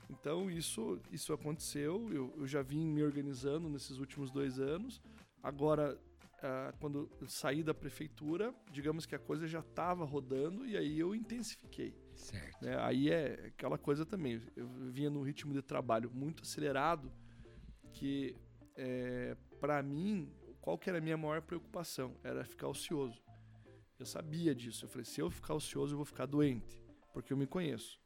Então isso isso aconteceu. Eu, eu já vim me organizando nesses últimos dois anos. Agora ah, quando saí da prefeitura, digamos que a coisa já estava rodando e aí eu intensifiquei. Certo. né? Aí é aquela coisa também. Eu vinha num ritmo de trabalho muito acelerado que, é, para mim, qual que era a minha maior preocupação? Era ficar ocioso. Eu sabia disso. Eu falei, se eu ficar ocioso, eu vou ficar doente, porque eu me conheço.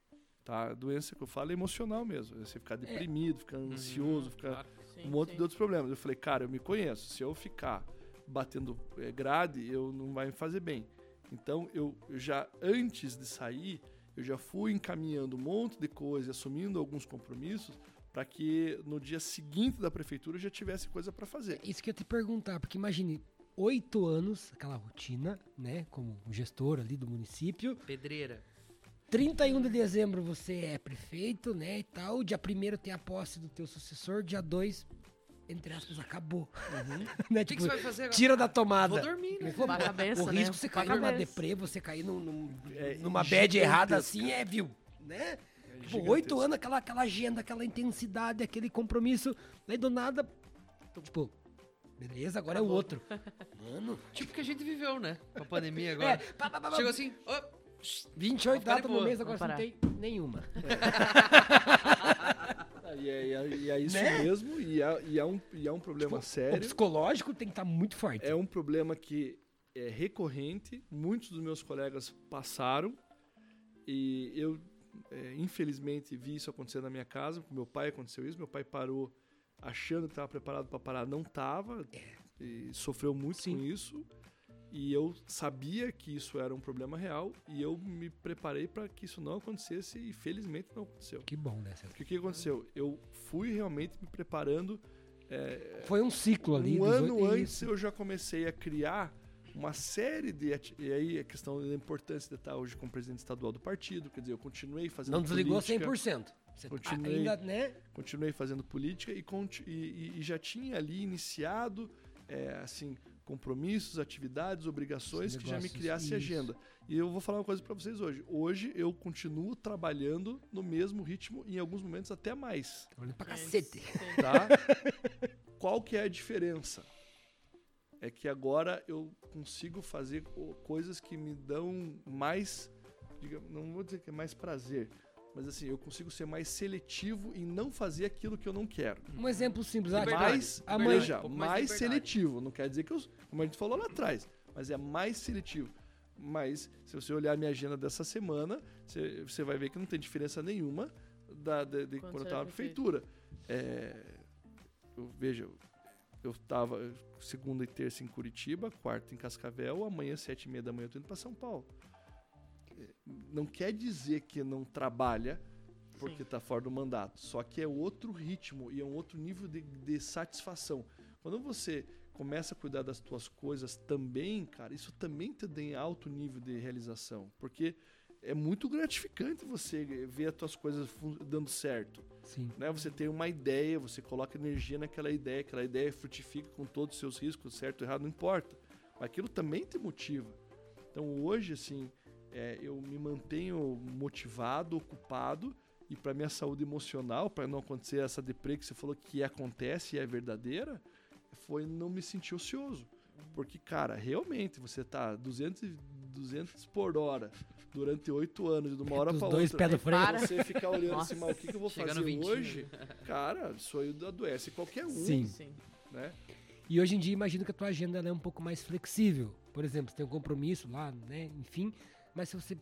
Tá? A doença que eu falo é emocional mesmo. É você ficar deprimido, ficar ansioso, ficar. Sim, um monte sim. de outros problemas. Eu falei, cara, eu me conheço. Se eu ficar batendo eh, grade, eu não vai me fazer bem. Então, eu, já, antes de sair, eu já fui encaminhando um monte de coisa, assumindo alguns compromissos, para que no dia seguinte da prefeitura eu já tivesse coisa para fazer. Isso que eu ia te perguntar, porque imagine, oito anos, aquela rotina, né, como gestor ali do município. Pedreira. 31 de dezembro você é prefeito, né, e tal. Dia 1 tem a posse do teu sucessor. Dia 2, entre aspas, acabou. <laughs> né, O que, que tipo, você vai fazer agora? tira da tomada. Vou dormir, né? Cabeça, o né? risco de você cair numa deprê, você cair num, num- É numa bad gigantesco. errada assim, é, viu? Né? É Tipo, oito anos, aquela, aquela agenda, aquela intensidade, aquele compromisso. Daí do nada, tipo, beleza, agora é o outro. <laughs> Mano, Tipo que a gente viveu, né? Com a pandemia é, agora. pá, pá, pá, pá, Chegou assim, ó, 28 Vamos ficar de datas no mês, agora não tem nenhuma. <laughs> Ah, E é, e é- e é isso Né? mesmo, e é, e é um, e é um problema O sério. psicológico tem que estar muito forte. É um problema que é recorrente, muitos dos meus colegas passaram e eu, é, infelizmente, vi isso acontecer na minha casa. Com meu pai aconteceu isso. Meu pai parou achando que estava preparado para parar, não estava e sofreu muito Sim. com isso. E eu sabia que isso era um problema real e eu me preparei para que isso não acontecesse e felizmente não aconteceu. Que bom, né? Porque o que aconteceu? Eu fui realmente me preparando é, Foi um ciclo ali. um ano oito- antes isso. eu já comecei a criar uma série de. E aí a questão da importância de estar hoje como presidente estadual do partido, quer dizer, eu continuei fazendo Não desligou política, 100%. Você Continuei. ainda, né? continuei fazendo política e, e- e- e já tinha ali iniciado é, assim compromissos, atividades, obrigações que já me criasse isso. agenda. E eu vou falar uma coisa para vocês hoje. Hoje eu continuo trabalhando no mesmo ritmo, em alguns momentos até mais. Trabalhando pra Sim, cacete. tá? Qual que é a diferença? É que agora eu consigo fazer co- coisas que me dão mais, digamos, não vou dizer que é mais prazer, mas assim, eu consigo ser mais seletivo em não fazer aquilo que eu não quero. Um exemplo simples. Ah, Liberdade. Mais, amanhã- veja, Um pouco mais mais, seletivo. Não quer dizer que eu, como a gente falou lá atrás, mas é mais seletivo. Mas se você olhar a minha agenda dessa semana, você, você vai ver que não tem diferença nenhuma da, de, de Quando quando eu estava na prefeitura. É, eu, veja, eu- eu estava segunda e terça em Curitiba, quarta em Cascavel, amanhã sete e meia da manhã eu tô indo para São Paulo. Não quer dizer que não trabalha porque Sim. está fora do mandato, só que é outro ritmo e é um outro nível de, de satisfação. Quando você começa a cuidar das tuas coisas também, cara, isso também te dá alto nível de realização, porque é muito gratificante você ver as tuas coisas dando certo Sim. né? Você tem uma ideia, você coloca energia naquela ideia, aquela ideia frutifica com todos os seus riscos, certo ou errado, não importa. Mas aquilo também te motiva. Então hoje, assim, é, eu me mantenho motivado, ocupado, e para minha saúde emocional, para não acontecer essa deprê que você falou que acontece e é verdadeira, foi não me sentir ocioso. Porque, cara, realmente, você tá 200, e- 200 por hora durante oito anos, de uma hora Os para dois outra. pés do freio. Para. Você ficar olhando Nossa. assim, mas o que, que eu vou fazer 20, hoje? <laughs> Cara, isso aí adoece qualquer um, Sim. Sim. né? E hoje em dia, imagino que a tua agenda ela é um pouco mais flexível. Por exemplo, você tem um compromisso lá, né? Enfim. Mas se você.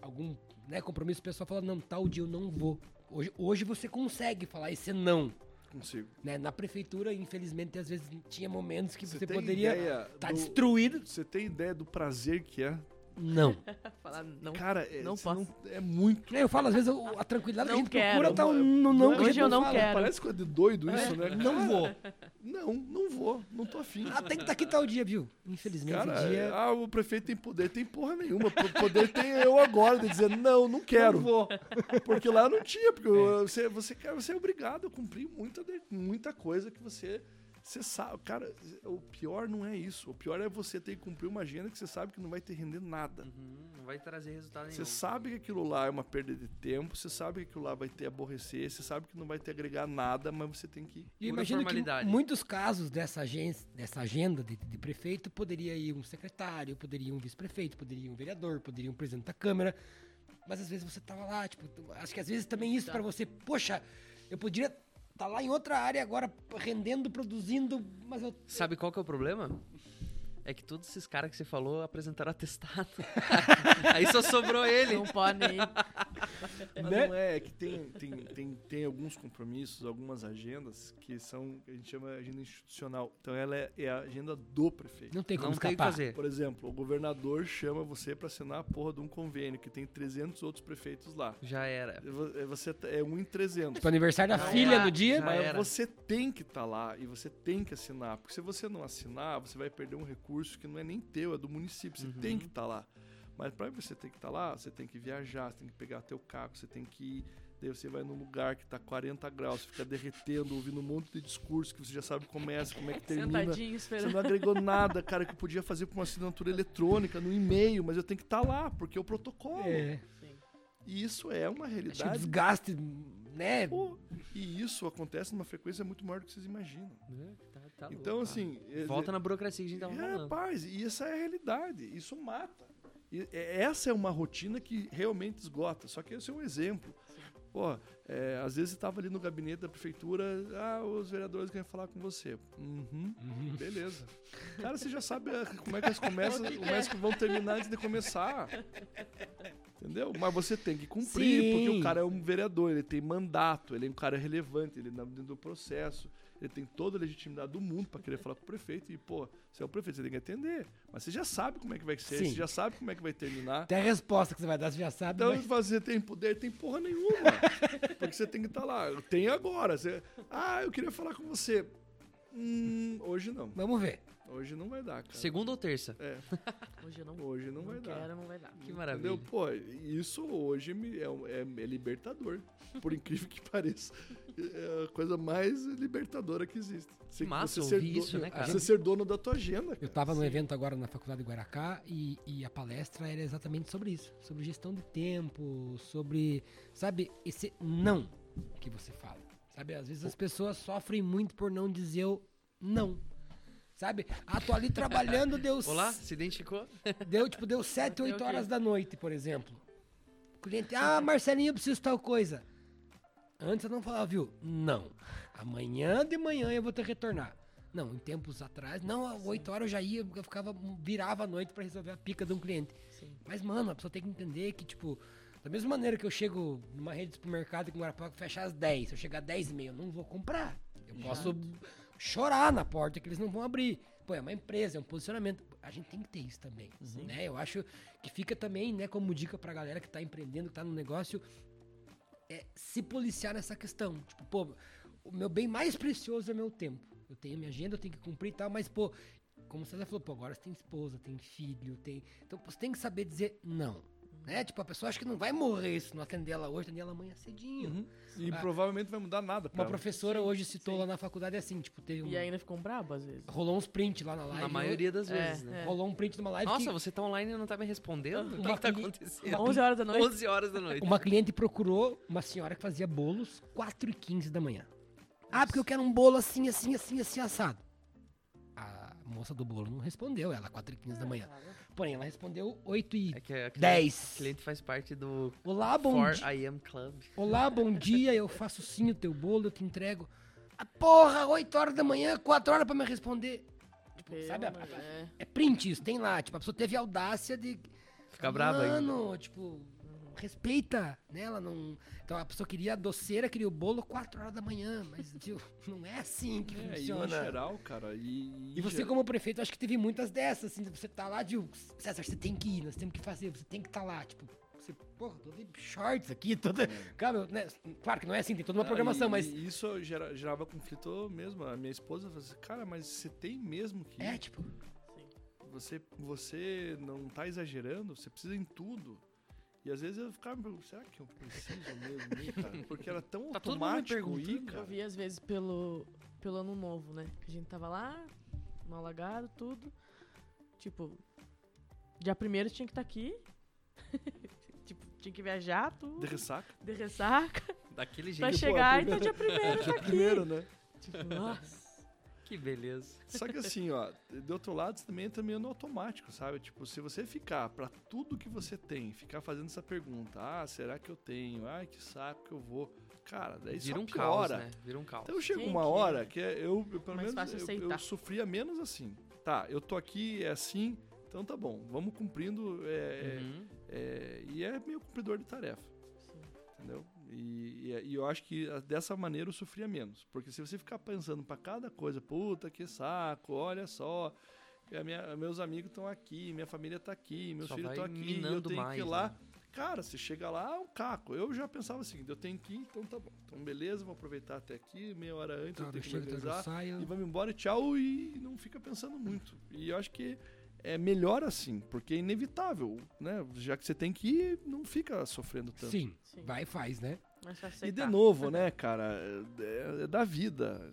Algum né, compromisso, o pessoal fala, não, tal dia eu não vou. Hoje, hoje você consegue falar esse não. Consigo. Né? Na prefeitura, infelizmente, às vezes tinha momentos que você, tem poderia estar do- destruído. Você tem ideia do prazer que é não. <laughs> Falar não. Cara, é, Não posso. é muito. Eu falo, às vezes, o- a tranquilidade que a Não gente quero. procura tá um no não. Não, que a gente hoje eu não fala. quero. Parece coisa de doido isso, né? <laughs> Não Cara, vou. Não, não vou. Não tô afim. Ah, tem que estar aqui tal dia, viu? Infelizmente, Cara, esse dia... ah, o prefeito tem poder, tem porra nenhuma. Poder tem eu agora de dizer, não, não quero. Não vou. <laughs> Porque lá não tinha, porque você, você, cara, você é obrigado a cumprir muita, muita coisa que você, você sabe. Cara, o pior não é isso. O pior é você ter que cumprir uma agenda que você sabe que não vai te render nada. Uhum, não vai trazer resultado nenhum. Você sabe que aquilo lá é uma perda de tempo, você sabe que aquilo lá vai te aborrecer, você sabe que não vai te agregar nada, mas você tem que. E imagino que muitos casos dessa, agência, dessa agenda de, de prefeito poderia ir um secretário, poderia ir um vice-prefeito, poderia ir um vereador, poderia ir um presidente da Câmara. Mas às vezes você tava lá, tipo, acho que às vezes também isso Tá. pra você, poxa, eu poderia estar lá em outra área agora rendendo, produzindo, mas eu Sabe qual que é o problema? É que todos esses caras que você falou apresentaram atestado. <laughs> Aí só sobrou ele. Não pode ir. Mas Né? não é, é que tem, tem, tem, tem alguns compromissos, algumas agendas que são, a gente chama de agenda institucional. Então ela é, é a agenda do prefeito. não tenho como Não tem o que fazer. Por exemplo, o governador chama você para assinar a porra de um convênio, que tem 300 outros prefeitos lá. Já era. É, Você tá- é um em 300. Pro aniversário da Não, filha já- no dia, já Mas era. você tem que estar lá e você tem que assinar. Porque se você não assinar, você vai perder um recurso que não é nem teu, é do município. Você Uhum. tem que estar lá. Mas para você ter que estar lá, você tem que viajar, você tem que pegar teu carro, você tem que ir. Daí você vai num lugar que tá 40 graus, você fica derretendo, ouvindo um monte de discurso que você já sabe como começa, como é que <laughs> termina. Sentadinho Você esperando. não agregou nada, cara, que eu podia fazer com uma assinatura eletrônica, no e-mail, mas eu tenho que estar lá, porque é o protocolo. é. E isso é uma acho que o realidade. desgaste, né? Pô, e isso acontece numa frequência muito maior do que vocês imaginam. Tá- tá Então, louco, assim. cara. é- Volta na burocracia que a gente tava é, falando. rapaz, e essa é a realidade. Isso mata. E é- essa é uma rotina que realmente esgota. Só que esse é um exemplo. Pô, é, às vezes estava ali no gabinete da prefeitura, ah, os vereadores querem falar com você. Uhum, beleza. Cara, você já sabe ah, como é que as <laughs> começam, como é que vão terminar antes de começar. Entendeu? Mas você tem que cumprir, Sim. porque o cara é um vereador, ele tem mandato, ele é um cara relevante, ele é dentro do processo, ele tem toda a legitimidade do mundo para querer falar com o prefeito. E, pô, você é o prefeito, você tem que atender. Mas você já sabe como é que vai ser, Sim. você já sabe como é que vai terminar. Até a resposta que você vai dar, você já sabe. Então, mas- você tem poder, tem porra nenhuma. <laughs> porque você tem que estar lá. Eu tenho agora. Você, ah, eu queria falar com você. Hum, hoje não. Vamos ver. Hoje não vai dar, cara. Segunda ou terça? É, <laughs> Hoje eu não, hoje não, não vai dar. quero, não vai dar. Que maravilha. Entendeu? Pô, isso hoje me- é, é- é libertador. Por <laughs> incrível que pareça. É a coisa mais libertadora que existe. Você, massa você ser ouvir do- isso, né, cara? Você ser dono da tua agenda. Eu cara. estava no evento agora na Faculdade de Guaracá e, e a palestra era exatamente sobre isso. Sobre gestão de tempo, sobre, sabe, esse não que você fala. Sabe, às vezes as pessoas sofrem muito por não dizer o não. Sabe? Ah, tô ali trabalhando, deu, <laughs> Olá, se identificou? <laughs> deu tipo, deu 7, Deu 8 o quê? horas da noite, por exemplo. O cliente, ah, Marcelinho, eu preciso de tal coisa. Antes eu não falava, viu? Não. Amanhã de manhã eu vou te retornar. Não, em tempos atrás, não, às 8 horas eu já ia, eu ficava, virava a noite pra resolver a pica de um cliente. Sim. Mas, mano, a pessoa tem que entender que, tipo, da mesma maneira que eu chego numa rede de supermercado com Guarapuava que fecha às 10, se eu chegar às 10 e meia, eu não vou comprar. Eu posso chorar na porta que eles não vão abrir. Pô, é uma empresa, é um posicionamento. A gente tem que ter isso também, né? Eu acho que fica também, né, como dica pra galera que tá empreendendo, que tá no negócio, é se policiar nessa questão. Tipo, pô, o meu bem mais precioso é meu tempo. Eu tenho minha agenda, eu tenho que cumprir e tal, mas, pô, como você já falou, pô, agora você tem esposa, tem filho, tem. Então você tem que saber dizer não. Né? Tipo, a pessoa acha que não vai morrer se não atender ela hoje, atender ela amanhã cedinho. E Ah. provavelmente não vai mudar nada Uma ela. professora hoje citou lá na faculdade assim, tipo, teve um. E ainda ficam bravos às vezes. Rolou uns print lá na live. Na maioria das É, vezes, né? é. Rolou um print de uma live Nossa, que você tá online e não tá me respondendo? O que, que tá cli- acontecendo? <laughs> 11 horas da noite. 11 horas da noite. uma cliente procurou uma senhora que fazia bolos 4 e 15 da manhã. Ah, porque eu quero um bolo assim, assim, assim, assim, assado. A moça do bolo não respondeu, ela 4 e 15 da manhã. Porém, ela respondeu 8 e É que a cliente, 10. cliente faz parte do Olá, bom For dia. I Am Club. Olá, bom <laughs> dia, eu faço sim o teu bolo, eu te entrego. Ah, porra, 8 horas da manhã, 4 horas pra me responder. Tipo, Pelo sabe, a- amor- é. é print isso, tem lá. Tipo, a pessoa teve a audácia de. Fica brava ainda. Mano, tipo. Respeita, né? Ela não. Então a pessoa queria a doceira, queria o bolo 4 horas da manhã, mas tio, <laughs> não é assim que É, e funciona. geral, cara, e... E você, como prefeito, acho que teve muitas dessas, assim, você tá lá, de César, você tem que ir, nós temos que fazer, você tem que estar lá, tipo, você, porra, tô de shorts aqui, toda. Cara, né, claro que não é assim, tem toda uma Ah, programação, e- mas. e isso gera- gerava conflito mesmo. A minha esposa falou assim, cara, mas você tem mesmo que... É, tipo, Você, você não tá exagerando, você precisa em tudo. E às vezes eu ficava me perguntando, será que eu preciso mesmo ir, cara? <laughs> Porque era tão Tá automático ir, cara. Eu vi às vezes pelo, pelo ano novo, né? A gente tava lá, no alagado, tudo. Tipo, dia primeiro tinha que estar aqui. <laughs> tipo, tinha que viajar, tudo. De ressaca. De ressaca. Daquele Pra jeito. chegar, primeiro- então dia primeiro <laughs> tá aqui. Primeiro, né? Tipo, nossa. Que beleza. Só que assim, ó, do outro lado você também entra meio no automático, sabe? Tipo, se você ficar pra tudo que você tem, ficar fazendo essa pergunta, ah, será que eu tenho? Ai, que saco que eu vou. Cara, daí Vira só um caos, piora. né? Vira um caos. Então chega uma que hora é? que é- eu, eu pelo Mais menos, eu, eu sofria menos assim. Tá, eu tô aqui, é assim, então tá bom, vamos cumprindo. é, Uhum. é, e é meio cumpridor de tarefa, Sim. entendeu? E, e- e eu acho que ah, dessa maneira eu sofria menos. Porque se você ficar pensando pra cada coisa, puta que saco, olha só, a minha- meus amigos estão aqui, minha família tá aqui, meus Só filhos estão aqui, eu tenho que mais, ir lá. né? Cara, você chega lá, é um caco. Eu já pensava assim, eu tenho que ir, então tá bom. Então beleza, vou aproveitar até aqui, meia hora antes tá, eu tenho que organizar. E vamos embora, tchau, e não fica pensando muito. E eu acho que é melhor assim, porque é inevitável, né? Já que você tem que ir, não fica sofrendo tanto. Sim, Sim. vai e faz, né? Pra E de novo, <laughs> né, cara, é, é da vida.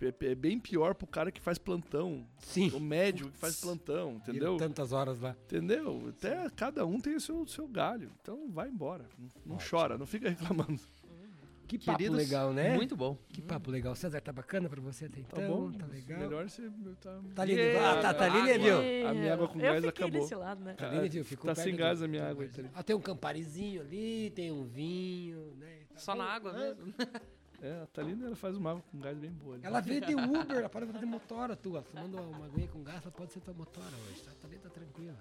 É, é bem pior pro cara que faz plantão, Sim. o médico que faz Putz. plantão, entendeu? Tantas horas lá. Entendeu? Até cada um tem o seu, seu galho. Então vai embora. Não, não chora, não fica reclamando. Que papo Queridos, legal, né? Muito bom. Que papo legal. César, tá bacana pra você até Tá então? bom? Tá legal. Melhor você. Tá, Tá ali, Yeah. ah, tá, tá ali, né, viu? A minha água com eu gás fiquei acabou. desse lado, né? Tá ali, né, viu? Ficou tá sem do- gás a minha água. Tá. Ah, tem um camparizinho ali, tem um vinho, né? Tá Só bom. na água Ah, mesmo. É, a Thalina ela faz uma água com gás bem boa. ali. Ela veio de Uber, ela pode fazer motora tua. Tomando uma aguinha com gás, ela pode ser tua motora hoje. Tá, tá, bem, tá tranquila.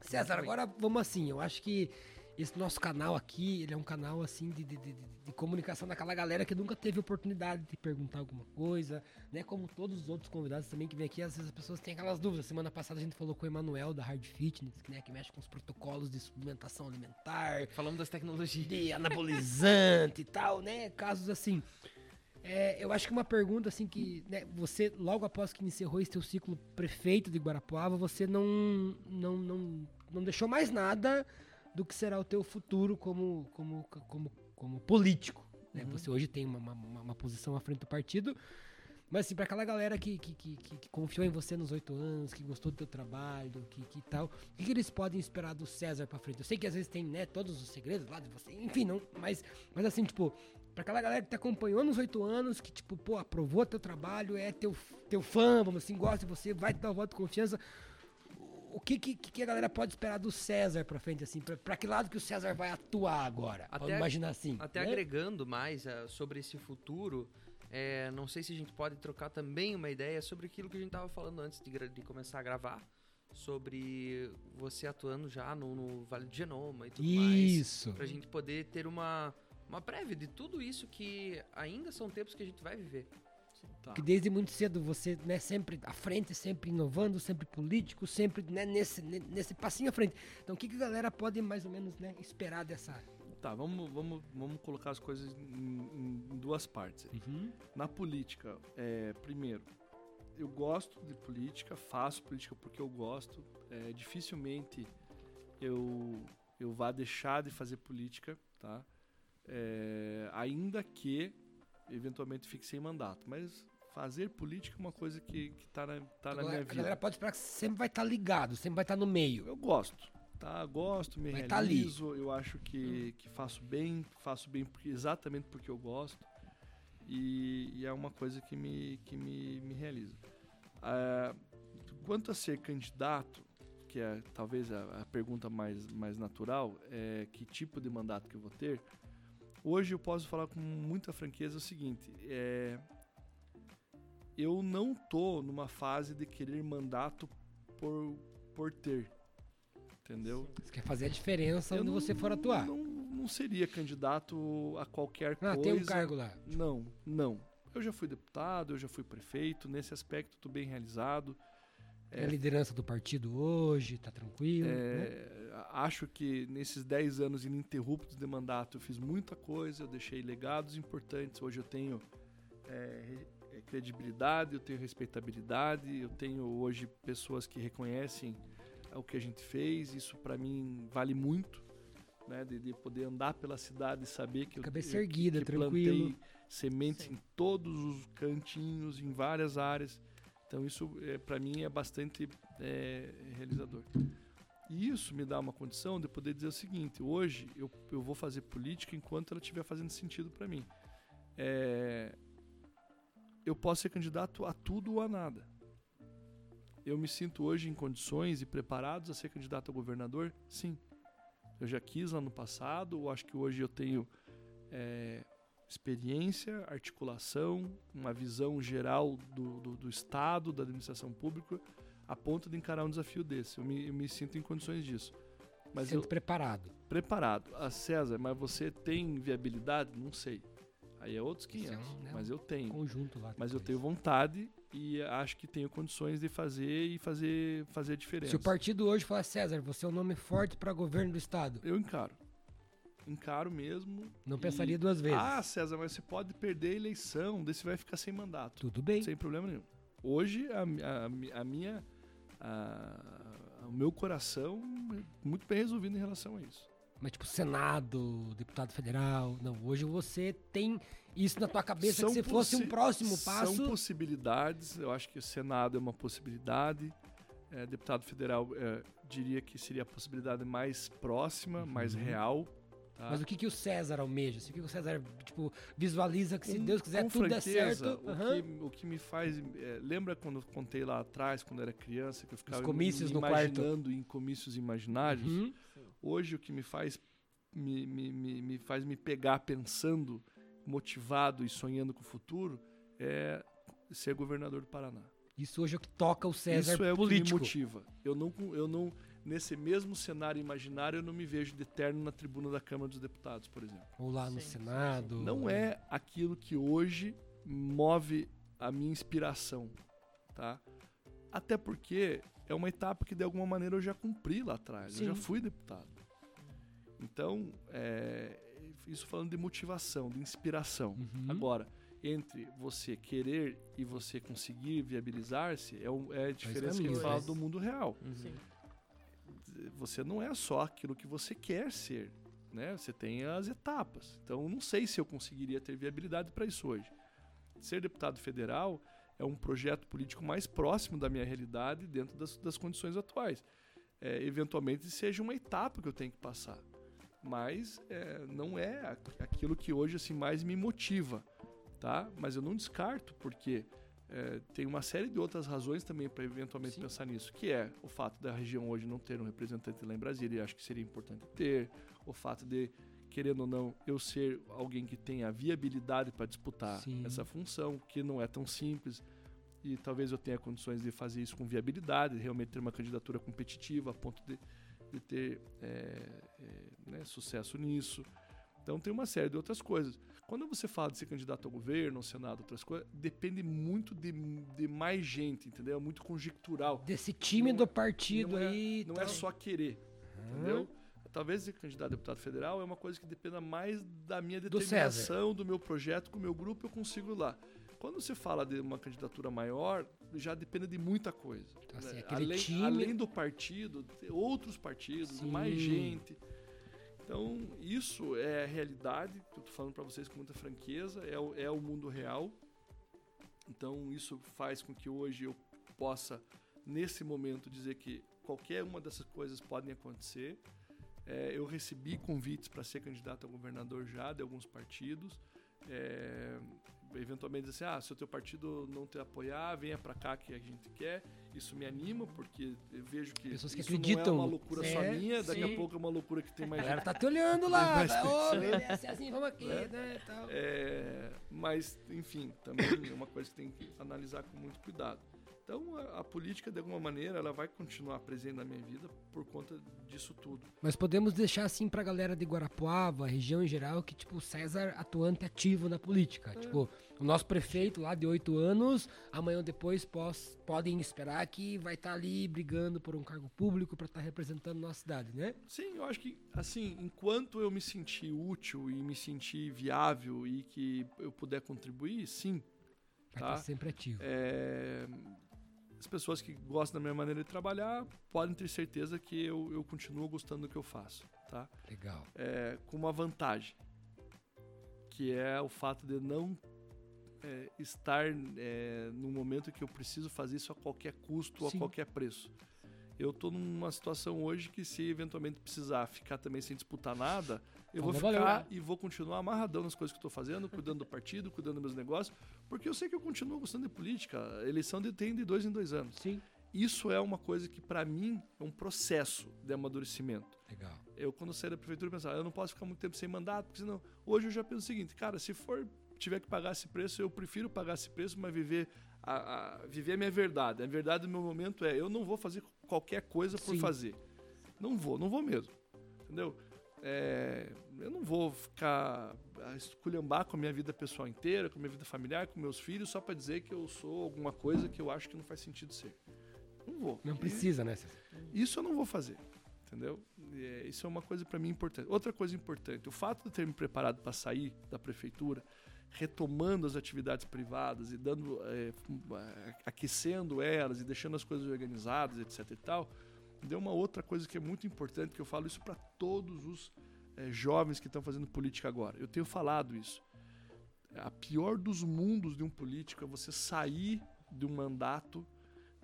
César, agora vamos assim. Eu acho que esse nosso canal aqui, ele é um canal assim de, de, de- de comunicação daquela galera que nunca teve oportunidade de perguntar alguma coisa, né? Como todos os outros convidados também que vêm aqui, às vezes as pessoas têm aquelas dúvidas. Semana passada a gente falou com o Emanuel da Hard Fitness, que, né, que mexe com os protocolos de suplementação alimentar, Falamos das tecnologias. de anabolizante <laughs> e tal, né? Casos assim. É, eu acho que uma pergunta assim que né, você logo após que encerrou esse teu ciclo prefeito de Guarapuava, você não não, não, não deixou mais nada do que será o teu futuro como como como, como político. Né? Você hoje tem uma, uma, uma posição à frente do partido, mas assim, para aquela galera que, que, que, que- confiou em você nos oito anos, que gostou do teu trabalho, que, que tal, o que, eles podem esperar do César pra frente? Eu sei que às vezes tem, né, todos os segredos lá de você, enfim, não, mas, mas assim, tipo, pra aquela galera que te acompanhou nos oito anos, que, tipo, pô, aprovou teu trabalho, é teu, teu fã, vamos assim, gosta de você, vai te dar o voto de confiança. O que, que, que a galera pode esperar do César pra frente, assim? Pra, pra que lado que o César vai atuar agora? Até Vamos a- imaginar assim. Até né? agregando mais eh, sobre esse futuro, eh, não sei se a gente pode trocar também uma ideia sobre aquilo que a gente tava falando antes de, de começar a gravar. Sobre você atuando já no, no Vale do Genoma e tudo mais. Isso. Pra gente poder ter uma, uma prévia de tudo isso que ainda são tempos que a gente vai viver. Tá. Que desde muito cedo você, né, sempre à frente, sempre inovando, sempre político, sempre né, nesse, ne- nesse passinho à frente. Então o que, que a galera pode mais ou menos né, esperar dessa. Tá, vamos, vamos, vamos colocar as coisas em, em duas partes. aí. Na política, é, primeiro, eu gosto de política, faço política porque eu gosto. É, dificilmente eu, eu vá deixar de fazer política, tá? É, ainda que eventualmente fique sem mandato. Mas fazer política é uma coisa que, que tá na, tá na a, minha galera, a galera vida. pode esperar que sempre vai estar ligado, sempre vai estar no meio. Eu gosto, tá? Gosto, me Vai tá ali. realizo. Eu acho que, que faço bem, faço bem porque- exatamente porque eu gosto. E, e é uma coisa que me, que me, me realiza. Ah, quanto a ser candidato, que é talvez a, a pergunta mais, mais natural, é que tipo de mandato que eu vou ter. Hoje eu posso falar com muita franqueza o seguinte: é, eu não tô numa fase de querer mandato por, por ter. entendeu? Você quer fazer a diferença Eu onde não- você for atuar. Não, não seria candidato a qualquer ah, coisa. tem um cargo lá. Não, não. Eu já fui deputado, eu já fui prefeito. Nesse aspecto, estou bem realizado. É a liderança do partido hoje, tá tranquilo. né? É, Acho que nesses 10 anos ininterruptos de mandato eu fiz muita coisa, eu deixei legados importantes. Hoje eu tenho é, é, credibilidade, eu tenho respeitabilidade, eu tenho hoje pessoas que reconhecem o que a gente fez. Isso para mim vale muito, né? De, de poder andar pela cidade e saber que eu, Cabeça eu- erguida, que tranquilo. plantei sementes Sim. em todos os cantinhos, em várias áreas. Então isso é, para mim é bastante é, realizador. E isso me dá uma condição de poder dizer o seguinte: hoje eu, eu vou fazer política enquanto ela estiver fazendo sentido para mim. É, eu posso ser candidato a tudo ou a nada. Eu me sinto hoje em condições e preparados a ser candidato a governador? Sim. Eu já quis lá no passado, eu acho que hoje eu tenho é, experiência, articulação, uma visão geral do, do, do Estado, da administração pública, a ponto de encarar um desafio desse. Eu me, eu me sinto em condições disso. Mas eu, Sendo preparado. preparado. A César, mas você tem viabilidade? Não sei. Aí é outros Isso é 500, um, né, mas eu tenho. Conjunto lá. Mas eu tenho vontade e acho que tenho condições de fazer e fazer, fazer a diferença. Se o partido hoje falar, César, você é um nome forte para governo do estado, Eu encaro. Encaro mesmo. não E- pensaria duas vezes. Ah, César, mas você pode perder a eleição, daí você vai ficar sem mandato. Tudo bem. Sem problema nenhum. Hoje, a, a- a minha. a- o meu coração é muito bem resolvido em relação a isso. Mas tipo, Senado, deputado federal. Não, hoje você tem isso na tua cabeça que se fosse um próximo passo. São possibilidades, eu acho que o Senado é uma possibilidade. É, deputado federal, é, diria que seria a possibilidade mais próxima, mais Uhum. real. Tá? Mas o que, que o César almeja? Assim, O que, o César, tipo, visualiza que se Com- Deus quiser tudo der franqueza, certo? O, aham. que, o que me faz. é, lembra quando eu contei lá atrás, quando eu era criança, que eu ficava comícios me quarto. imaginando em comícios imaginários? Uhum. Hoje o que me faz me, me, me, me faz me pegar pensando, motivado e sonhando com o futuro é ser governador do Paraná. Isso hoje é o que toca o César Isso é político. o que me motiva. Eu não, eu não, nesse mesmo cenário imaginário, eu não me vejo de terno na tribuna da Câmara dos Deputados, por exemplo. Ou lá no Sim, sim, Senado. Não é aquilo que hoje move a minha inspiração, tá? Até porque é uma etapa que de alguma maneira eu já cumpri lá atrás. Eu já Sim. fui deputado. Então, é, isso falando de motivação, de inspiração. Uhum. Agora, entre você querer e você conseguir viabilizar-se, é, é a diferença que a gente caminhos, fala né? do mundo real. Uhum. Sim. Você não é só aquilo que você quer ser, né? Você tem as etapas. Então, não sei se eu conseguiria ter viabilidade para isso hoje. Ser deputado federal é um projeto político mais próximo da minha realidade dentro das, das condições atuais. É, eventualmente seja uma etapa que eu tenho que passar, mas é, não é aquilo que hoje assim mais me motiva, tá? Mas eu não descarto porque é, tem uma série de outras razões também para eventualmente Sim. pensar nisso, que é o fato da região hoje não ter um representante lá em Brasília, e acho que seria importante ter, o fato de querendo ou não eu ser alguém que tenha viabilidade para disputar Sim. essa função, que não é tão simples. E talvez eu tenha condições de fazer isso com viabilidade, realmente ter uma candidatura competitiva a ponto de, de ter é, é, né, sucesso nisso. Então tem uma série de outras coisas. Quando você fala de ser candidato ao governo, ao Senado, outras coisas, depende muito de, de mais gente, entendeu? É muito conjectural. Desse time Não do é- partido não é- aí. Não tal. é só querer, entendeu? Talvez ser candidato a deputado federal é uma coisa que dependa mais da minha Do determinação, do, meu projeto, com o meu grupo, eu consigo ir lá. Quando você fala de uma candidatura maior, já depende de muita coisa. Então, assim, né? aquele além, time- além do partido, outros partidos, Sim. mais gente. Então, isso é a realidade, que eu tô falando para vocês com muita franqueza, é o, é o mundo real. Então, isso faz com que hoje eu possa, nesse momento, dizer que qualquer uma dessas coisas podem acontecer. É, eu recebi convites para ser candidato a governador já de alguns partidos. É, eventualmente dizer assim, ah, se o teu partido não te apoiar, venha para cá que a gente quer. Isso me anima, porque eu vejo que Pessoas que isso acreditam. não é uma loucura só É, minha, daqui a sim. pouco é uma loucura que tem A mais galera gente. tá te olhando lá. <laughs> Mas- Tá, Ô, obedece assim, vamos aqui, É. né? Tal. É, mas, enfim, também é uma coisa que tem que analisar com muito cuidado. Então a, a, política, de alguma maneira, ela vai continuar presente na minha vida por conta disso tudo. Mas podemos deixar assim pra galera de Guarapuava, região em geral, que tipo, César atuante ativo na política. É. Tipo, o nosso prefeito lá de oito anos, amanhã ou depois pós, podem esperar que vai estar tá ali brigando por um cargo público para estar tá representando nossa cidade, né? Sim, eu acho que, assim, enquanto eu me sentir útil e me sentir viável e que eu puder contribuir, sim. Vai tá? estar sempre ativo. É as pessoas que gostam da minha maneira de trabalhar podem ter certeza que eu, eu continuo gostando do que eu faço, tá? Legal. É, com uma vantagem, que é o fato de não é, estar é, no momento que eu preciso fazer isso a qualquer custo ou a qualquer preço. Eu estou numa situação hoje que se eventualmente precisar ficar também sem disputar nada, eu vou ficar valeu. e vou continuar amarradão nas coisas que estou fazendo, cuidando do partido, cuidando dos meus negócios, porque eu sei que eu continuo gostando de política. A eleição tem de dois em dois anos. Sim. Isso é uma coisa que, para mim, é um processo de amadurecimento. Legal. Eu, quando saí da prefeitura, pensava, eu não posso ficar muito tempo sem mandato, porque senão. Hoje eu já penso o seguinte, cara, se for tiver que pagar esse preço, eu prefiro pagar esse preço, mas viver a, a, viver a minha verdade. A verdade do meu momento é, eu não vou fazer qualquer coisa por Sim. fazer. Não vou, não vou mesmo. Entendeu? É, eu não vou ficar a esculhambar com a minha vida pessoal inteira, com a minha vida familiar, com meus filhos, só para dizer que eu sou alguma coisa que eu acho que não faz sentido ser. Não vou. Não precisa, né? Isso eu não vou fazer. Entendeu? É, isso é uma coisa para mim importante. Outra coisa importante, o fato de ter me preparado para sair da prefeitura, retomando as atividades privadas e dando, é, aquecendo elas e deixando as coisas organizadas, etc e tal, deu uma outra coisa que é muito importante, que eu falo isso para todos os é, jovens que estão fazendo política agora. Eu tenho falado isso. A pior dos mundos de um político é você sair de um mandato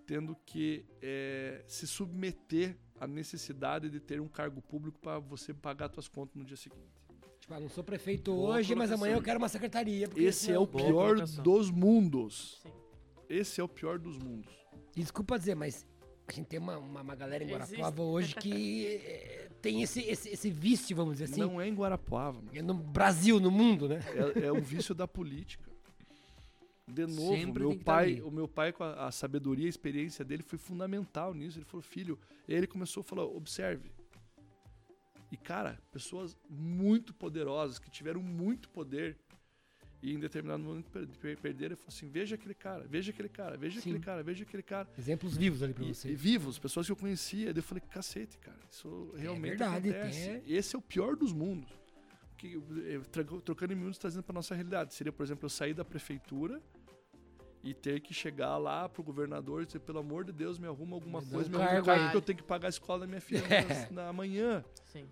tendo que é, se submeter à necessidade de ter um cargo público para você pagar suas contas no dia seguinte. Tipo, ah, não sou prefeito Boa hoje, mas amanhã eu quero uma secretaria. Esse é o pior dos mundos. Sim. Esse é o pior dos mundos. Desculpa dizer, mas a gente tem uma, uma, uma galera em Guarapuava hoje que eh, tem esse, esse, esse, vício, vamos dizer assim. Não é em Guarapuava. Mano. É no Brasil, no mundo, né? É, é um vício da política. De novo, Sempre meu pai, o meu pai, com a, a, sabedoria, a experiência dele foi fundamental nisso. Ele falou, filho, e ele começou a falar, observe. E, cara, pessoas muito poderosas, que tiveram muito poder, e em determinado momento perderam e falou assim: veja aquele cara, veja aquele cara, veja Sim. aquele cara, veja aquele cara. Exemplos vivos ali pra você. E vivos, pessoas que eu conhecia. Daí eu falei: cacete, cara, isso é realmente verdade, acontece. É. Esse é o pior dos mundos. Que, trocando em minutos, trazendo pra nossa realidade. Seria, por exemplo, eu sair da prefeitura e ter que chegar lá pro governador e dizer, pelo amor de Deus, me arruma alguma me coisa, me arruma um cargo, porque eu tenho que pagar a escola da minha filha <laughs> é. na, na manhã. Sim.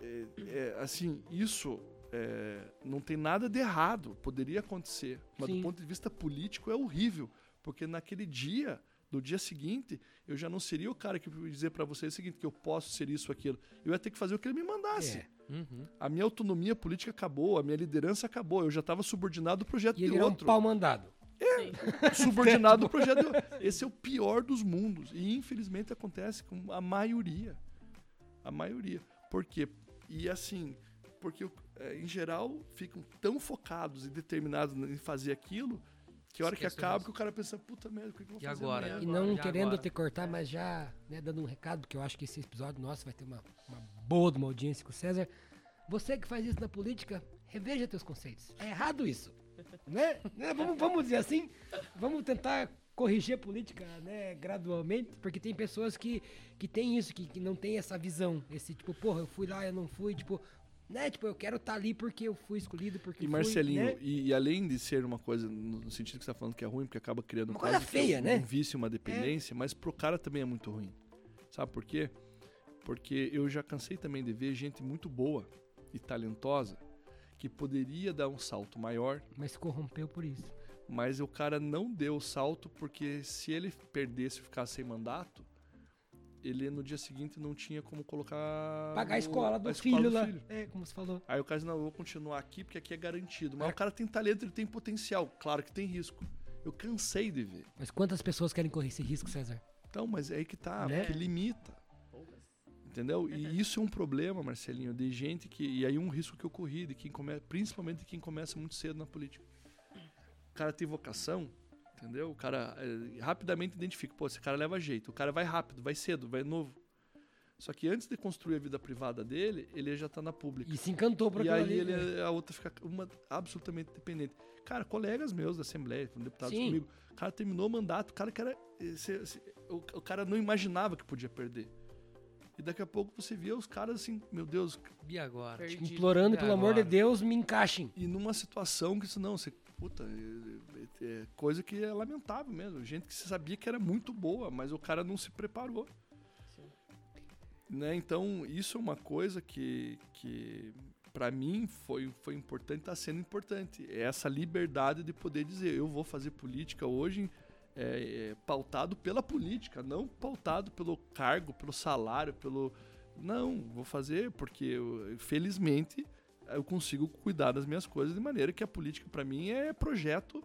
É, é, assim, isso é, não tem nada de errado, poderia acontecer, mas Sim. do ponto de vista político é horrível, porque naquele dia, no dia seguinte, eu já não seria o cara que ia dizer para você o seguinte, que eu posso ser isso aquilo. Eu ia ter que fazer o que ele me mandasse. É. Uhum. A minha autonomia política acabou, a minha liderança acabou, eu já estava subordinado ao projeto e de ele outro. É um pau mandado. <laughs> Subordinado ao projeto. Esse é o pior dos mundos. E infelizmente acontece com a maioria. A maioria. Por quê? E assim, porque é, em geral ficam tão focados e determinados em fazer aquilo que a hora que acaba, que o cara pensa, puta merda, o que, eu vou e fazer agora? E não querendo agora. te cortar, mas já né, dando um recado, porque eu acho que esse episódio nosso vai ter uma, uma boa de uma audiência com o César. Você que faz isso na política, reveja teus conceitos. É errado isso. Né? né? Vamos, vamos dizer assim, vamos tentar corrigir a política, né, gradualmente, porque tem pessoas que, que têm isso, que, que não tem essa visão, esse tipo, porra, eu fui lá, eu não fui, tipo, né? Tipo, eu quero estar tá ali porque eu fui escolhido, porque E Marcelinho, né? e, e, além de ser uma coisa, no sentido que você tá falando que é ruim, porque acaba criando uma coisa feia, um, né? Um vício, uma dependência, é. mas pro cara também é muito ruim. Sabe por quê? Porque eu já cansei também de ver gente muito boa e talentosa que poderia dar um salto maior. Mas se corrompeu por isso. Mas o cara não deu o salto porque se ele perdesse e ficasse sem mandato, ele no dia seguinte não tinha como colocar. Pagar a escola do, a escola filho, do lá. Filho. É, como você falou. Aí o cara disse, não, eu vou continuar aqui porque aqui é garantido. Mas é. o cara tem talento, ele tem potencial. Claro que tem risco. Eu cansei de ver. Mas quantas pessoas querem correr esse risco, César? Então, mas é aí que tá, né? porque limita. Entendeu? E isso é um problema, Marcelinho, de gente que. E aí um risco que eu corri, de quem come, principalmente de quem começa muito cedo na política. O cara tem vocação, Entendeu? O cara é, rapidamente identifica, pô, esse cara leva jeito, o cara vai rápido, vai cedo, vai novo. Só que antes de construir a vida privada dele, ele já tá na pública. E se encantou por E aquilo aí ali. ele, né? a outra fica uma absolutamente dependente. Cara, colegas meus da Assembleia, deputados Sim. comigo, o cara terminou o mandato, o cara que era. esse- esse- o, o cara não imaginava que podia perder. E daqui a pouco você via os caras assim, meu Deus, E agora? Perdido. Implorando, E pelo amor de agora? Deus, me encaixem. e numa situação que isso não, você. Puta, é, é- é coisa que é lamentável mesmo. Gente que você sabia que era muito boa, mas o cara não se preparou. Sim. né? Então, isso é uma coisa que, que para mim foi, foi importante, está sendo importante. É essa liberdade de poder dizer, eu vou fazer política hoje é, é, pautado pela política, não pautado pelo cargo, pelo salário, pelo... Não, vou fazer porque, eu, felizmente, eu consigo cuidar das minhas coisas de maneira que a política, para mim, é projeto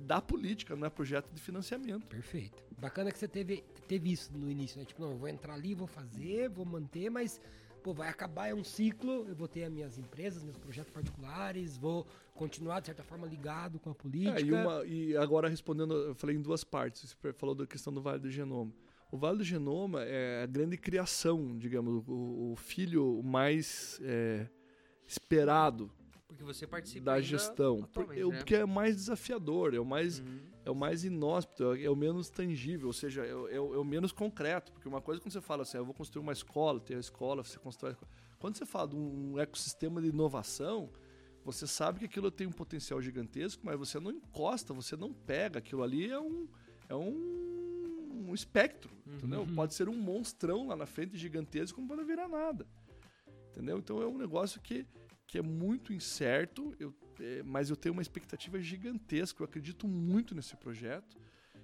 da política, não é projeto de financiamento. Perfeito. Bacana que você teve, teve isso no início, né? Tipo, não, eu vou entrar ali, vou fazer, vou manter, mas, pô, vai acabar, é um ciclo, eu vou ter as minhas empresas, meus projetos particulares, vou continuar, de certa forma, ligado com a política. É, e, uma- e agora respondendo, eu falei em duas partes. Você falou da questão do Vale do Genoma. O Vale do Genoma é a grande criação, digamos, o, o filho mais é, esperado Porque você participa da gestão. É o- né? Porque é mais desafiador, é o mais, Uhum. é o mais inóspito, é o menos tangível, ou seja, é, o- é o é o menos concreto. Porque uma coisa é quando você fala assim, "Ah, eu vou construir uma escola, ter a escola, você constrói a escola. Quando você fala de um ecossistema de inovação, você sabe que aquilo tem um potencial gigantesco, mas você não encosta, você não pega. Aquilo ali é um, é um, um espectro, entendeu? Uhum. Pode ser um monstrão lá na frente gigantesco, como pode virar nada. Entendeu? Então é um negócio que, que é muito incerto, eu, é, mas eu tenho uma expectativa gigantesca. Eu acredito muito nesse projeto.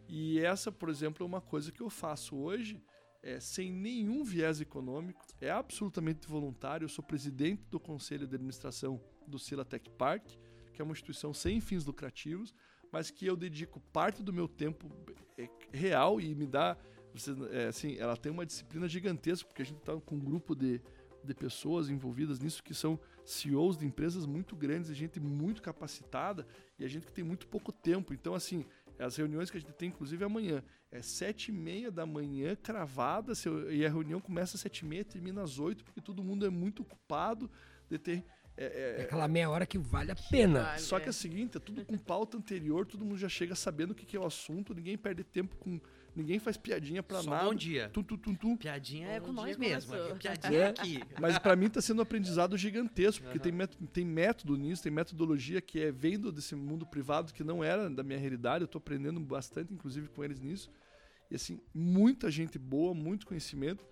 E essa, por exemplo, é uma coisa que eu faço hoje é, sem nenhum viés econômico, é absolutamente voluntário. Eu sou presidente do conselho de administração do Sila Tech Park, que é uma instituição sem fins lucrativos, mas que eu dedico parte do meu tempo é, real e me dá. Você, é, assim, ela tem uma disciplina gigantesca, porque a gente está com um grupo de, de pessoas envolvidas nisso que são CEOs de empresas muito grandes, gente muito capacitada e a gente que tem muito pouco tempo. Então, assim, as reuniões que a gente tem, inclusive amanhã, é sete e meia da manhã, cravada, e a reunião começa às sete e meia, termina às oito, porque todo mundo é muito ocupado de ter. é, É é, aquela meia hora que vale a pena. vale. só que é é. o seguinte, é tudo com pauta anterior, todo mundo já chega sabendo o que que é o assunto, ninguém perde tempo com. Ninguém faz piadinha pra Só nada. bom dia. Tum, tum, tum, tum. Piadinha é Bom com dia nós mesmo. aqui. <laughs> Piadinha É. é aqui. Mas pra mim tá sendo um aprendizado <laughs> gigantesco, porque Aham. tem, método, tem método nisso, tem metodologia que é vendo desse mundo privado que não era da minha realidade. Eu tô aprendendo bastante, inclusive, com eles nisso. E assim, muita gente boa, muito conhecimento.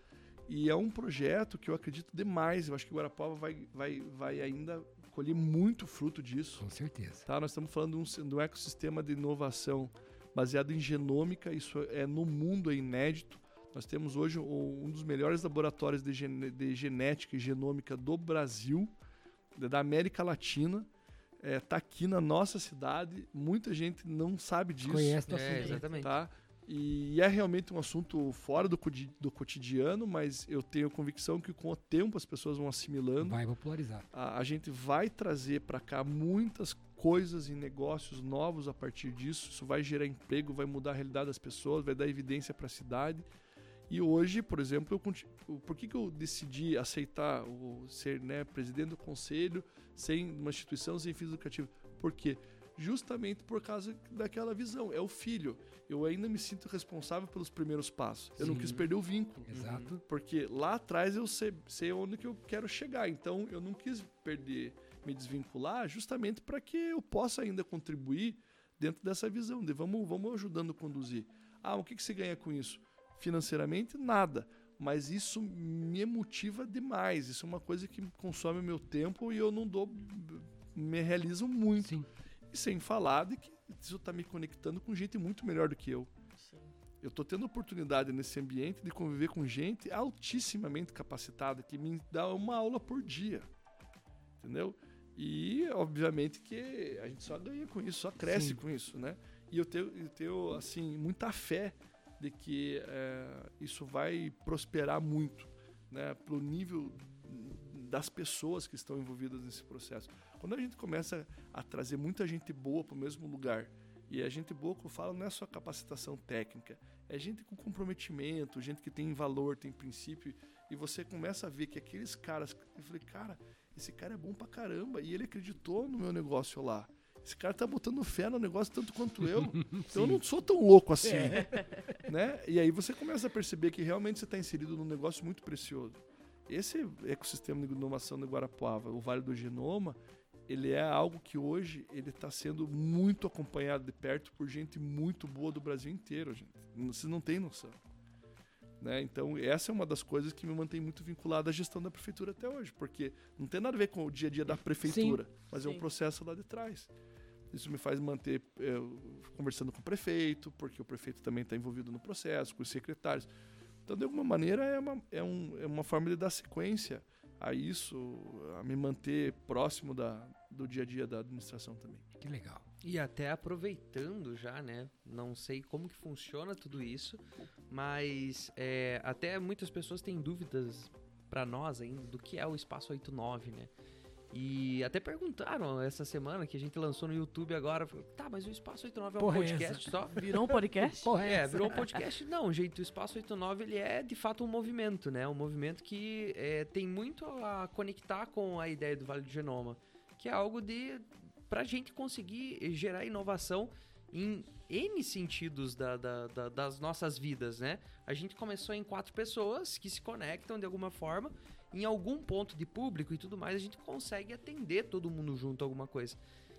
E é um projeto que eu acredito demais. Eu acho que o Guarapava vai, vai, vai ainda colher muito fruto disso. Com certeza. Tá? Nós estamos falando de um, de um ecossistema de inovação baseado em genômica, isso é no mundo é inédito. Nós temos hoje o- um dos melhores laboratórios de, gene- de genética e genômica do Brasil, da América Latina. Está aqui na nossa cidade, muita gente não sabe disso. Conhece do É, assunto. exatamente. Tá? E é realmente um assunto fora do, do cotidiano, mas eu tenho convicção que com o tempo as pessoas vão assimilando Vai popularizar. a, a gente vai trazer para cá muitas coisas e negócios novos a partir disso. Isso vai gerar emprego, vai mudar a realidade das pessoas, vai dar evidência para a cidade. E hoje, por exemplo, eu, por que, que eu decidi aceitar o, ser né, presidente do conselho sem uma instituição sem fins lucrativos? Por quê? Justamente por causa daquela visão. É o filho. Eu ainda me sinto responsável pelos primeiros passos. Eu não Sim. quis perder o vínculo. Exato. Porque lá atrás eu sei, sei onde que eu quero chegar. Então eu não quis perder, me desvincular, justamente para que eu possa ainda contribuir dentro dessa visão de vamos, vamos ajudando a conduzir. Ah, o que, que você ganha com isso? Financeiramente, nada. Mas isso me motiva demais. Isso é uma coisa que consome o meu tempo e eu não dou. Me realizo muito. Sim. E sem falar de que isso está me conectando com gente muito melhor do que eu. Sim. Eu estou tendo oportunidade nesse ambiente de conviver com gente altissimamente capacitada que me dá uma aula por dia. Entendeu? E, obviamente, que a gente só ganha com isso, só cresce Sim. com isso, né? E eu tenho, eu tenho assim, muita fé de que eh, isso vai prosperar muito, né? Pro nível das pessoas que estão envolvidas nesse processo. Quando a gente começa a trazer muita gente boa para o mesmo lugar E a gente boa que eu falo não é só capacitação técnica, é gente com comprometimento, gente que tem valor, tem princípio. E você começa a ver que aqueles caras. Eu falei, cara, esse cara é bom pra caramba. E ele acreditou no meu negócio lá. Esse cara tá botando fé no negócio tanto quanto eu. <laughs> então eu não sou tão louco assim. <laughs> Né? E aí você começa a perceber que realmente você está inserido num negócio muito precioso. Esse ecossistema de inovação de Guarapuava, o Vale do Genoma, ele é algo que hoje ele está sendo muito acompanhado de perto por gente muito boa do Brasil inteiro, gente. Vocês não têm noção. Né? Então, essa é uma das coisas que me mantém muito vinculado à gestão da prefeitura até hoje, porque não tem nada a ver com o dia a dia da prefeitura, Sim. mas é um processo lá de trás. Isso me faz manter é, conversando com o prefeito, porque o prefeito também está envolvido no processo, com os secretários. Então, de alguma maneira, é uma, é, um, é uma forma de dar sequência a isso, a me manter próximo da, do dia a dia da administração também. Que legal. E até aproveitando já, né? Não sei como que funciona tudo isso, mas é, até muitas pessoas têm dúvidas para nós ainda do que é o Espaço 89, né? E até perguntaram essa semana que a gente lançou no YouTube agora. Tá, mas o Espaço 89 é um Porra é podcast só? Virou um podcast? <laughs> Porra é, é virou um podcast. Não, gente, o Espaço 89 ele é de fato um movimento, né? Um movimento que é, tem muito a conectar com a ideia do Vale do Genoma, que é algo de pra gente conseguir gerar inovação em N sentidos da, da, da, das nossas vidas, né? A gente começou em quatro pessoas que se conectam de alguma forma em algum ponto de público e tudo mais, a gente consegue atender todo mundo junto a alguma coisa.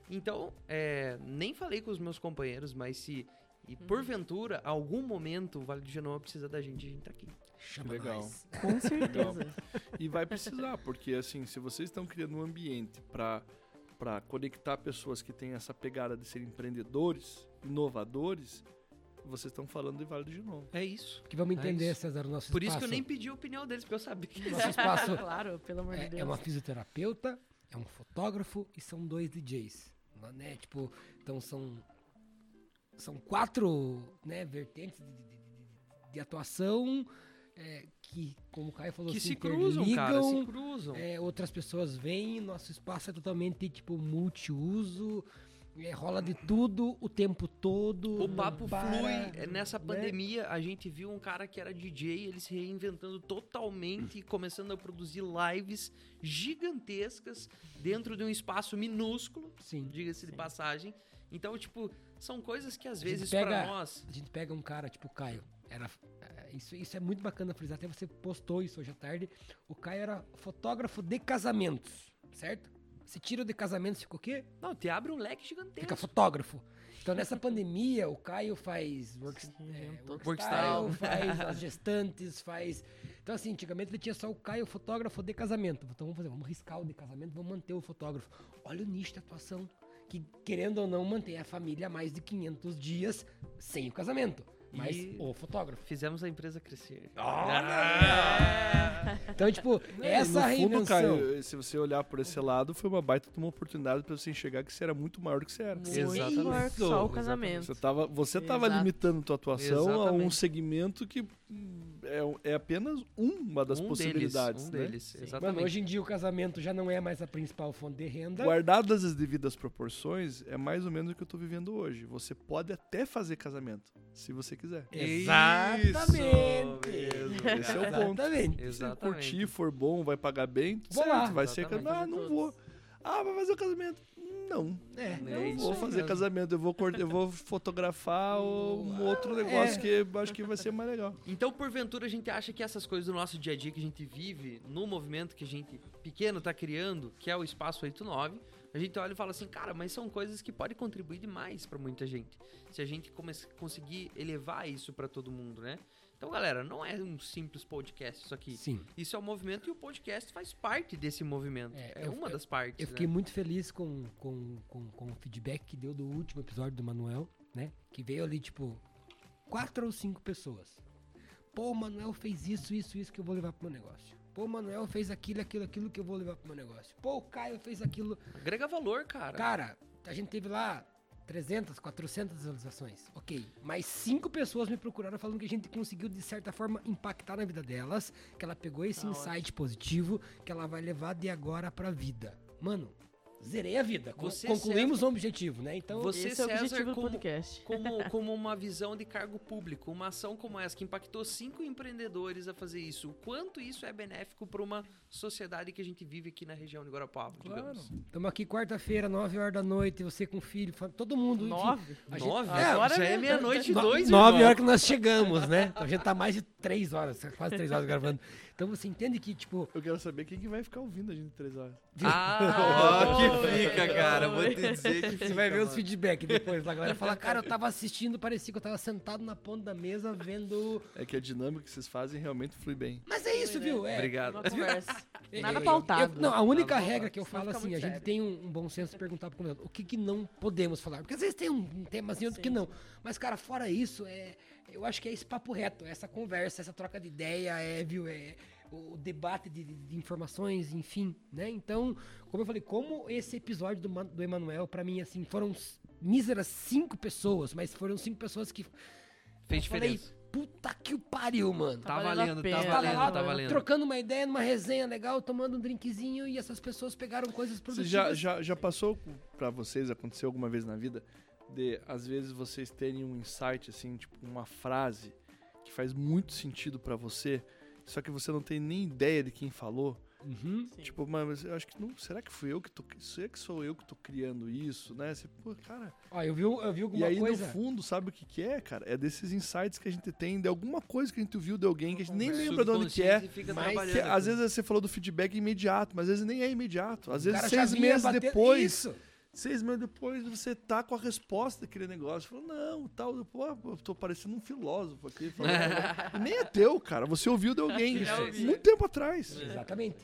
Então, é, nem falei com os meus companheiros, mas se e uhum. porventura, algum momento, o Vale do Genoma precisa da gente, a gente tá aqui. Chama Legal. Nós. Com certeza. e vai precisar, porque assim, se vocês estão criando um ambiente para para conectar pessoas que têm essa pegada de ser empreendedores, inovadores, vocês estão falando de Vale do Ginomo. É isso. Que vamos entender, é César, o nosso Por espaço. isso que eu nem pedi a opinião deles, porque eu sabia que... Nosso espaço <laughs> claro, pelo amor é, de Deus. É uma fisioterapeuta, é um fotógrafo e são dois DJs. Né? Tipo, então são são quatro né, vertentes de, de, de, de atuação é, que, como o Caio falou, que se, se cruzam, cara, se cruzam. É, outras pessoas vêm, nosso espaço é totalmente tipo multiuso. É, rola de tudo o tempo todo. O papo para, flui. É, nessa né? pandemia, a gente viu um cara que era DJ, ele se reinventando totalmente e <clears throat> começando a produzir lives gigantescas dentro de um espaço minúsculo. Sim. Diga-se de passagem. Então, tipo, são coisas que às vezes para nós. A gente pega um cara tipo Caio. Era, é, isso, isso é muito bacana frisar. Até você postou isso hoje à tarde. O Caio era fotógrafo de casamentos, certo? Você tira de casamento, fica o quê? Não, te abre um leque gigantesco. Fica fotógrafo. Então nessa <laughs> pandemia, o Caio faz work, é, workstyle, <laughs> faz as gestantes, faz. Então, assim, antigamente ele tinha só o Caio fotógrafo de casamento. Então vamos fazer, vamos riscar o de casamento, vamos manter o fotógrafo. Olha o nicho de atuação. Que, querendo ou não, mantém a família mais de 500 dias sem o casamento. Mas e o fotógrafo. Fizemos a empresa crescer. Ah! Então, tipo, essa no fundo, reinvenção... Caio, se você olhar por esse lado, foi uma baita de uma oportunidade para você enxergar que você era muito maior do que você era. Muito Exatamente. maior que só o casamento. Você estava você tava limitando tua atuação Exatamente. a um segmento que é, é apenas uma das um possibilidades. Deles, um né? deles, exatamente. Mano, hoje em dia o casamento já não é mais a principal fonte de renda. Guardadas as devidas proporções, é mais ou menos o que eu estou vivendo hoje. Você pode até fazer casamento, se você quiser. Exatamente! Esse é o ponto. Exatamente. Se curtir, for bom, vai pagar bem, tudo certo. Lá. Vai ser... Ah, não vou. Ah, vai fazer o casamento não. É, é não vou fazer mesmo. casamento, eu vou, eu vou fotografar um outro negócio é. que acho que vai ser mais legal. Então, porventura, a gente acha que essas coisas do nosso dia a dia que a gente vive, no movimento que a gente pequeno tá criando, que é o Espaço 89, a gente olha e fala assim, cara, mas são coisas que podem contribuir demais para muita gente. Se a gente conseguir elevar isso para todo mundo, né? Então, galera, não é um simples podcast isso aqui. Sim. Isso é um movimento e o podcast faz parte desse movimento. É, é eu, uma das partes. Eu fiquei né? muito feliz com, com, com, com o feedback que deu do último episódio do Manuel, né? Que veio ali, tipo, quatro ou cinco pessoas. Pô, o Manuel fez isso, isso, isso que eu vou levar pro meu negócio. Pô, o Manuel fez aquilo, aquilo, aquilo que eu vou levar pro meu negócio. Pô, o Caio fez aquilo. Agrega valor, cara. Cara, a gente teve lá 300, 400 visualizações. Ok. Mas cinco pessoas me procuraram falando que a gente conseguiu, de certa forma, impactar na vida delas. Que ela pegou esse tá insight ótimo. positivo que ela vai levar de agora pra vida. Mano, zerei a vida. Você, concluímos o objetivo, né? Então, Você, Esse é o César, objetivo do como- podcast. <laughs> como, como uma visão de cargo público, uma ação como essa que impactou cinco empreendedores a fazer isso, o quanto isso é benéfico para uma sociedade que a gente vive aqui na região de Guarapuava, digamos. estamos aqui quarta-feira, 9 horas da noite, você com filho, todo mundo. Nove? Gente- Nove? É, agora já é é- meia-noite e dois, Nove irmão. horas que nós chegamos, né? A gente tá mais de três horas, quase três horas gravando. Então você entende que, tipo, Eu quero saber quem que vai ficar ouvindo a gente três horas. Ah, ó, <laughs> que Oi, fica, cara. Vou te dizer que você vai ver os feedbacks depois lá. A galera fala, cara, eu tava <laughs> assistindo, parecia que eu tava sentado na ponta da mesa vendo. É que a dinâmica que vocês fazem realmente flui bem. Mas é isso, viu? É, Obrigado. <laughs> É, Nada pautado. eu- não, a única Nada regra pautado, que eu falo assim, a gente sério. tem um, um bom senso de perguntar pro convidado o que, que não podemos falar. Porque às vezes tem um, um temazinho outro que não. Mas, cara, fora isso, é, eu acho que é esse papo reto, essa conversa, essa troca de ideia, é, viu? É, o, debate de, de- informações, enfim, né? Então, como eu falei, como esse episódio do, do Emanuel, pra mim, assim, foram míseras cinco pessoas, mas foram cinco pessoas que. Fez eu falei, diferença. puta que o pariu, mano. Tá valendo a valendo, tá Tava valendo, lá tá valendo. trocando uma ideia numa resenha legal, tomando um drinkzinho e essas pessoas pegaram coisas Você produtivas. já, já, já passou pra vocês, aconteceu alguma vez na vida, de às vezes vocês terem um insight, assim, tipo uma frase que faz muito sentido pra você, só que você não tem nem ideia de quem falou? Uhum. Tipo, mas eu acho que não. Será que fui eu que tô. Será que sou eu que tô criando isso, né? Você, pô, cara. Ó, eu vi, eu vi E alguma aí, coisa. no fundo, sabe o que, que é, cara? É desses insights que a gente tem, de alguma coisa que a gente viu de alguém que a gente nem lembra de onde que é. Mas Que, às vezes você falou do feedback imediato, mas às vezes nem é imediato. Às vezes seis meses bater- depois. Isso. Seis meses depois você tá com a resposta daquele negócio. Falou, não, tal, pô, eu tô parecendo um filósofo aqui. falando e nem é teu, cara. Você ouviu de alguém muito tempo atrás. Exatamente.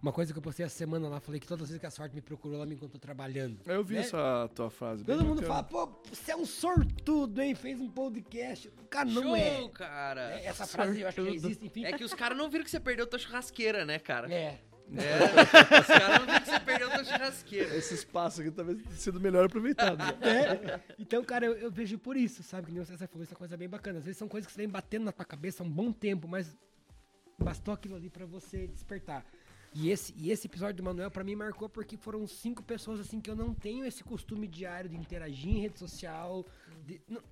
Uma coisa que eu postei essa semana lá, falei que todas as vezes que a sorte me procurou, ela me encontrou trabalhando. Eu vi Né? essa tua frase. Todo mundo bacana. fala, pô, você é um sortudo, hein? Fez um podcast. Cara, não Show, é. cara. É, Essa frase eu acho que Sortudo. existe, enfim. É que os caras não viram que você perdeu tua churrasqueira, né, cara? É. É, os caras não viram que você perdeu tua churrasqueira. Esse espaço aqui talvez tenha sido melhor aproveitado. né? É. Então, cara, eu, eu vejo por isso, sabe? Que nem César falou, isso é uma coisa bem bacana. Às vezes são coisas que você vem batendo na tua cabeça há um bom tempo, mas bastou aquilo ali pra você despertar. E esse, e esse episódio do Manuel, pra mim, marcou porque foram cinco pessoas, assim, que eu não tenho esse costume diário de interagir em rede social. de- não-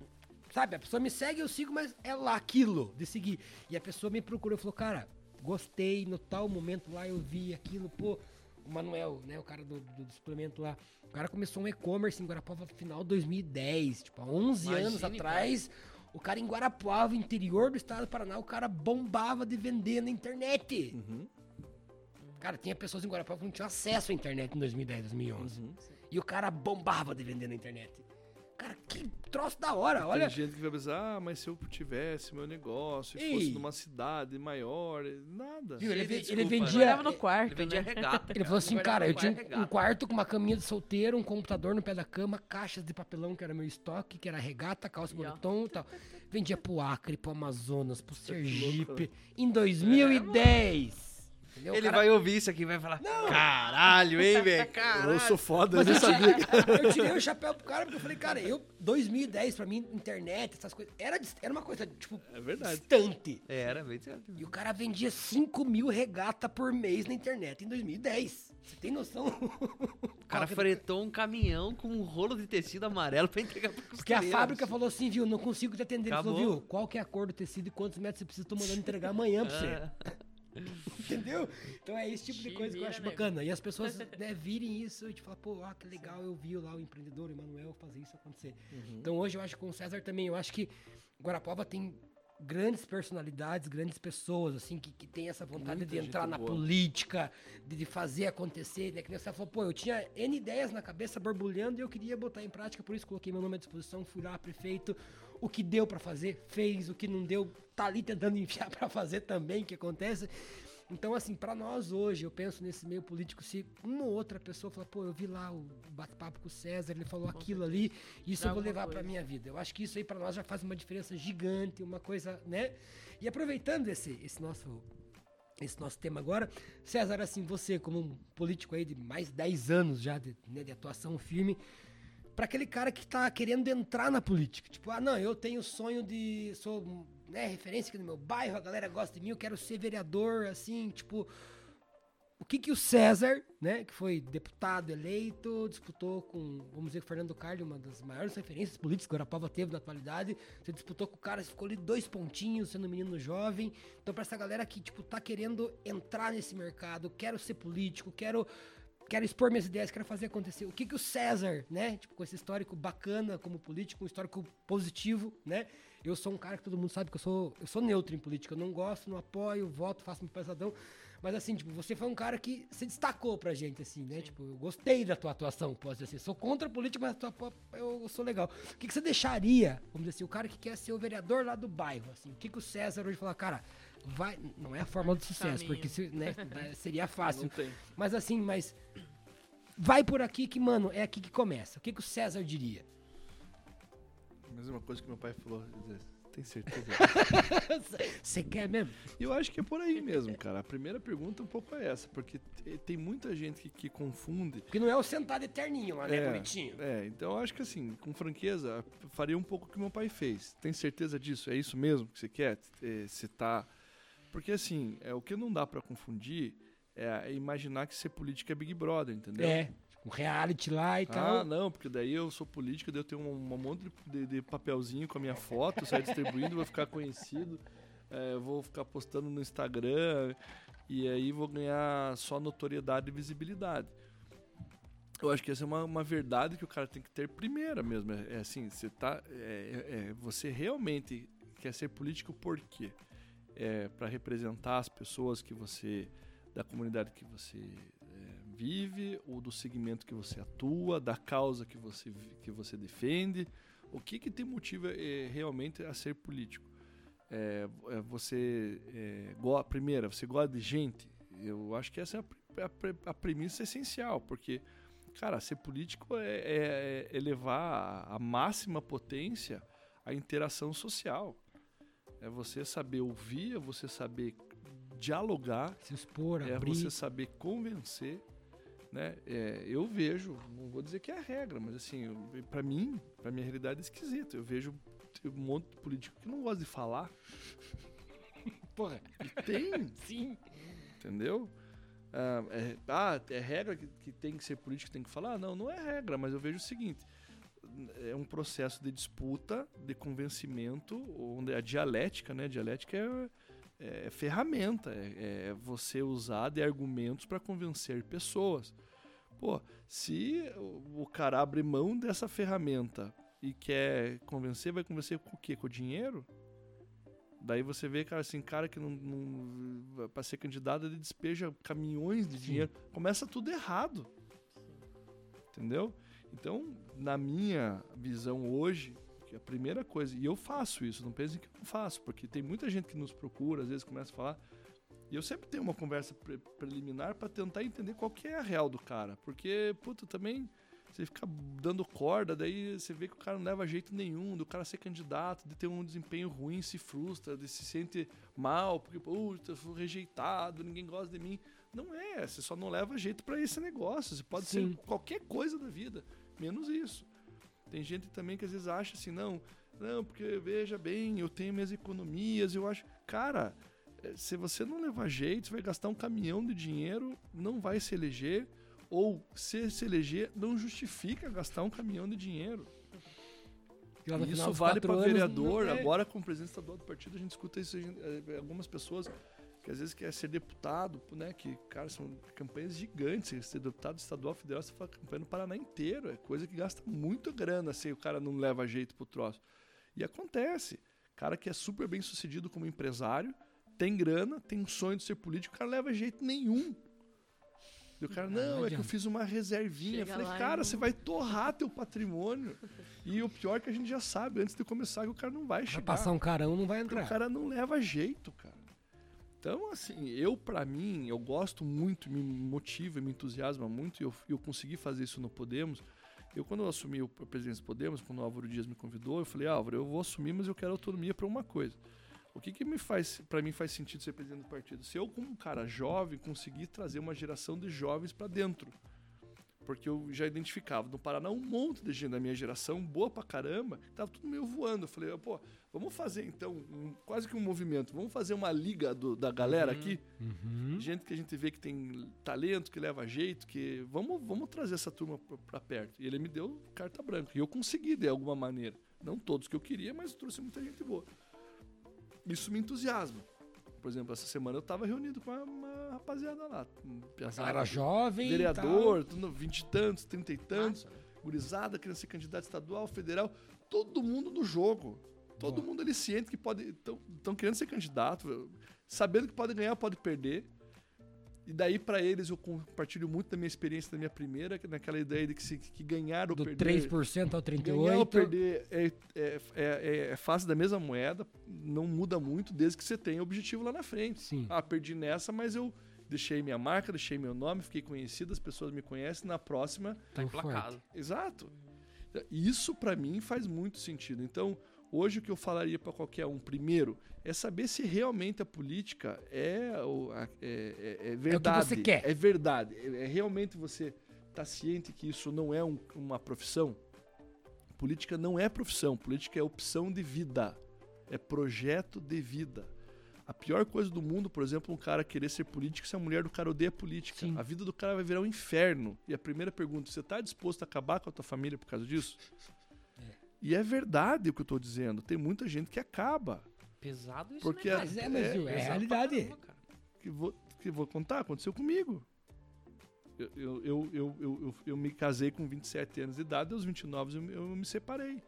sabe, a pessoa me segue, eu sigo, mas é lá aquilo, de seguir. E a pessoa me procurou e falou, cara, gostei, no tal momento lá eu vi aquilo, pô, o Manuel, né, o cara do, do, do suplemento lá, o cara começou um e-commerce em Guarapuava no final de 2010, tipo, há 11 anos Imagine, atrás, o cara em Guarapuava, interior do estado do Paraná, o cara bombava de vender na internet. Uhum. Cara, tinha pessoas em Guarapuava que não tinham acesso à internet em 2010, 2011. Uhum. E o cara bombava de vender na internet. Cara, que troço da hora, olha. Tem gente que vai pensar, ah, mas se eu tivesse meu negócio e Ei. fosse numa cidade maior, nada. Viu, ele, Cheio de ve- ele desculpa, né? vendia... No quarto, Ele vendia né? regata. Ele falou assim, cara, eu vai tinha um quarto com uma caminha de solteiro, um computador no pé da cama, caixas de papelão, que era meu estoque, que era regata, calça E moletom e tal. Vendia pro Acre, pro Amazonas, pro é Sergipe, em 2010. Entendeu? Ele cara- vai ouvir isso aqui e vai falar: Caralho, hein, velho? <laughs> Eu sou foda, Mas eu sabia. tirei, eu tirei o chapéu pro cara, porque eu falei, cara, eu, 2010, pra mim, internet, essas coisas, era, era uma coisa, tipo, É verdade. distante. Era, bem certo. E o cara vendia 5 mil regata por mês na internet em 2010. Você tem noção? <laughs> O cara fretou um caminhão com um rolo de tecido amarelo pra entregar pro Porque a fábrica falou assim, viu, não consigo te atender. Ele falou, Acabou. viu, qual que é a cor do tecido e quantos metros você precisa, tô mandando entregar amanhã pra você. Entendeu? Então é esse tipo de coisa que eu acho bacana. E as pessoas né, virem isso e te falar, pô, ah, que legal, eu vi lá o empreendedor, Emanuel, fazer isso acontecer. Uhum. Então hoje eu acho que com o César também, eu acho que Guarapuava tem grandes personalidades, grandes pessoas, assim, que, que tem essa vontade Muita de entrar na boa. política, de, de fazer acontecer, né? Que nem você falou, pô, eu tinha N ideias na cabeça borbulhando e eu queria botar em prática, por isso coloquei meu nome à disposição, fui lá, prefeito, o que deu pra fazer, fez, o que não deu, tá ali tentando <laughs> enfiar pra fazer também, que acontece. Então, assim, pra nós hoje, eu penso nesse meio político, se uma ou outra pessoa falar, pô, eu vi lá o bate-papo com o César, ele falou aquilo ali, isso Dá eu vou levar coisa. minha vida. Eu acho que isso aí pra nós já faz uma diferença gigante, uma coisa, né? E aproveitando esse, esse nosso esse nosso tema agora, César, assim, você como um político aí de mais de 10 anos já de, né, de atuação firme, pra aquele cara que tá querendo entrar na política, tipo, ah, não, eu tenho sonho de sou, né, referência aqui no meu bairro, a galera gosta de mim, eu quero ser vereador, assim, tipo, o que que o César, né, que foi deputado eleito, disputou com, vamos dizer, Fernando Carli, uma das maiores referências políticas que o Arapava teve na atualidade. Você disputou com o cara, você ficou ali dois pontinhos, sendo um menino jovem. Então, pra essa galera que, tipo, tá querendo entrar nesse mercado, quero ser político, quero quero expor minhas ideias, quero fazer acontecer. O que que o César, né, tipo, com esse histórico bacana como político, um histórico positivo, né? Eu sou um cara que todo mundo sabe que eu sou, eu sou neutro em política, eu não gosto, não apoio, voto, faço meu pesadão. Mas assim, tipo, você foi um cara que se destacou pra gente, assim, né? Tipo, eu gostei da tua atuação, posso dizer assim. Sou contra a política, mas a tua, eu sou legal. O que, que você deixaria, vamos dizer assim, o cara que quer ser o vereador lá do bairro, assim? O que, que o César hoje fala, cara, vai. Não é a forma do sucesso, Caminho. porque se, né, <laughs> seria fácil. Mas assim, mas. Vai por aqui que, mano, é aqui que começa. O que, que o César diria? Mesma coisa que meu pai falou. Tem certeza? <laughs> Você quer mesmo? Eu acho que é por aí mesmo, cara. A primeira pergunta um pouco é essa, porque te- tem muita gente que, que confunde. Porque não é o sentado eterninho lá, né, bonitinho? É, então eu acho que assim, com franqueza, faria um pouco o que meu pai fez. Tem certeza disso? É isso mesmo que você quer é, citar? Porque assim, é, o que não dá pra confundir é imaginar que ser político é Big Brother, entendeu? É. Um reality lá e Ah, tal. não, porque daí eu sou político, daí eu tenho um, um monte de, de papelzinho com a minha foto, saio distribuindo, vou ficar conhecido, é, vou ficar postando no Instagram e aí vou ganhar só notoriedade e visibilidade. Eu acho que essa é uma, uma verdade que o cara tem que ter primeira mesmo. É, é assim, você tá, é, é- é, você realmente quer ser político por quê? É para representar as pessoas que você da comunidade que você vive, ou do segmento que você atua, da causa que você, que você defende. O que, que te motiva é, realmente a ser político? É, é você, é, go- primeira, você gosta de gente? Eu acho que essa é a, a a premissa essencial, porque, cara, ser político é, é- é levar à máxima potência a interação social. É você saber ouvir, é você saber dialogar, Se expor, é abrir. você saber convencer, né? É, eu vejo, não vou dizer que é a regra, mas assim, para mim, para minha realidade é esquisito. Eu vejo um monte de político que não gosta de falar. <laughs> Porra. E tem, Sim. entendeu? Ah, é, ah, é regra que, que tem que ser político, tem que falar? Não, não é regra, mas eu vejo o seguinte: é um processo de disputa, de convencimento, onde a dialética, né? A dialética é, é ferramenta, é, é você usar de argumentos para convencer pessoas. Pô, se o cara abre mão dessa ferramenta e quer convencer, vai convencer com o quê? Com o dinheiro? Daí você vê, cara, assim, cara que não, não para ser candidato ele despeja caminhões de Sim. dinheiro. Começa tudo errado. Entendeu? Então, na minha visão hoje, a primeira coisa, e eu faço isso, não pensem que eu não faço, porque tem muita gente que nos procura, às vezes começa a falar, e eu sempre tenho uma conversa pre- preliminar para tentar entender qual que é a real do cara, porque, puta, também você fica dando corda, daí você vê que o cara não leva jeito nenhum, do cara ser candidato, de ter um desempenho ruim, se frustra, de se sente mal, porque, puta, eu fui rejeitado, ninguém gosta de mim. Não é, você só não leva jeito para esse negócio, você pode Sim. ser qualquer coisa da vida, menos isso. Tem gente também que às vezes acha assim, não, não, porque veja bem, eu tenho minhas economias, eu acho. Cara, eh, se você não levar jeito, você vai gastar um caminhão de dinheiro, não vai se eleger, ou se se eleger, não justifica gastar um caminhão de dinheiro. Isso vale para vereador, não é- agora como presidente estadual do partido, a gente escuta isso, gente- eh, algumas pessoas que às vezes quer ser deputado, né, que, cara, são campanhas gigantes, ser deputado estadual, federal, você faz campanha no Paraná inteiro, é coisa que gasta muito grana se o cara não leva jeito pro troço. E acontece, cara que é super bem sucedido como empresário, tem grana, tem um sonho de ser político, o cara não leva jeito nenhum. E o cara, não, é que eu fiz uma reservinha. Eu Chega falei, lá e cara, não- você vai torrar teu patrimônio. E o pior é que a gente já sabe antes de começar que o cara não vai Vai chegar. passar um carão, não vai Porque entrar. o cara não leva jeito, cara. Então, assim, eu, pra mim, eu gosto muito, me motiva, me entusiasma muito, e eu, eu consegui fazer isso no Podemos. Eu, quando eu assumi a presidência do Podemos, quando o Álvaro Dias me convidou, eu falei, Álvaro, eu vou assumir, mas eu quero autonomia pra uma coisa. O que que me faz, para mim faz sentido ser presidente do partido? Se eu, como um cara jovem, conseguir trazer uma geração de jovens pra dentro. Porque eu já identificava no Paraná um monte de gente da minha geração, boa pra caramba, tava tudo meio voando. Eu falei, pô, vamos fazer então um- quase que um movimento, vamos fazer uma liga do- da galera Uhum. aqui. Uhum. Gente que a gente vê que tem talento, que leva jeito, que. Vamos, vamos trazer essa turma pra, pra perto. E ele me deu carta branca. E eu consegui de alguma maneira. Não todos que eu queria, mas trouxe muita gente boa. Isso me entusiasma. Por exemplo, essa semana eu tava reunido com uma, uma rapaziada lá. A pesado, galera jovem. vereador, vinte e tantos, trinta e tantos, né? gurizada, querendo ser candidato estadual, federal, todo mundo no jogo. Todo Boa. mundo ali ciente que pode. Estão querendo ser candidato, sabendo que pode ganhar, pode perder. E daí, pra eles, eu compartilho muito da minha experiência da minha primeira, que naquela ideia de que, se, que ganhar ou Do perder. 3% ao Ganhar ou 38%. perder é, é, é, é face da mesma moeda, não muda muito desde que você tenha objetivo lá na frente. Sim. Ah, perdi nessa, mas eu deixei minha marca, deixei meu nome, fiquei conhecido, as pessoas me conhecem. Na próxima, Tá Tão forte. emplacado. exato. Isso pra mim faz muito sentido. Então, hoje o que eu falaria pra qualquer um, primeiro, é saber se realmente a política é, o- a- é, é- é verdade. você quer. É verdade. É, é realmente você tá ciente que isso não é um- uma profissão? Política não é profissão, política é opção de vida, é projeto de vida. A pior coisa do mundo, por exemplo, um cara querer ser político se a mulher do cara odeia política. Sim. A vida do cara vai virar um inferno. E a primeira pergunta, você tá disposto a acabar com a tua família por causa disso? E é verdade o que eu tô dizendo. Tem muita gente que acaba. Pesado isso, Porque né, a- cara? Mas é, mas viu, é, Pesado realidade. caramba, cara. Que vou, que vou contar, aconteceu comigo. Eu, eu, eu, eu, eu, eu- eu me casei com 27 anos de idade, aos 29 eu, me- eu me separei.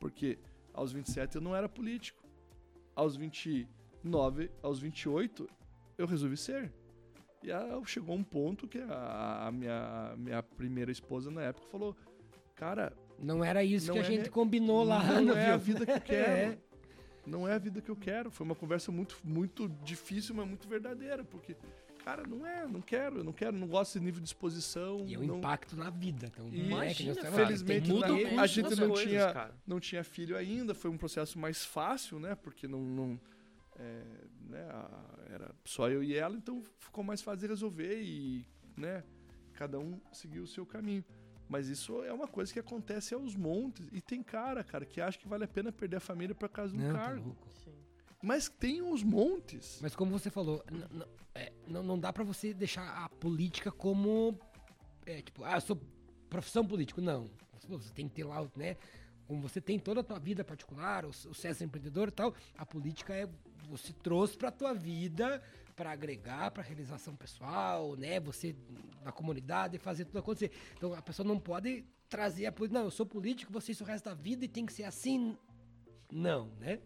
Porque aos 27 eu não era político. Aos 29, aos 28, eu resolvi ser. E aí chegou um ponto que a, a minha, a minha primeira esposa na época falou: Cara, Não era isso Não que a é gente me- combinou lá. não no é a vida que eu <laughs> quero. É. Não é a vida que eu quero. Foi uma conversa muito, muito difícil, mas muito verdadeira. Porque, cara, não é, não quero, eu não quero, não gosto desse nível de exposição. E é o não, impacto na vida. Então, E não é Imagina, falou, felizmente, na- curso a gente não coisas, tinha- cara. não tinha filho ainda, foi um processo mais fácil, né? Porque não. não é, né, a- era só eu e ela, então ficou mais fácil de resolver e, né, cada um seguiu o seu caminho. Mas isso é uma coisa que acontece aos montes. E tem cara, cara, que acha que vale a pena perder a família por causa de um Não, tá cargo. Mas tem os montes. Mas como você falou, é, não, não dá pra você deixar a política como. É, tipo, ah, eu sou profissão político. Não. Você tem que ter lá, né? Como você tem toda a tua vida particular, o, o César empreendedor e tal, a política é. Você trouxe pra tua vida pra agregar, pra realização pessoal, né? Você na comunidade fazer tudo acontecer. Então a pessoa não pode trazer a política. Não, eu sou político, você isso o resto da vida e tem que ser assim. Não, né?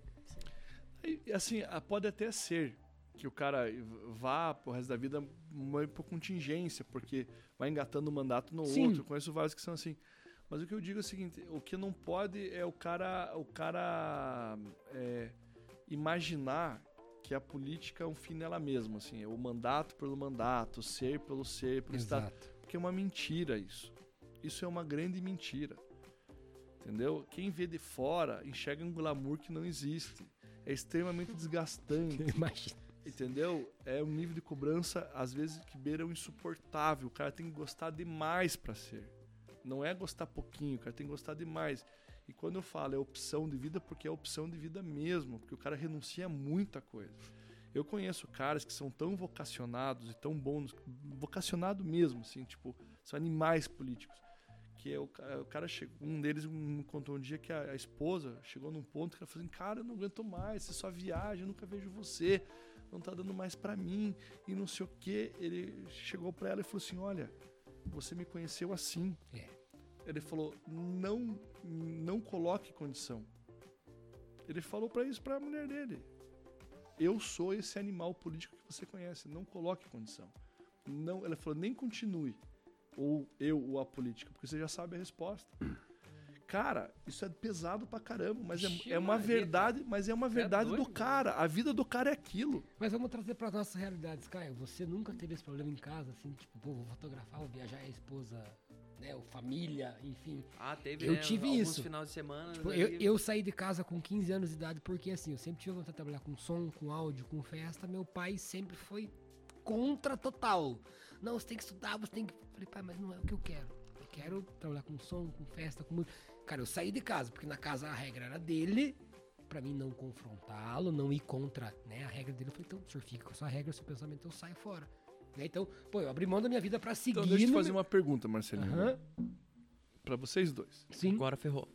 E, assim, pode até ser que o cara vá pro resto da vida por contingência, porque vai engatando um mandato no Sim. outro. Conheço vários que são assim. Mas o que eu digo é o seguinte: o que não pode é o cara, o cara é, imaginar que a política é um fim nela mesma, assim, é o mandato pelo mandato, ser pelo ser, pelo estado. Exato. Porque é uma mentira isso. Isso é uma grande mentira. Entendeu? Quem vê de fora enxerga um glamour que não existe. É extremamente desgastante. <laughs> Imagina. Entendeu? É um nível de cobrança, às vezes, que beira o insuportável. O cara tem que gostar demais pra ser. Não é gostar pouquinho, o cara tem que gostar demais. E quando eu falo é opção de vida, porque é opção de vida mesmo, porque o cara renuncia a muita coisa. Eu conheço caras que são tão vocacionados e tão bons, vocacionado mesmo, assim, tipo, são animais políticos. Que é o, o cara chegou, um deles me contou um dia que a, a esposa chegou num ponto que ela falou assim, cara, eu não aguento mais, você só viaja, eu nunca vejo você, não tá dando mais pra mim, e não sei o que. Ele chegou pra ela e falou assim, olha, você me conheceu assim. É. Ele falou, não, não coloque condição. Ele falou pra isso pra mulher dele. Eu sou esse animal político que você conhece, não coloque condição. Não, ela falou, nem continue. Ou eu ou a política, porque você já sabe a resposta. <clears throat> Cara, isso é pesado pra caramba, mas é, é uma verdade, mas é uma verdade do doido, cara. A vida do cara é aquilo. Mas vamos trazer para nossas realidades, Caio. Você nunca teve esse problema em casa, assim, tipo, pô, vou fotografar, vou viajar e a esposa, né, ou família, enfim. Ah, teve, Eu né, tive isso. final de semana. Tipo, eu, eu saí de casa com 15 anos de idade porque, assim, eu sempre tive vontade de trabalhar com som, com áudio, com festa. Meu pai sempre foi contra total. Não, você tem que estudar, você tem que. Falei, pai, mas não é o que eu quero. Eu quero trabalhar com som, com festa, com música. Cara, eu saí de casa, porque na casa a regra era dele, pra mim não confrontá-lo, não ir contra né, a regra dele. Eu falei, então, o senhor fica com a sua regra, o seu pensamento, eu saio fora. Né, Então, pô, eu abri mão da minha vida pra seguir. Então deixa eu te fazer meu- uma pergunta, Marcelinho. Aham, Pra vocês dois. sim. Agora ferrou.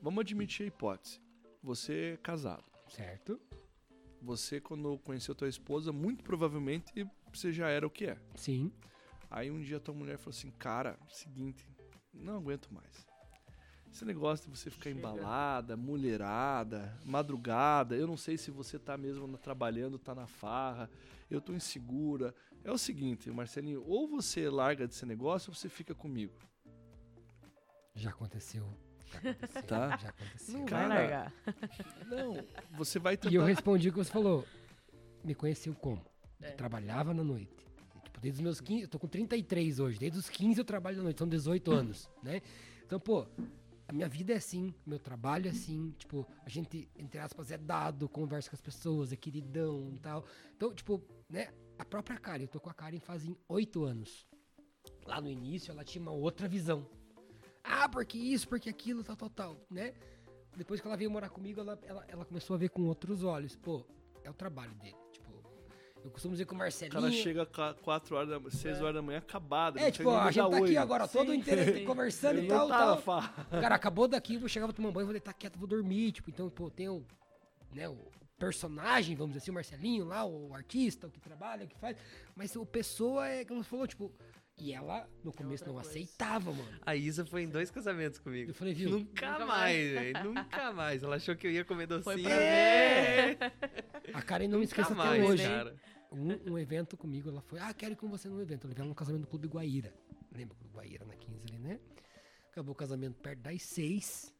Vamos admitir a hipótese. Você é casado. Certo. Você, quando conheceu tua esposa, muito provavelmente você já era o que é. Sim. Aí um dia tua mulher falou assim, cara, seguinte, não aguento mais. Esse negócio de você ficar Chega. embalada, mulherada, madrugada, eu não sei se você tá mesmo trabalhando, tá na farra, eu tô insegura. É o seguinte, Marcelinho, ou você larga desse negócio ou você fica comigo. Já aconteceu. Já aconteceu. Tá. Já aconteceu. Não Cara, vai largar. Não, você vai E eu tentar... respondi o que você falou. Me conheceu como? É. Eu trabalhava na noite. Tipo, desde os meus 15, eu tô com 33 hoje. Desde os 15 eu trabalho na noite, são 18 anos, né? Então, pô, a minha vida é assim, meu trabalho é assim, tipo, a gente, entre aspas, é dado, conversa com as pessoas, é queridão e tal. Então, tipo, né, a própria Karen, eu tô com a Karen fazem 8 anos. Lá no início ela tinha uma outra visão. Ah, porque isso, porque aquilo, tal, tal, tal, né? Depois que ela veio morar comigo, ela, ela, ela começou a ver com outros olhos. Pô, é o trabalho dele. Eu costumo dizer que o O Marcelinho... cara chega 4 horas, da, 6 horas da manhã acabado. É, tipo, a gente tá aqui agora, todo sim. conversando <laughs> Ele e tal, tal. Cara, acabou daqui, vou chegar, vou tomar um banho, vou deitar quieto, vou dormir, tipo, então, pô, tem o, né, o personagem, vamos dizer assim, o Marcelinho lá, o artista, o que trabalha, o que faz, mas o pessoa é, como você falou, tipo, e ela, no começo, outra não coisa. aceitava, mano. A Isa foi em dois casamentos comigo. Eu falei, viu? Nunca, Nunca mais, mais. velho. Nunca mais. Ela achou que eu ia comer docinho. Foi pra É. A Karen não me esquece até mais, hoje. cara. um, um evento comigo, ela foi, ah, quero ir com você num evento. Eu levei ela no casamento do Clube Guaíra. Lembra do Clube Guaíra na 15 ali, né? Acabou o casamento perto das 6.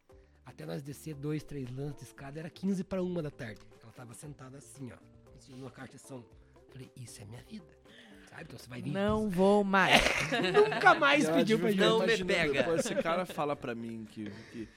Até nós descer dois, três lances de escada, era 15 para uma da tarde. Ela tava sentada assim, ó, em cima de uma caixa de som. Falei, isso é minha vida. Sabe? Então você vai vir. Não vou mais. <laughs> Nunca mais Ela pediu pra Não gente. me imaginando, pega. Depois esse cara fala pra mim que, que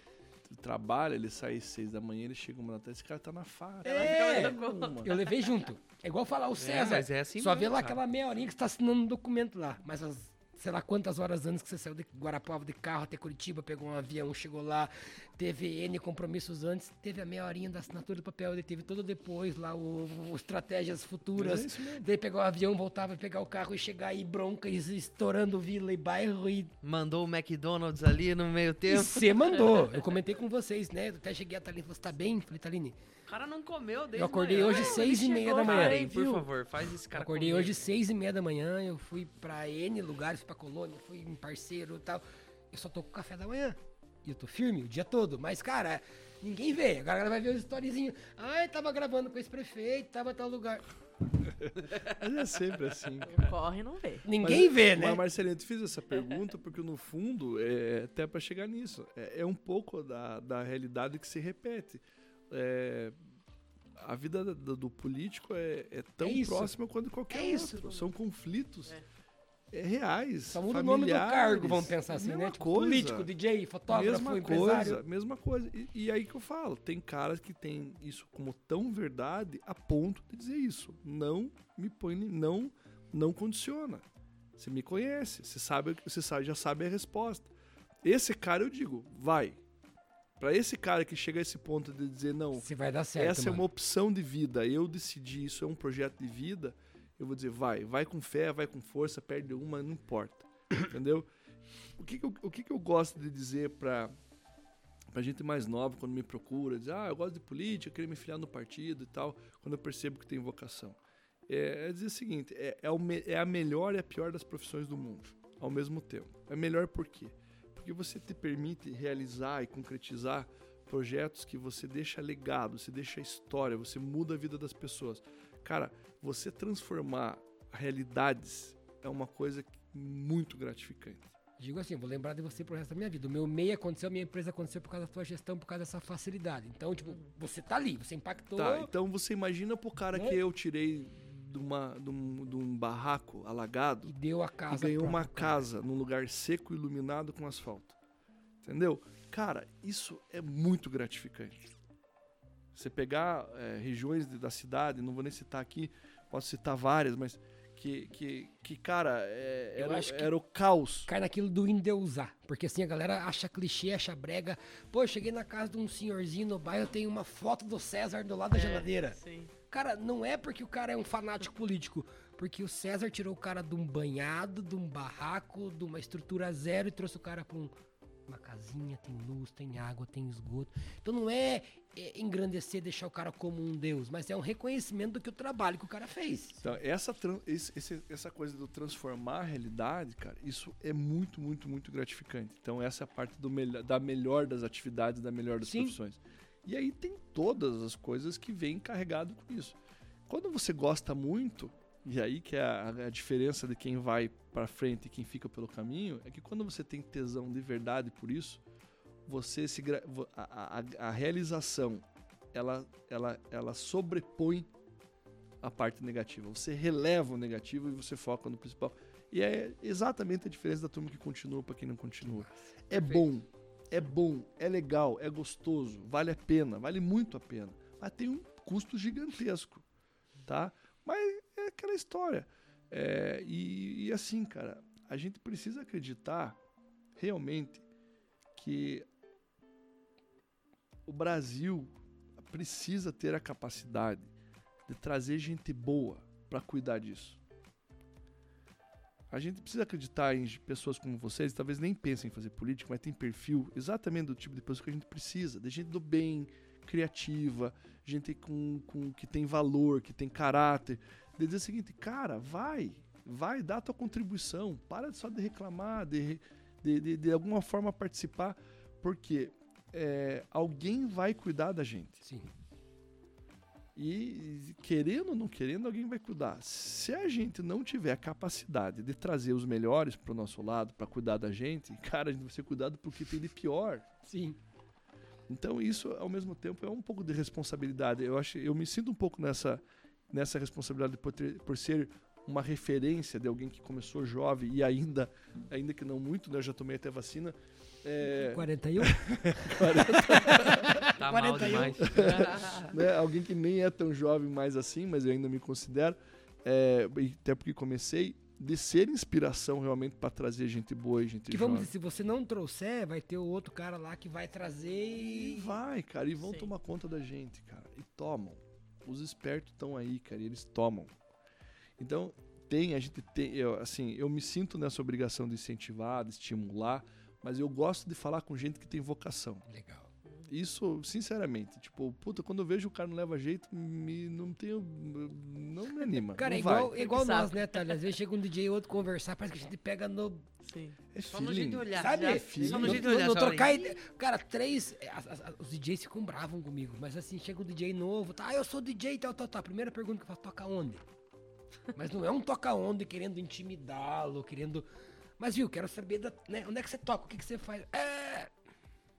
trabalha, ele sai às seis da manhã, ele chega uma da tarde, esse cara tá na farra. É, Uma. eu levei junto. É igual falar o É, César. mas é assim Só vê mesmo, lá cara. aquela meia horinha que você tá assinando um documento lá. Mas as, sei lá quantas horas antes que você saiu de Guarapuava de carro até Curitiba, pegou um avião, chegou lá, teve N compromissos antes, teve a meia horinha da assinatura do papel, daí teve todo depois lá o, o estratégias futuras. É. Daí pegou o avião, voltava a pegar o carro e chegar aí bronca, e estourando vila e bairro e Mandou o McDonald's ali no meio e tempo. você mandou. <laughs> Eu comentei com vocês, né? Eu até cheguei a Taline e falou: você tá bem? Falei, Taline, cara não comeu desde eu acordei manhã. hoje seis e meia da manhã. Karen, por favor, faz esse cara Eu acordei comer. hoje seis e meia da manhã, eu fui pra N lugares, pra Colônia, fui em parceiro e tal. Eu só tô com café da manhã. E eu tô firme o dia todo. Mas, cara, ninguém vê. A galera vai ver os storyzinhos. Ai, tava gravando com esse prefeito, tava em tal lugar. <laughs> Mas é sempre assim. Corre e não vê. Ninguém Mas- vê, né? Mas, Marcelinho, eu te fiz essa pergunta porque, no fundo, é até pra chegar nisso. É, é um pouco da, da realidade que se repete. É, a vida do, do político é, é tão É próxima quanto qualquer É isso. outro. São conflitos É. é, reais. Só muda o nome do cargo, vamos pensar assim, né? Tipo, coisa. político, DJ, fotógrafo, mesma empresário. coisa, mesma coisa. E, e aí que eu falo, tem caras que tem isso como tão verdade a ponto de dizer isso. Não me põe, não, não condiciona. Você me conhece, você sabe, você sabe, já sabe a resposta. Esse cara eu digo, vai. Pra esse cara que chega a esse ponto de dizer não, Se vai dar certo. essa é mano. uma opção de vida, eu decidi, isso é um projeto de vida, eu vou dizer, vai, vai com fé, vai com força, perde uma, não importa. <coughs> Entendeu? O que, que eu, o que, que eu gosto de dizer pra, pra gente mais nova, quando me procura, diz, ah, eu gosto de política, eu queria me filiar no partido e tal, quando eu percebo que tem vocação. É, é dizer o seguinte, é, é, o é a melhor e a pior das profissões do mundo, ao mesmo tempo. É melhor por quê? Porque você te permite realizar e concretizar projetos que você deixa legado, você deixa história, você muda a vida das pessoas. Cara, você transformar realidades é uma coisa muito gratificante. Digo assim, vou lembrar de você pro resto da minha vida. O meu MEI aconteceu, a minha empresa aconteceu por causa da tua gestão, por causa dessa facilidade. Então, tipo, você tá ali, você impactou. Tá, então você imagina pro cara Né? que eu tirei de, uma, de, um, de um barraco alagado E deu a e casa. ganhou uma cara. casa num lugar seco, iluminado com asfalto. Entendeu? Cara, isso é muito gratificante. Você pegar é, regiões de- da cidade, não vou nem citar aqui, posso citar várias, mas que, que, que cara, é, Eu era, acho que- era o caos. Cai naquilo do endeusar. Porque assim, a galera acha clichê, acha brega. Pô, eu cheguei na casa de um senhorzinho no bairro, tem uma foto do César do lado da É, geladeira. Sim. Cara, não é porque o cara é um fanático político. Porque o César tirou o cara de um banhado, de um barraco, de uma estrutura zero e trouxe o cara pra um- uma casinha, tem luz, tem água, tem esgoto. Então não é, é, engrandecer, deixar o cara como um deus, mas é um reconhecimento do que o trabalho que o cara fez. Então, essa, esse- essa coisa do transformar a realidade, cara, isso é muito, muito, muito gratificante. Então, essa é a parte do da melhor das atividades, da melhor das Sim. profissões. E aí tem todas as coisas que vêm carregado com isso. Quando você gosta muito, e aí que é a, a diferença de quem vai pra frente e quem fica pelo caminho, é que quando você tem tesão de verdade por isso, você se a, a- a realização ela, ela, ela sobrepõe a parte negativa. Você releva o negativo e você foca no principal. E é exatamente a diferença da turma que continua para quem não continua. É bom, é bom, é legal, é gostoso, vale a pena, vale muito a pena. Mas tem um custo gigantesco, tá? Mas é aquela história. É, e, e assim, cara, a gente precisa acreditar realmente que o Brasil precisa ter a capacidade de trazer gente boa para cuidar disso. A gente precisa acreditar em pessoas como vocês, talvez nem pensem em fazer política, mas tem perfil exatamente do tipo de pessoa que a gente precisa, de gente do bem, criativa, gente com, com que tem valor, que tem caráter. De dizer o seguinte, cara, vai, vai, dá a tua contribuição, para só de reclamar, de, de, de, de alguma forma participar, porque é, alguém vai cuidar da gente. Sim. E querendo ou não querendo, alguém vai cuidar. Se a gente não tiver a capacidade de trazer os melhores pro nosso lado, para cuidar da gente, cara, a gente vai ser cuidado porque tem de pior. Sim. Então isso, ao mesmo tempo, é um pouco de responsabilidade. Eu acho, eu me sinto um pouco nessa nessa responsabilidade por, ter, por ser uma referência de alguém que começou jovem e ainda, ainda que não muito, né? Eu já tomei até vacina. É, 41? Tá <laughs> mal 41. demais. né, alguém que nem é tão jovem mais assim, mas eu ainda me considero, é, até porque comecei, de ser inspiração realmente para trazer gente boa e gente Que vamos jovem. dizer, se você não trouxer, vai ter o outro cara lá que vai trazer E e... vai, cara, e vão Sim. tomar conta da gente, cara. E tomam. Os espertos estão aí, cara, e eles tomam. Então, tem, a gente tem, eu, assim, eu me sinto nessa obrigação de incentivar, de estimular, mas eu gosto de falar com gente que tem vocação. Legal. Isso, sinceramente, tipo, puta, quando eu vejo o cara não leva jeito, me, não tenho. Não me anima. Cara, é não vai. igual, é igual Ele nós, né, Thalia? Às vezes chega um DJ e outro conversar, parece que a gente pega no... Sim. É Só no feeling. jeito de olhar. Sabe? Já- filho. Só no No- jeito de no- olhar. no só, trocar hein? ide- Cara, três. as- as- as- os DJs ficam bravos comigo. Mas assim, chega um DJ novo, tá? Ah, eu sou DJ tal, tal, tal. Primeira pergunta que eu faço, toca onde? Mas não é um toca onde querendo intimidá-lo, querendo. Mas viu, quero saber da, né, onde é que você toca, o que, que você faz. É.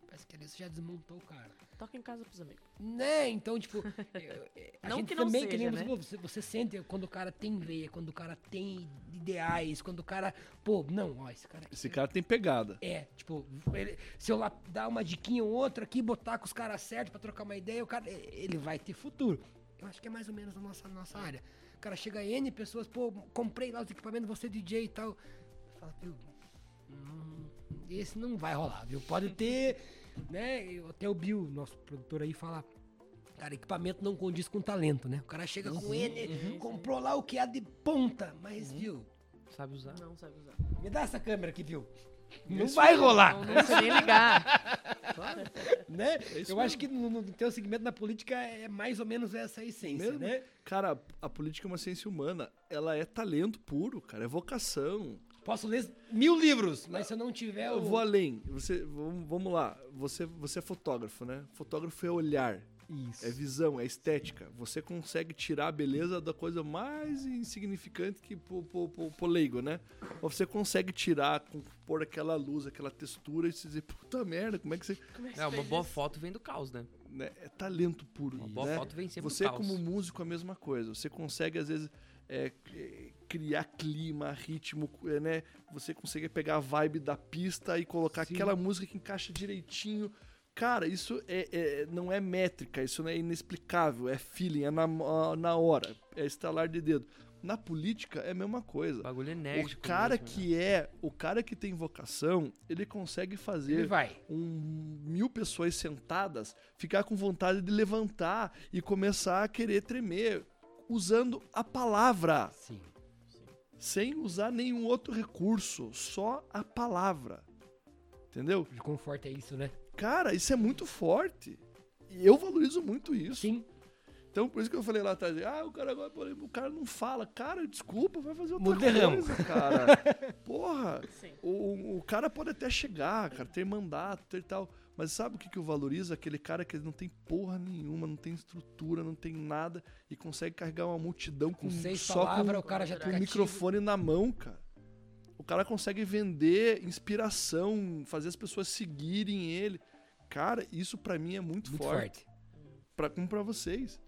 Parece que ali você já desmontou o cara. Toca em casa pros amigos. Né? Então, tipo, <laughs> a Não gente que não também, que nem seja, você, né? falou, você, você sente quando o cara tem veia, quando o cara tem ideais, quando o cara, pô, não, ó, esse cara aqui Esse cara tem pegada. é, tipo, ele- se eu lá dar uma diquinha ou outra aqui, botar com os caras certos pra trocar uma ideia, o cara, ele vai ter futuro. Eu acho que é mais ou menos a nossa, nossa área. O cara chega a N pessoas, pô, comprei lá os equipamentos, você DJ e tal. Fala, viu, hum, esse não vai rolar, viu? Pode ter, né? Até o Bill, nosso produtor aí, fala. Cara, equipamento não condiz com talento, né? O cara chega com N, comprou lá o que há de ponta, mas, viu? Sabe usar. Não sabe usar. Me dá essa câmera aqui, viu? Não Isso vai mesmo. rolar. Não, não sei nem ligar. <laughs> né? É isso Eu acho que no, no teu segmento da política é mais ou menos essa a essência, Mesmo? né? Cara, a política é uma ciência humana. Ela é talento puro, cara. É vocação. Posso ler mil livros, mas se eu não tiver o... Eu vou além. Você, vamos, lá. Você, você é fotógrafo, né? Fotógrafo é olhar. Isso. É visão, é estética. Você consegue tirar a beleza da coisa mais insignificante que pro, pro, pro, pro leigo, né? Ou você consegue tirar, pôr aquela luz, aquela textura e se dizer, puta merda, como é que você. Como é que É, uma boa isso? foto vem do caos, né? né? É talento puro. Uma boa né? foto vem sempre Você, do caos. como músico, a mesma coisa. Você consegue, às vezes, é, é, criar clima, ritmo, é, né? Você consegue pegar a vibe da pista e colocar Sim. aquela música que encaixa direitinho Cara, isso é, é- não é métrica, isso não é inexplicável, é feeling, é na, na hora, é estalar de dedo. Na política é a mesma coisa. Bagulho O enérgico. cara mesmo, né? que é, o cara que tem vocação, ele consegue Ele fazer vai. um mil pessoas sentadas ficar com vontade de levantar e começar a querer tremer usando a palavra, Sim. Sem usar nenhum outro recurso, só a palavra. Entendeu? O conforto é isso, né? Cara, isso é muito forte. E eu valorizo muito isso. Sim. Então, por isso que eu falei lá atrás, ah, o cara agora, o cara não fala. Cara, desculpa, vai fazer outra Muda de ramo. coisa, cara. <laughs> Porra, o, o cara pode até chegar, cara, ter mandato, ter tal. Mas sabe o que, que eu valorizo? Aquele cara que não tem porra nenhuma, não tem estrutura, não tem nada e consegue carregar uma multidão com, Com seis só palavras, com, o cara já com cativo. microfone na mão, cara. O cara consegue vender inspiração, fazer as pessoas seguirem ele. Cara, isso pra mim é muito, Muito forte. forte. Pra, como pra vocês.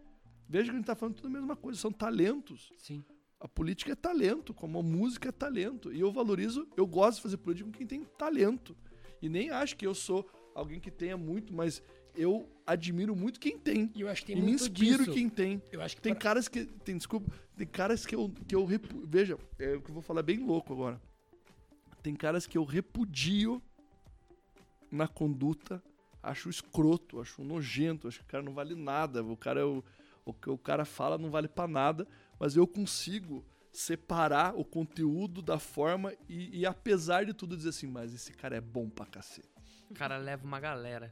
Veja que a gente tá falando tudo a mesma coisa, são talentos. Sim. A política é talento, como a música é talento. E eu valorizo, eu gosto de fazer política com quem tem talento. E nem acho que eu sou alguém que tenha muito, mas eu admiro muito quem tem. E eu acho que tem e me inspiro disso. quem tem. Eu acho que Tem pra- caras que. Tem, desculpa, tem caras que eu, que eu repu, Veja, é o que eu vou falar bem louco agora. Tem caras que eu repudio na conduta, acho escroto, acho nojento, acho que o cara não vale nada. O cara é o, o que o cara fala não vale pra nada, mas eu consigo separar o conteúdo da forma e, e apesar de tudo dizer assim, mas esse cara é bom pra cacete. O cara leva uma galera.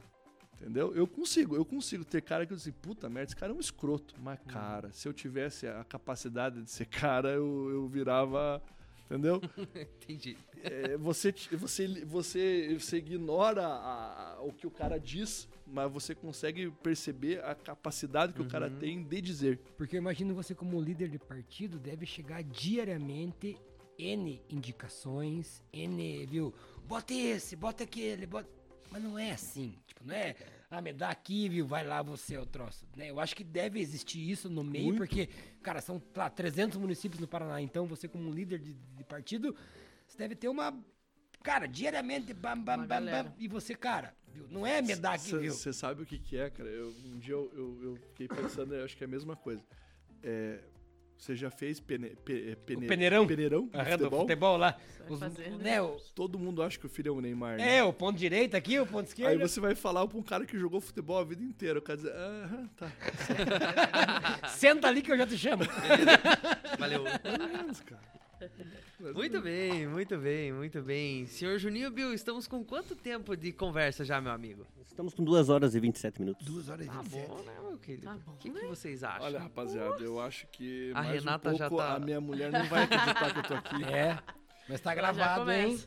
Entendeu? Eu consigo, eu consigo ter cara que eu assim, puta merda, esse cara é um escroto. Mas, cara, se eu tivesse a capacidade de ser cara, eu, eu virava. Entendeu? <laughs> Entendi. É, você, você, você, você ignora a- a- o que o cara diz, mas você consegue perceber a capacidade que o cara Uhum. tem de dizer. Porque eu imagino você como líder de partido deve chegar diariamente N indicações, N, viu? Bota esse, bota aquele, bota... Mas não é assim, tipo, não é, ah, me dá aqui, viu, vai lá você, o troço. Né? Eu acho que deve existir isso no meio, Muito. porque, cara, são lá, 300 municípios no Paraná, então você como líder de, de partido, você deve ter uma, cara, diariamente, bam, bam, Uma bam, galera. bam, e você, cara, viu, não é me dá aqui, viu? Você sabe o que, que é, cara? Eu- um dia eu, eu, eu fiquei pensando, eu acho que é a mesma coisa. É, você já fez pene, pe- é, pene- O peneirão? peneirão Ah, do futebol? futebol lá. Os- fazer, né? né, o- Todo mundo acha que o filho é o Neymar. né? É, o ponto direito aqui, o ponto esquerdo. Aí você vai falar pra um cara que jogou futebol a vida inteira. O cara diz, aham, tá. <laughs> Senta ali que eu já te chamo. <laughs> Valeu. Muito bem, muito bem, muito bem. Senhor Juninho Bill, estamos com quanto tempo de conversa já, meu amigo? Estamos com 2 horas e 27 minutos. Duas horas e Tá 27. bom, né, meu querido? Tá bom, O que, né? que vocês acham? Olha, rapaziada, eu acho que A mais Renata um já pouco tá- a minha mulher não vai acreditar que eu tô aqui. <laughs> É, mas tá já gravado, hein?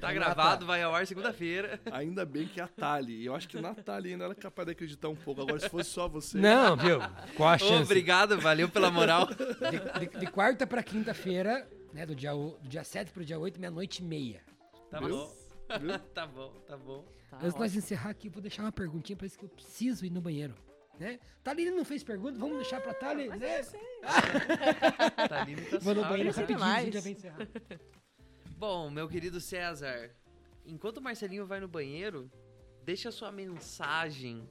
tá Renata. gravado, vai ao ar segunda-feira. <laughs> Ainda bem que é a Tali. Eu acho que na Tali ainda ela é capaz de acreditar um pouco. Agora, se fosse só você... Não, viu? Qual a chance? Obrigado, valeu pela moral. <laughs> De, de- de quarta pra quinta-feira, né, do dia, do dia 7 pro dia 8, meia-noite e meia. Tá bom. Viu? <laughs> tá bom, tá bom. Tá Antes de nós encerrar aqui, eu vou deixar uma perguntinha pra isso que eu preciso ir no banheiro. Né? Thaline não fez pergunta, vamos deixar pra Thaline, Mas né? eu sei. <laughs> Tá tá Vou no banheiro rapidinho, a gente já vem encerrar. <laughs> Bom, meu querido César, enquanto o Marcelinho vai no banheiro, deixa sua mensagem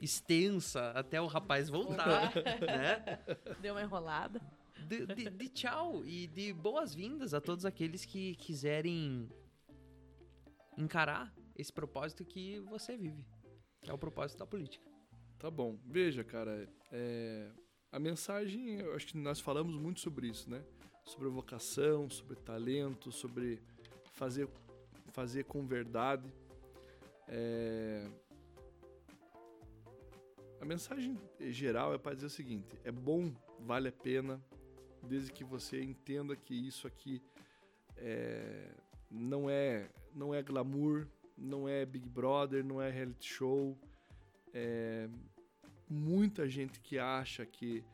extensa até o rapaz voltar, né? Deu uma enrolada. De, de- de tchau e de boas-vindas a todos aqueles que quiserem encarar esse propósito que você vive. que É o propósito da política. Tá bom. Veja, cara, é, a mensagem, eu acho que nós falamos muito sobre isso, né? Sobre vocação, sobre talento, sobre fazer, fazer com verdade. É, A mensagem geral é para dizer o seguinte: é bom, vale a pena, desde que você entenda que isso aqui é, não é não é glamour, não é Big Brother, não é reality show. É, muita gente que acha que,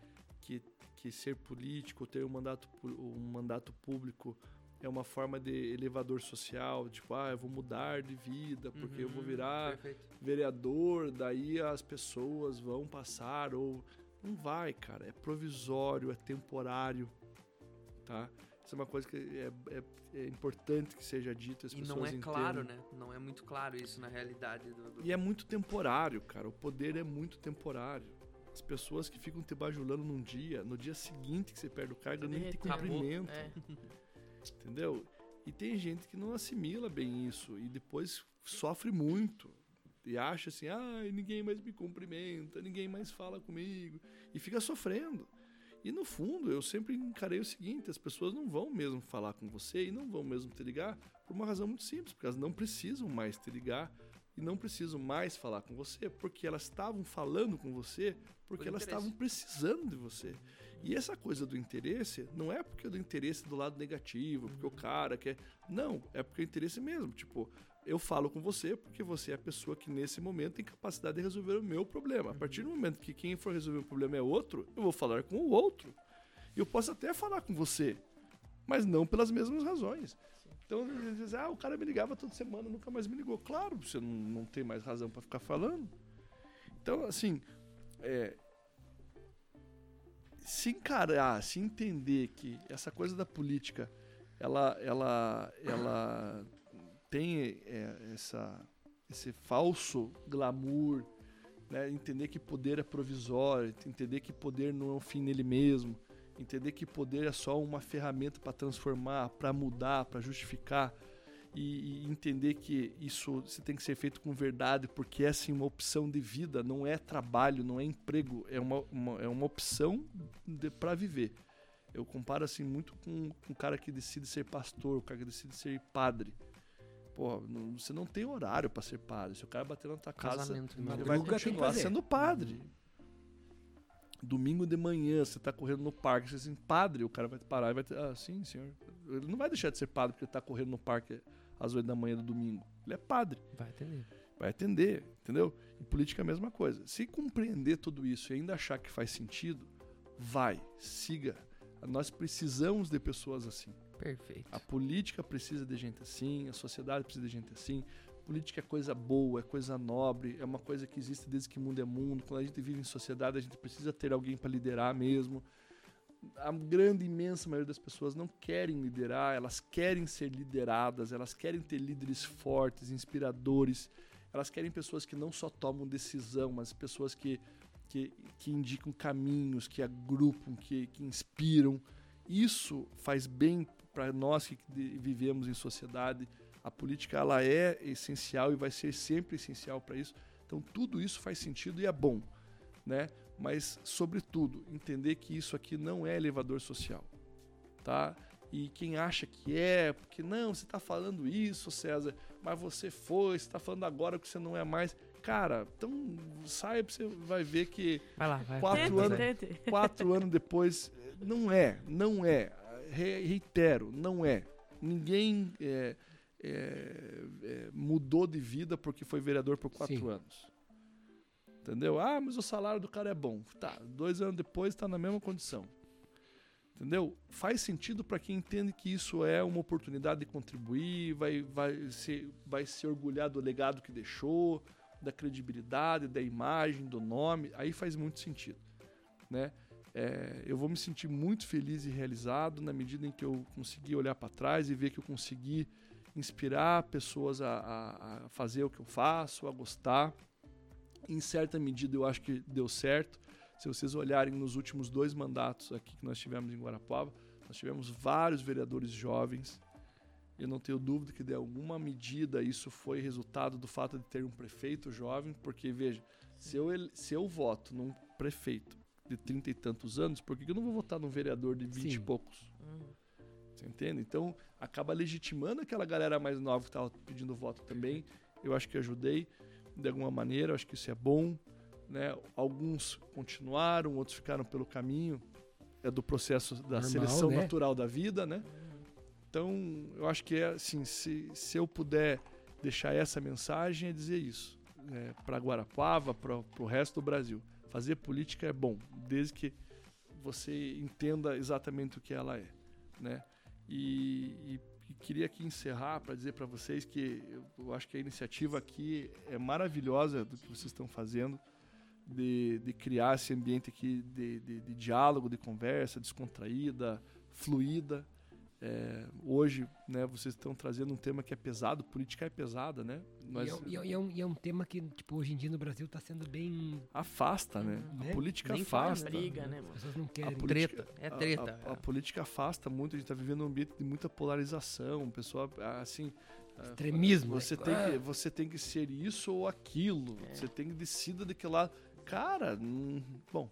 que, que ser político, ter um mandato, um mandato público é uma forma de elevador social, tipo, ah, eu vou mudar de vida porque eu vou Uhum, virar Perfeito. vereador, daí as pessoas vão passar ou não vai, cara, é provisório, é temporário, tá? Isso é uma coisa que é, é, é importante que seja dita, as E pessoas não é entendam. claro, né? Não é muito claro isso na realidade do. do- E é muito temporário, cara. O poder é muito temporário. As pessoas que ficam te bajulando num dia, no dia seguinte que você perde o cargo, nem te cumprimentam. É. <laughs> Entendeu? E tem gente que não assimila bem isso e depois sofre muito. E acha assim, ah, ninguém mais me cumprimenta, ninguém mais fala comigo. E fica sofrendo. E no fundo, eu sempre encarei o seguinte: as pessoas não vão mesmo falar com você e não vão mesmo te ligar por uma razão muito simples, porque elas não precisam mais te ligar e não precisam mais falar com você, porque elas estavam falando com você porque Por elas estavam precisando de você. E essa coisa do interesse não é porque é do interesse do lado negativo, porque o cara quer. Não, é porque é interesse mesmo. Tipo, eu falo com você porque você é a pessoa que nesse momento tem capacidade de resolver o meu problema. A partir do momento que quem for resolver o problema é outro, eu vou falar com o outro. Eu posso até falar com você, mas não pelas mesmas razões. Então, às vezes, ah, o cara me ligava toda semana, nunca mais me ligou. Claro, você não, não tem mais razão para ficar falando. Então, assim, é, se encarar, se entender que essa coisa da política, ela, ela, ela tem é, essa, esse falso glamour, né? entender que poder é provisório, entender que poder não é um fim nele mesmo, entender que poder é só uma ferramenta para transformar, para mudar, para justificar e, e entender que isso tem que ser feito com verdade, porque é assim uma opção de vida, não é trabalho, não é emprego, é uma, uma- é uma opção para viver. Eu comparo assim muito com, o cara que decide ser pastor, o cara que decide ser padre. Pô, não- você não tem horário para ser padre. Se o cara bater na tua casa, Casamento, ele madruga vai tem que continuar sendo padre. Domingo de manhã, você tá correndo no parque, você assim, padre, o cara vai parar e vai ter, ah, sim, senhor. Ele não vai deixar de ser padre porque ele tá correndo no parque às 8 da manhã do domingo. Ele é padre, Vai atender. vai atender, entendeu? E política é a mesma coisa. Se compreender tudo isso e ainda achar que faz sentido, vai, siga. Nós precisamos de pessoas assim. Perfeito. A política precisa de gente assim, a sociedade precisa de gente assim. Política é coisa boa, é coisa nobre, é uma coisa que existe desde que mundo é mundo. Quando a gente vive em sociedade, a gente precisa ter alguém para liderar mesmo. A grande, imensa maioria das pessoas não querem liderar, elas querem ser lideradas, elas querem ter líderes fortes, inspiradores. Elas querem pessoas que não só tomam decisão, mas pessoas que, que, que indicam caminhos, que agrupam, que, que inspiram. Isso faz bem para nós que vivemos em sociedade. A política ela é essencial e vai ser sempre essencial para isso. Então tudo isso faz sentido e é bom, né? Mas sobretudo entender que isso aqui não é elevador social, tá? E quem acha que é, porque não, você está falando isso, César, mas você foi, você está falando agora que você não é mais. Cara, então saiba, você vai ver que Vai lá, vai. Quatro Tente, anos- tente. quatro anos depois, não é, não é. Re- reitero, não é. Ninguém é, é, é, mudou de vida porque foi vereador por quatro Sim. anos. Entendeu? Ah, mas o salário do cara é bom. Tá, dois anos depois está na mesma condição. Entendeu? Faz sentido para quem entende que isso é uma oportunidade de contribuir, vai, vai, se, vai se orgulhar do legado que deixou, da credibilidade, da imagem, do nome. Aí faz muito sentido. Né? É, eu vou me sentir muito feliz e realizado na medida em que eu conseguir olhar para trás e ver que eu consegui inspirar pessoas a, a- a fazer o que eu faço, a gostar. Em certa medida, eu acho que deu certo. Se vocês olharem nos últimos dois mandatos aqui que nós tivemos em Guarapuava, nós tivemos vários vereadores jovens. Eu não tenho dúvida que de alguma medida isso foi resultado do fato de ter um prefeito jovem, porque veja, se eu, se eu voto num prefeito de trinta e tantos anos, por que eu não vou votar num vereador de vinte e poucos? Uhum. Você entende? Então, acaba legitimando aquela galera mais nova que estava pedindo voto também. Eu acho que ajudei de alguma maneira, eu acho que isso é bom. Né? Alguns continuaram, outros ficaram pelo caminho. É do processo da Normal, seleção né? natural da vida, né? Então, eu acho que é assim, se, se eu puder deixar essa mensagem, é dizer isso. É, para Guarapuava, para o resto do Brasil. Fazer política é bom, desde que você entenda exatamente o que ela é, né? E, e- e queria aqui encerrar para dizer para vocês que eu, acho que a iniciativa aqui é maravilhosa do que vocês estão fazendo, de, de criar esse ambiente aqui de, de- de diálogo, de conversa descontraída, fluida. É, hoje, né, vocês estão trazendo um tema que é pesado, política é pesada, né? Mas E é, e é um- e é um, e é um tema que, tipo, hoje em dia no Brasil tá sendo bem. afasta, né? Né? A política Nem fala, afasta. briga, né, As pessoas não A querem. política, Treta, é a- treta. A, a política afasta muito, a gente está vivendo um ambiente de muita polarização, pessoal, assim... ah, Extremismo. Você né? tem, Ah, que, você tem que ser isso ou aquilo. É. Você tem que decidir de que lado. Cara, hum, bom,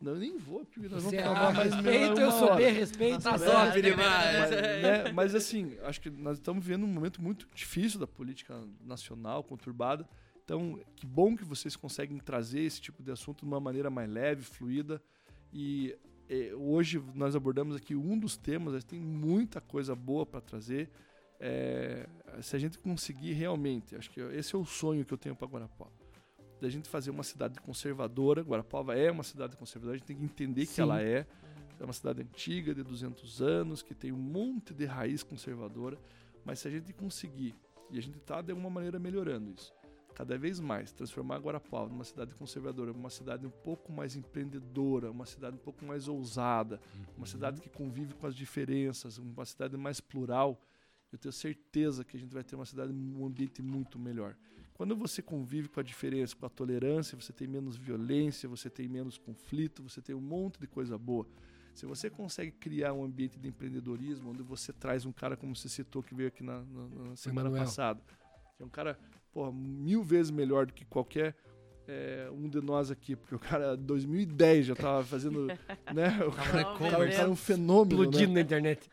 não, eu nem vou, porque nós Você vamos é falar A, mais respeito, eu sou hora. B, respeito. Tá sou top A. demais. Mas, né, mas, assim, acho que nós estamos vivendo um momento muito difícil da política nacional, conturbada. Então, que bom que vocês conseguem trazer esse tipo de assunto de uma maneira mais leve, fluida. E eh, hoje nós abordamos aqui um dos temas, mas tem muita coisa boa para trazer. É, se a gente conseguir realmente, acho que esse é o sonho que eu tenho para Guarapuava. Da gente fazer uma cidade conservadora. Guarapuava é uma cidade conservadora, a gente tem que entender que Sim. ela é. É uma cidade antiga, de 200 anos, que tem um monte de raiz conservadora. Mas se a gente conseguir, e a gente está de alguma maneira melhorando isso, cada vez mais, transformar Guarapuava numa cidade conservadora, uma cidade um pouco mais empreendedora, uma cidade um pouco mais ousada, uma cidade que convive com as diferenças, uma cidade mais plural, eu tenho certeza que a gente vai ter uma cidade, um ambiente muito melhor. Quando você convive com a diferença, com a tolerância, você tem menos violência, você tem menos conflito, você tem um monte de coisa boa. Se você consegue criar um ambiente de empreendedorismo, onde você traz um cara como você citou, que veio aqui na, na- na semana Manuel. passada, que é um cara porra, mil vezes melhor do que qualquer é, um de nós aqui, porque o cara, em 2010, já tava fazendo, <laughs> né? O cara, o cara- o cara é um fenômeno, né? Explodindo na internet.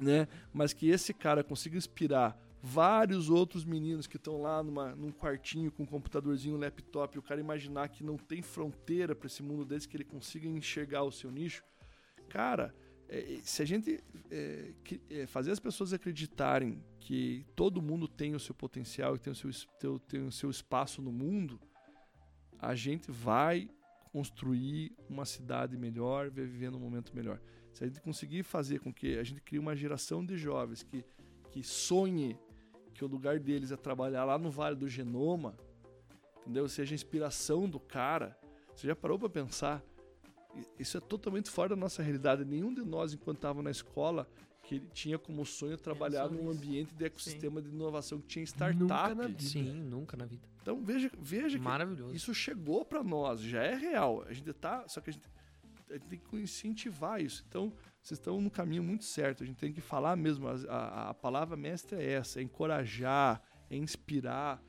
né? Mas que esse cara consiga inspirar vários outros meninos que estão lá numa, num quartinho com um computadorzinho, um laptop, e o cara imaginar que não tem fronteira para esse mundo desse, que ele consiga enxergar o seu nicho. Cara, é, se a gente é, que- é, fazer as pessoas acreditarem que todo mundo tem o seu potencial e tem o seu, tem tem o seu espaço no mundo, a gente vai construir uma cidade melhor, viver num momento melhor. Se a gente conseguir fazer com que a gente crie uma geração de jovens que, que sonhe que o lugar deles é trabalhar lá no Vale do Genoma, entendeu? Seja a inspiração do cara. Você já parou para pensar? Isso é totalmente fora da nossa realidade. Nenhum de nós, enquanto estava na escola, que ele tinha como sonho trabalhar num ambiente de ecossistema de inovação que tinha Nunca na startup. vida. Sim, nunca na vida. Então veja, veja que Maravilhoso. isso chegou para nós, já é real. A gente tá, só que a gente, a gente tem que incentivar isso. Então, vocês estão no caminho muito certo. A gente tem que falar mesmo. as- A, a palavra mestra é essa: é encorajar, é inspirar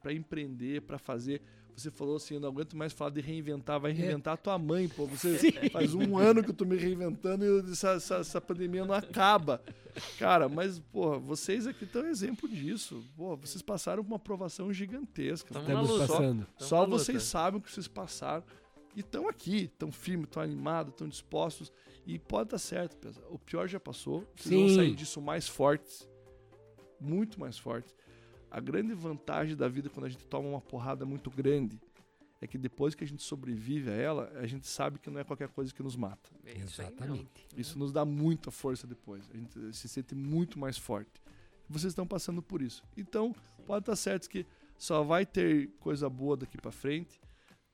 para empreender, para fazer. Você falou assim: eu não aguento mais falar de reinventar. Vai reinventar a tua mãe, pô. Você <laughs> faz um ano que eu tô me reinventando e essa, essa, essa pandemia não acaba. Cara, mas, pô, vocês aqui estão exemplo disso. Pô, vocês passaram por uma aprovação gigantesca. Tamo Estamos passando. Só luta. vocês sabem o que vocês passaram. E estão aqui, estão firmes, estão animados, estão dispostos. E pode estar certo, pessoal. O pior já passou. Vocês vão Sim. sair disso mais fortes. Muito mais fortes. A grande vantagem da vida quando a gente toma uma porrada muito grande é que depois que a gente sobrevive a ela, a gente sabe que não é qualquer coisa que nos mata. É Exatamente. Isso nos dá muita força depois. A gente se sente muito mais forte. Vocês estão passando por isso. Então, pode estar certo que só vai ter coisa boa daqui para frente,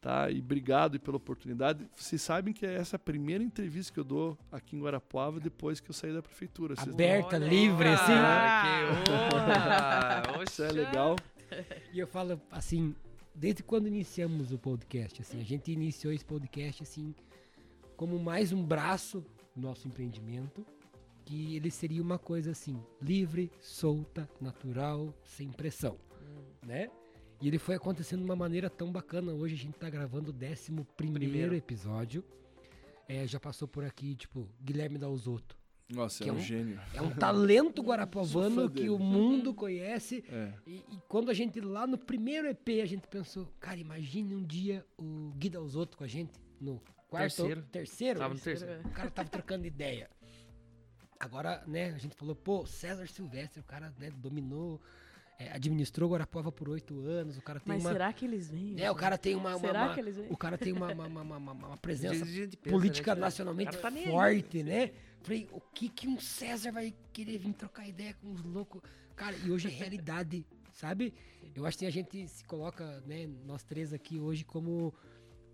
tá? E obrigado pela oportunidade. Vocês sabem que essa é a primeira entrevista que eu dou aqui em Guarapuava depois que eu saí da prefeitura. Vocês Aberta, aí, livre, assim. cara, Que honra! <laughs> Isso é legal. E eu falo assim, desde quando iniciamos o podcast, assim, a gente iniciou esse podcast assim como mais um braço do nosso empreendimento, que ele seria uma coisa assim, livre, solta, natural, sem pressão, né? E ele foi acontecendo de uma maneira tão bacana. Hoje a gente tá gravando o 11 primeiro episódio. É, já passou por aqui, tipo, Guilherme Dalzotto. Nossa, é é um um- gênio. É um talento <laughs> guarapuavano fã que o mundo conhece. <laughs> É. E, e quando a gente, lá no primeiro EP, a gente pensou, cara, imagine um dia o Gui Dalzotto com a gente no quarto, Terceiro. terceiro, Tava no terceiro. o cara tava trocando ideia. Agora, né, a gente falou, pô, César Silvestre, o cara né, dominou, é, administrou Guarapuava por oito anos, o cara tem Mas uma... será que eles vêm? É, o cara tem uma... uma- Será uma- que eles vêm? O cara tem uma, uma, uma, uma- uma presença pensa, política né? nacionalmente tá forte, né? Falei, o que que um César vai querer vir trocar ideia com os loucos? Cara, e hoje é realidade, sabe? Eu acho que a gente se coloca, né, nós três aqui hoje como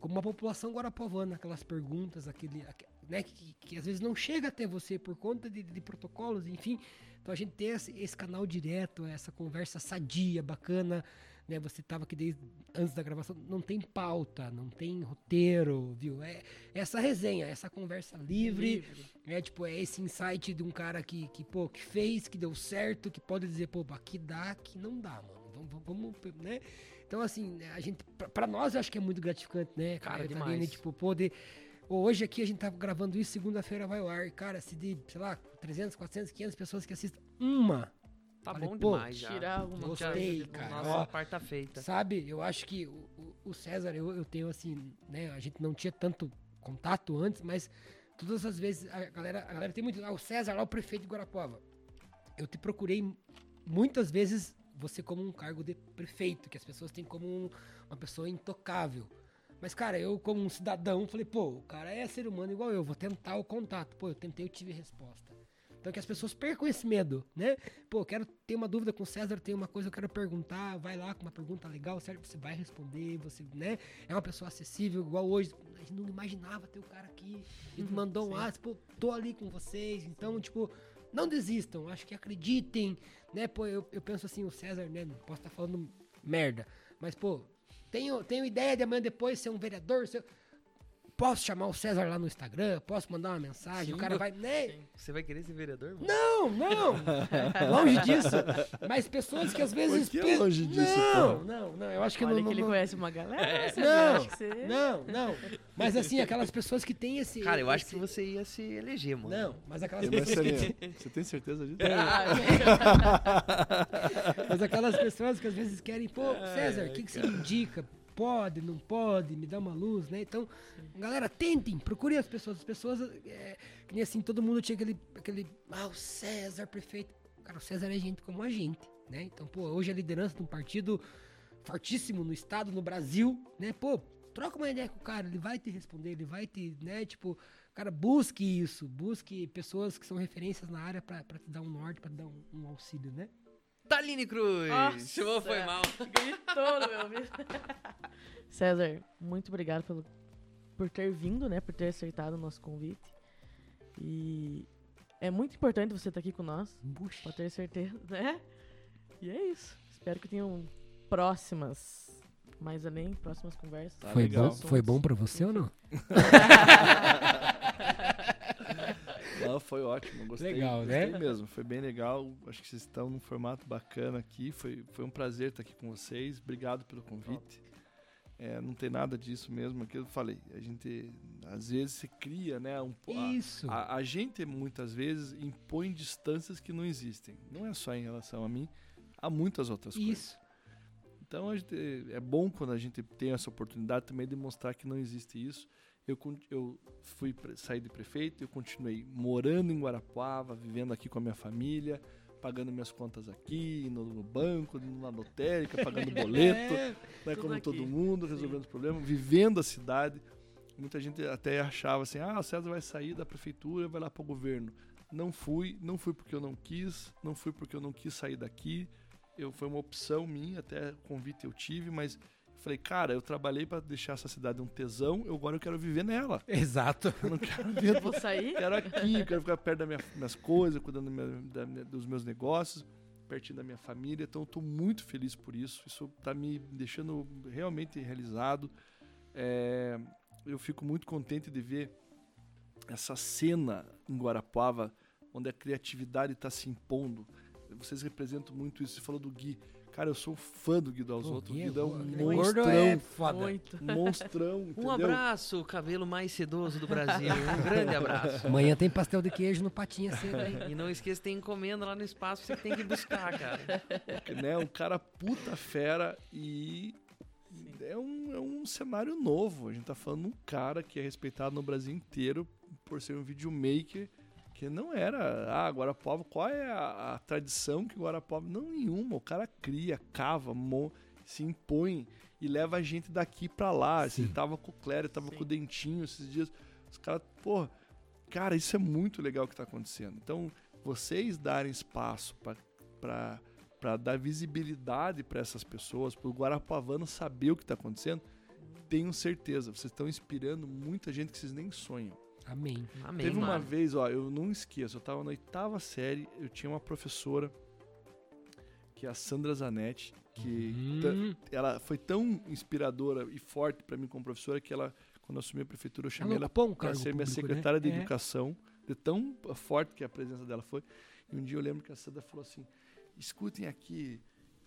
como uma população guarapovana, aquelas perguntas, aquele, aque- né, que, que às vezes não chega até você por conta de, de protocolos, enfim. Então a gente tem esse, esse canal direto, essa conversa sadia, bacana, né? Você estava aqui desde antes da gravação, não tem pauta, não tem roteiro, viu? É essa resenha, essa conversa livre, é tipo, é esse insight de um cara que, que, pô, que fez, que deu certo, que pode dizer, pô, aqui dá, aqui não dá, mano. Vamos, vamos, né? Então, assim, a gente, pra, pra nós, eu acho que é muito gratificante, né, Cara, Catarina? demais. Tipo, poder. Hoje aqui a gente tá gravando isso, segunda-feira vai ao ar. Cara, se de, sei lá, 300, 400, 500 pessoas que assistem, uma Tá Falei, bom demais já. Tirar alguma Gostei, coisa. cara. Nossa, a parte tá feita. Sabe, eu acho que o, o- o César, eu, eu tenho assim, né? A gente não tinha tanto contato antes, mas todas as vezes a galera, a galera tem muito. Ah, o César lá, o prefeito de Guarapuava. Eu te procurei muitas vezes você como um cargo de prefeito, que as pessoas têm como um- uma pessoa intocável. Mas, cara, eu como um cidadão, falei, pô, o cara é ser humano igual eu, vou tentar o contato. Pô, eu tentei, eu tive resposta. Então que as pessoas percam esse medo, né? Pô, eu quero ter uma dúvida com o César, tem uma coisa que eu quero perguntar, vai lá com uma pergunta legal, certo? Você vai responder, você, né? É uma pessoa acessível, igual hoje. A gente não imaginava ter o cara aqui. A gente mandou um WhatsApp, pô, tô ali com vocês. Então, tipo, não desistam, acho que acreditem, né? Pô, eu, eu penso assim, o César, né? Não posso estar falando merda, mas, pô, tenho, tenho ideia de amanhã depois ser um vereador, ser... Posso chamar o César lá no Instagram? Posso mandar uma mensagem? Sim, o cara vai, né? Você vai querer ser vereador, mano? Não, não! <laughs> longe disso. Mas pessoas que às vezes. que pe- longe disso, Não, pô? não, não. Eu acho que Olha não. que não, ele não, conhece uma galera. você não, acha que você... não, não. Mas assim, aquelas pessoas que têm esse. Cara, eu acho esse- que você ia se eleger, mano. Não, mas aquelas pessoas que você, você tem certeza disso? <laughs> Mas aquelas pessoas que às vezes querem, pô, César, o que, que você me indica? Pode, não pode, me dá uma luz, né? Então, galera, tentem, procurem as pessoas. As pessoas, é, que nem assim, todo mundo tinha aquele, aquele, ah, o César, prefeito. Cara, o César é gente como a gente, né? Então, pô, hoje a liderança de um partido fortíssimo no estado, no Brasil, né? Pô, troca uma ideia com o cara, ele vai te responder, ele vai te, né? Tipo, cara, busque isso, busque pessoas que são referências na área pra, pra te dar um norte, pra te dar um, um auxílio, né? Taline Cruz! Nossa. Chamou, foi mal. Gritou no meu ouvido. <laughs> César, muito obrigado pelo, por ter vindo, né? Por ter aceitado o nosso convite. E é muito importante você estar aqui com nós, Puxa. pra ter certeza, né? E é isso. Espero que tenham próximas, mais além, próximas conversas. Tá Foi legal. bom, foi bom pra você ou não? <laughs> <laughs> Não, foi ótimo. Gostei, Legal, gostei né? mesmo. Foi bem legal. Acho que vocês estão num formato bacana aqui. Foi, foi um prazer estar aqui com vocês. Obrigado pelo convite. É, não tem nada disso mesmo. Aquilo que eu falei. A gente, às vezes, se cria, né? Um, Isso. a, a gente, muitas vezes, impõe distâncias que não existem. Não é só em relação a mim. Há muitas outras coisas. Isso. Então a gente- é bom quando a gente tem essa oportunidade também de mostrar que não existe isso. Eu, eu fui sair de prefeito, eu continuei morando em Guarapuava, vivendo aqui com a minha família, pagando minhas contas aqui, no, no banco, na lotérica, pagando <laughs> boleto, É, né, como aqui. todo mundo, resolvendo os problemas, vivendo a cidade. Muita gente até achava assim: ah, o César vai sair da prefeitura, vai lá para o governo. Não fui, não fui porque eu não quis, não fui porque eu não quis sair daqui. Eu foi uma opção minha, até convite eu tive, mas falei, cara, eu trabalhei para deixar essa cidade um tesão, eu agora eu quero viver nela. <laughs> Exato. Eu não quero <laughs> ver Vou sair. quero aqui, quero ficar perto das minha, minhas coisas, cuidando da minha- da dos meus negócios, pertinho da minha família. Então, eu tô muito feliz por isso. Isso tá me deixando realmente realizado. É, eu fico muito contente de ver essa cena em Guarapuava, onde a criatividade está se impondo. Vocês representam muito isso. Você falou do Gui. Cara, eu sou fã do Gui Dalzotto. O Gui é um aquele gordo monstrão. é foda. Muito. Monstrão, <laughs> Um entendeu? abraço, o cabelo mais sedoso do Brasil. Um <laughs> grande abraço. Amanhã tem pastel de queijo no patinha cedo aí. E não esqueça, tem encomenda lá no espaço, você tem que buscar, cara. né? Um cara puta fera e é um, é um cenário novo. A gente tá falando de um cara que é respeitado no Brasil inteiro por ser um videomaker que não era, ah, Guarapuava, qual é a, a tradição que Guarapuava? Não nenhuma, o cara cria, cava, mon- se impõe e leva a gente daqui pra lá. Sim. Ele tava com o Clério, tava Sim. com o Dentinho esses dias. Os caras, porra, cara, isso é muito legal que tá acontecendo. Então, vocês darem espaço para para dar visibilidade para essas pessoas, para o Guarapavano saber o que está acontecendo, tenho certeza, vocês estão inspirando muita gente que vocês nem sonham. Amém. Amém, Teve uma mano. vez, ó, eu não esqueço, eu tava na oitava série, eu tinha uma professora, que é a Sandra Zanetti, que ta- Hum, ela foi tão inspiradora e forte pra mim como professora que ela, quando eu assumi a prefeitura, eu chamei ela ela um para ser minha público, secretária né? de É. educação, de tão forte que a presença dela foi. E um dia eu lembro que a Sandra falou assim: escutem aqui,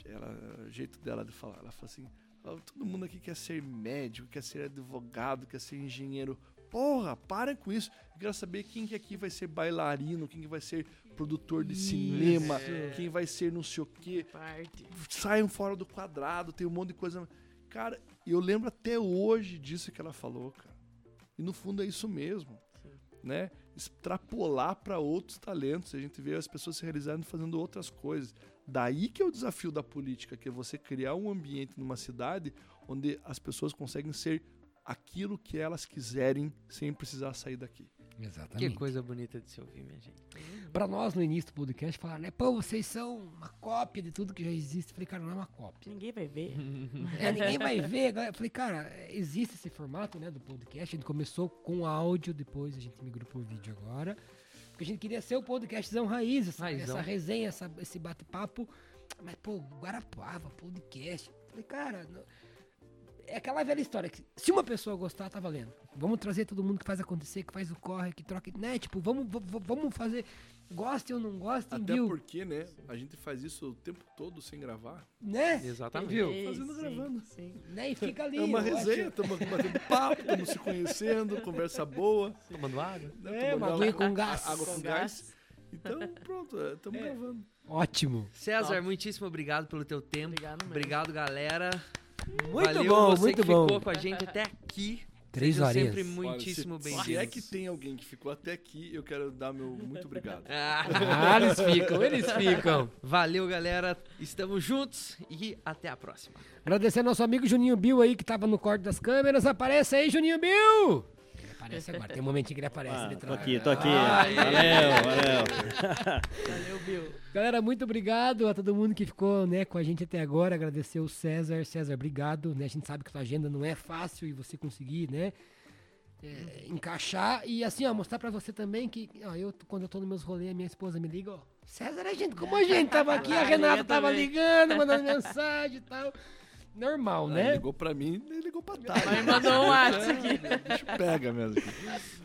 ela, o jeito dela de falar. Ela falou assim: "Ó, todo mundo aqui quer ser médico, quer ser advogado, quer ser engenheiro. Porra, para com isso. Eu quero saber quem que aqui vai ser bailarino, quem que vai ser produtor de cinema, É. quem vai ser não sei o quê Parte. saiam fora do quadrado, tem um monte de coisa. Cara, eu lembro até hoje disso que ela falou, cara. E no fundo é isso mesmo, Sim. né? Extrapolar para outros talentos, a gente vê as pessoas se realizando fazendo outras coisas. Daí que é o desafio da política, que é você criar um ambiente numa cidade onde as pessoas conseguem ser aquilo que elas quiserem sem precisar sair daqui. Que Exatamente. coisa bonita de se ouvir, minha gente. Pra nós, no início do podcast, falaram, né? Pô, vocês são uma cópia de tudo que já existe. Eu falei, cara, não é uma cópia. Ninguém vai ver. <laughs> É, ninguém vai ver. Eu falei, cara, existe esse formato, né, do podcast. A gente começou com áudio, depois a gente migrou pro vídeo agora. Porque a gente queria ser o podcastzão raiz, essa, Raizão. essa resenha, essa- esse bate-papo. Mas, pô, Guarapava, podcast. Eu falei, cara, não- é aquela velha história que se uma pessoa gostar, tá valendo. Vamos trazer todo mundo que faz acontecer, que faz o corre, que troca, né? Tipo, vamos, vamos fazer, gostem ou não gostem, Até viu? porque, né, a gente faz isso o tempo todo sem gravar. Né? Exatamente. Viu? Sim, Fazendo sim, gravando. Sim. Né? E fica ali. É uma resenha, estamos batendo papo, estamos se conhecendo, conversa boa. Tomando água? né, É, tomando uma aguinha com gás. Água com Com gás. Então, pronto, estamos É. gravando. Ótimo. César, Top. muitíssimo obrigado pelo teu tempo. Obrigado mesmo. Obrigado, galera. Muito Valeu bom, você muito que bom. ficou com a gente até aqui. Três Sejam horinhas. sempre Olha, muitíssimo se, bem-vindos. se é que tem alguém que ficou até aqui, eu quero dar meu muito obrigado. <laughs> Ah, Ah, eles ficam, eles ficam. valeu, galera. Estamos juntos e até a próxima. Agradecer ao nosso amigo Juninho Bill aí, que tava no corte das câmeras. Aparece aí, Juninho Bill! Aparece <laughs> agora, tem um momentinho que ele aparece. Ah, ele tô aqui, tô aqui. Ai, Valeu, valeu. Valeu, Bill. Galera, muito obrigado a todo mundo que ficou né, com a gente até agora. Agradecer o César. César, obrigado. Né? A gente sabe que sua agenda não é fácil e você conseguir, né? é, encaixar e assim, ó, mostrar pra você também que, ó, eu, quando eu tô nos meus rolês, a minha esposa me liga, ó, César é gente como a gente, tava aqui, a Ah, Renata tava ligando, mandando mensagem e tal. Normal, Ele né? ligou pra mim, ele ligou pra Tati. Mas mandou um WhatsApp aqui. Bicho pega mesmo.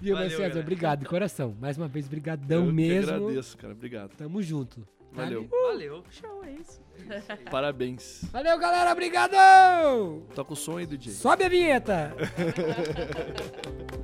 Viu, Valeu, César, obrigado de coração. Mais uma vez, brigadão eu mesmo. Que agradeço, cara. Obrigado. Tamo junto. tá? Valeu. Valeu. Show, é isso. <laughs> Parabéns. Valeu, galera. Obrigado! Toca o som aí, DJ. Sobe a vinheta! <laughs>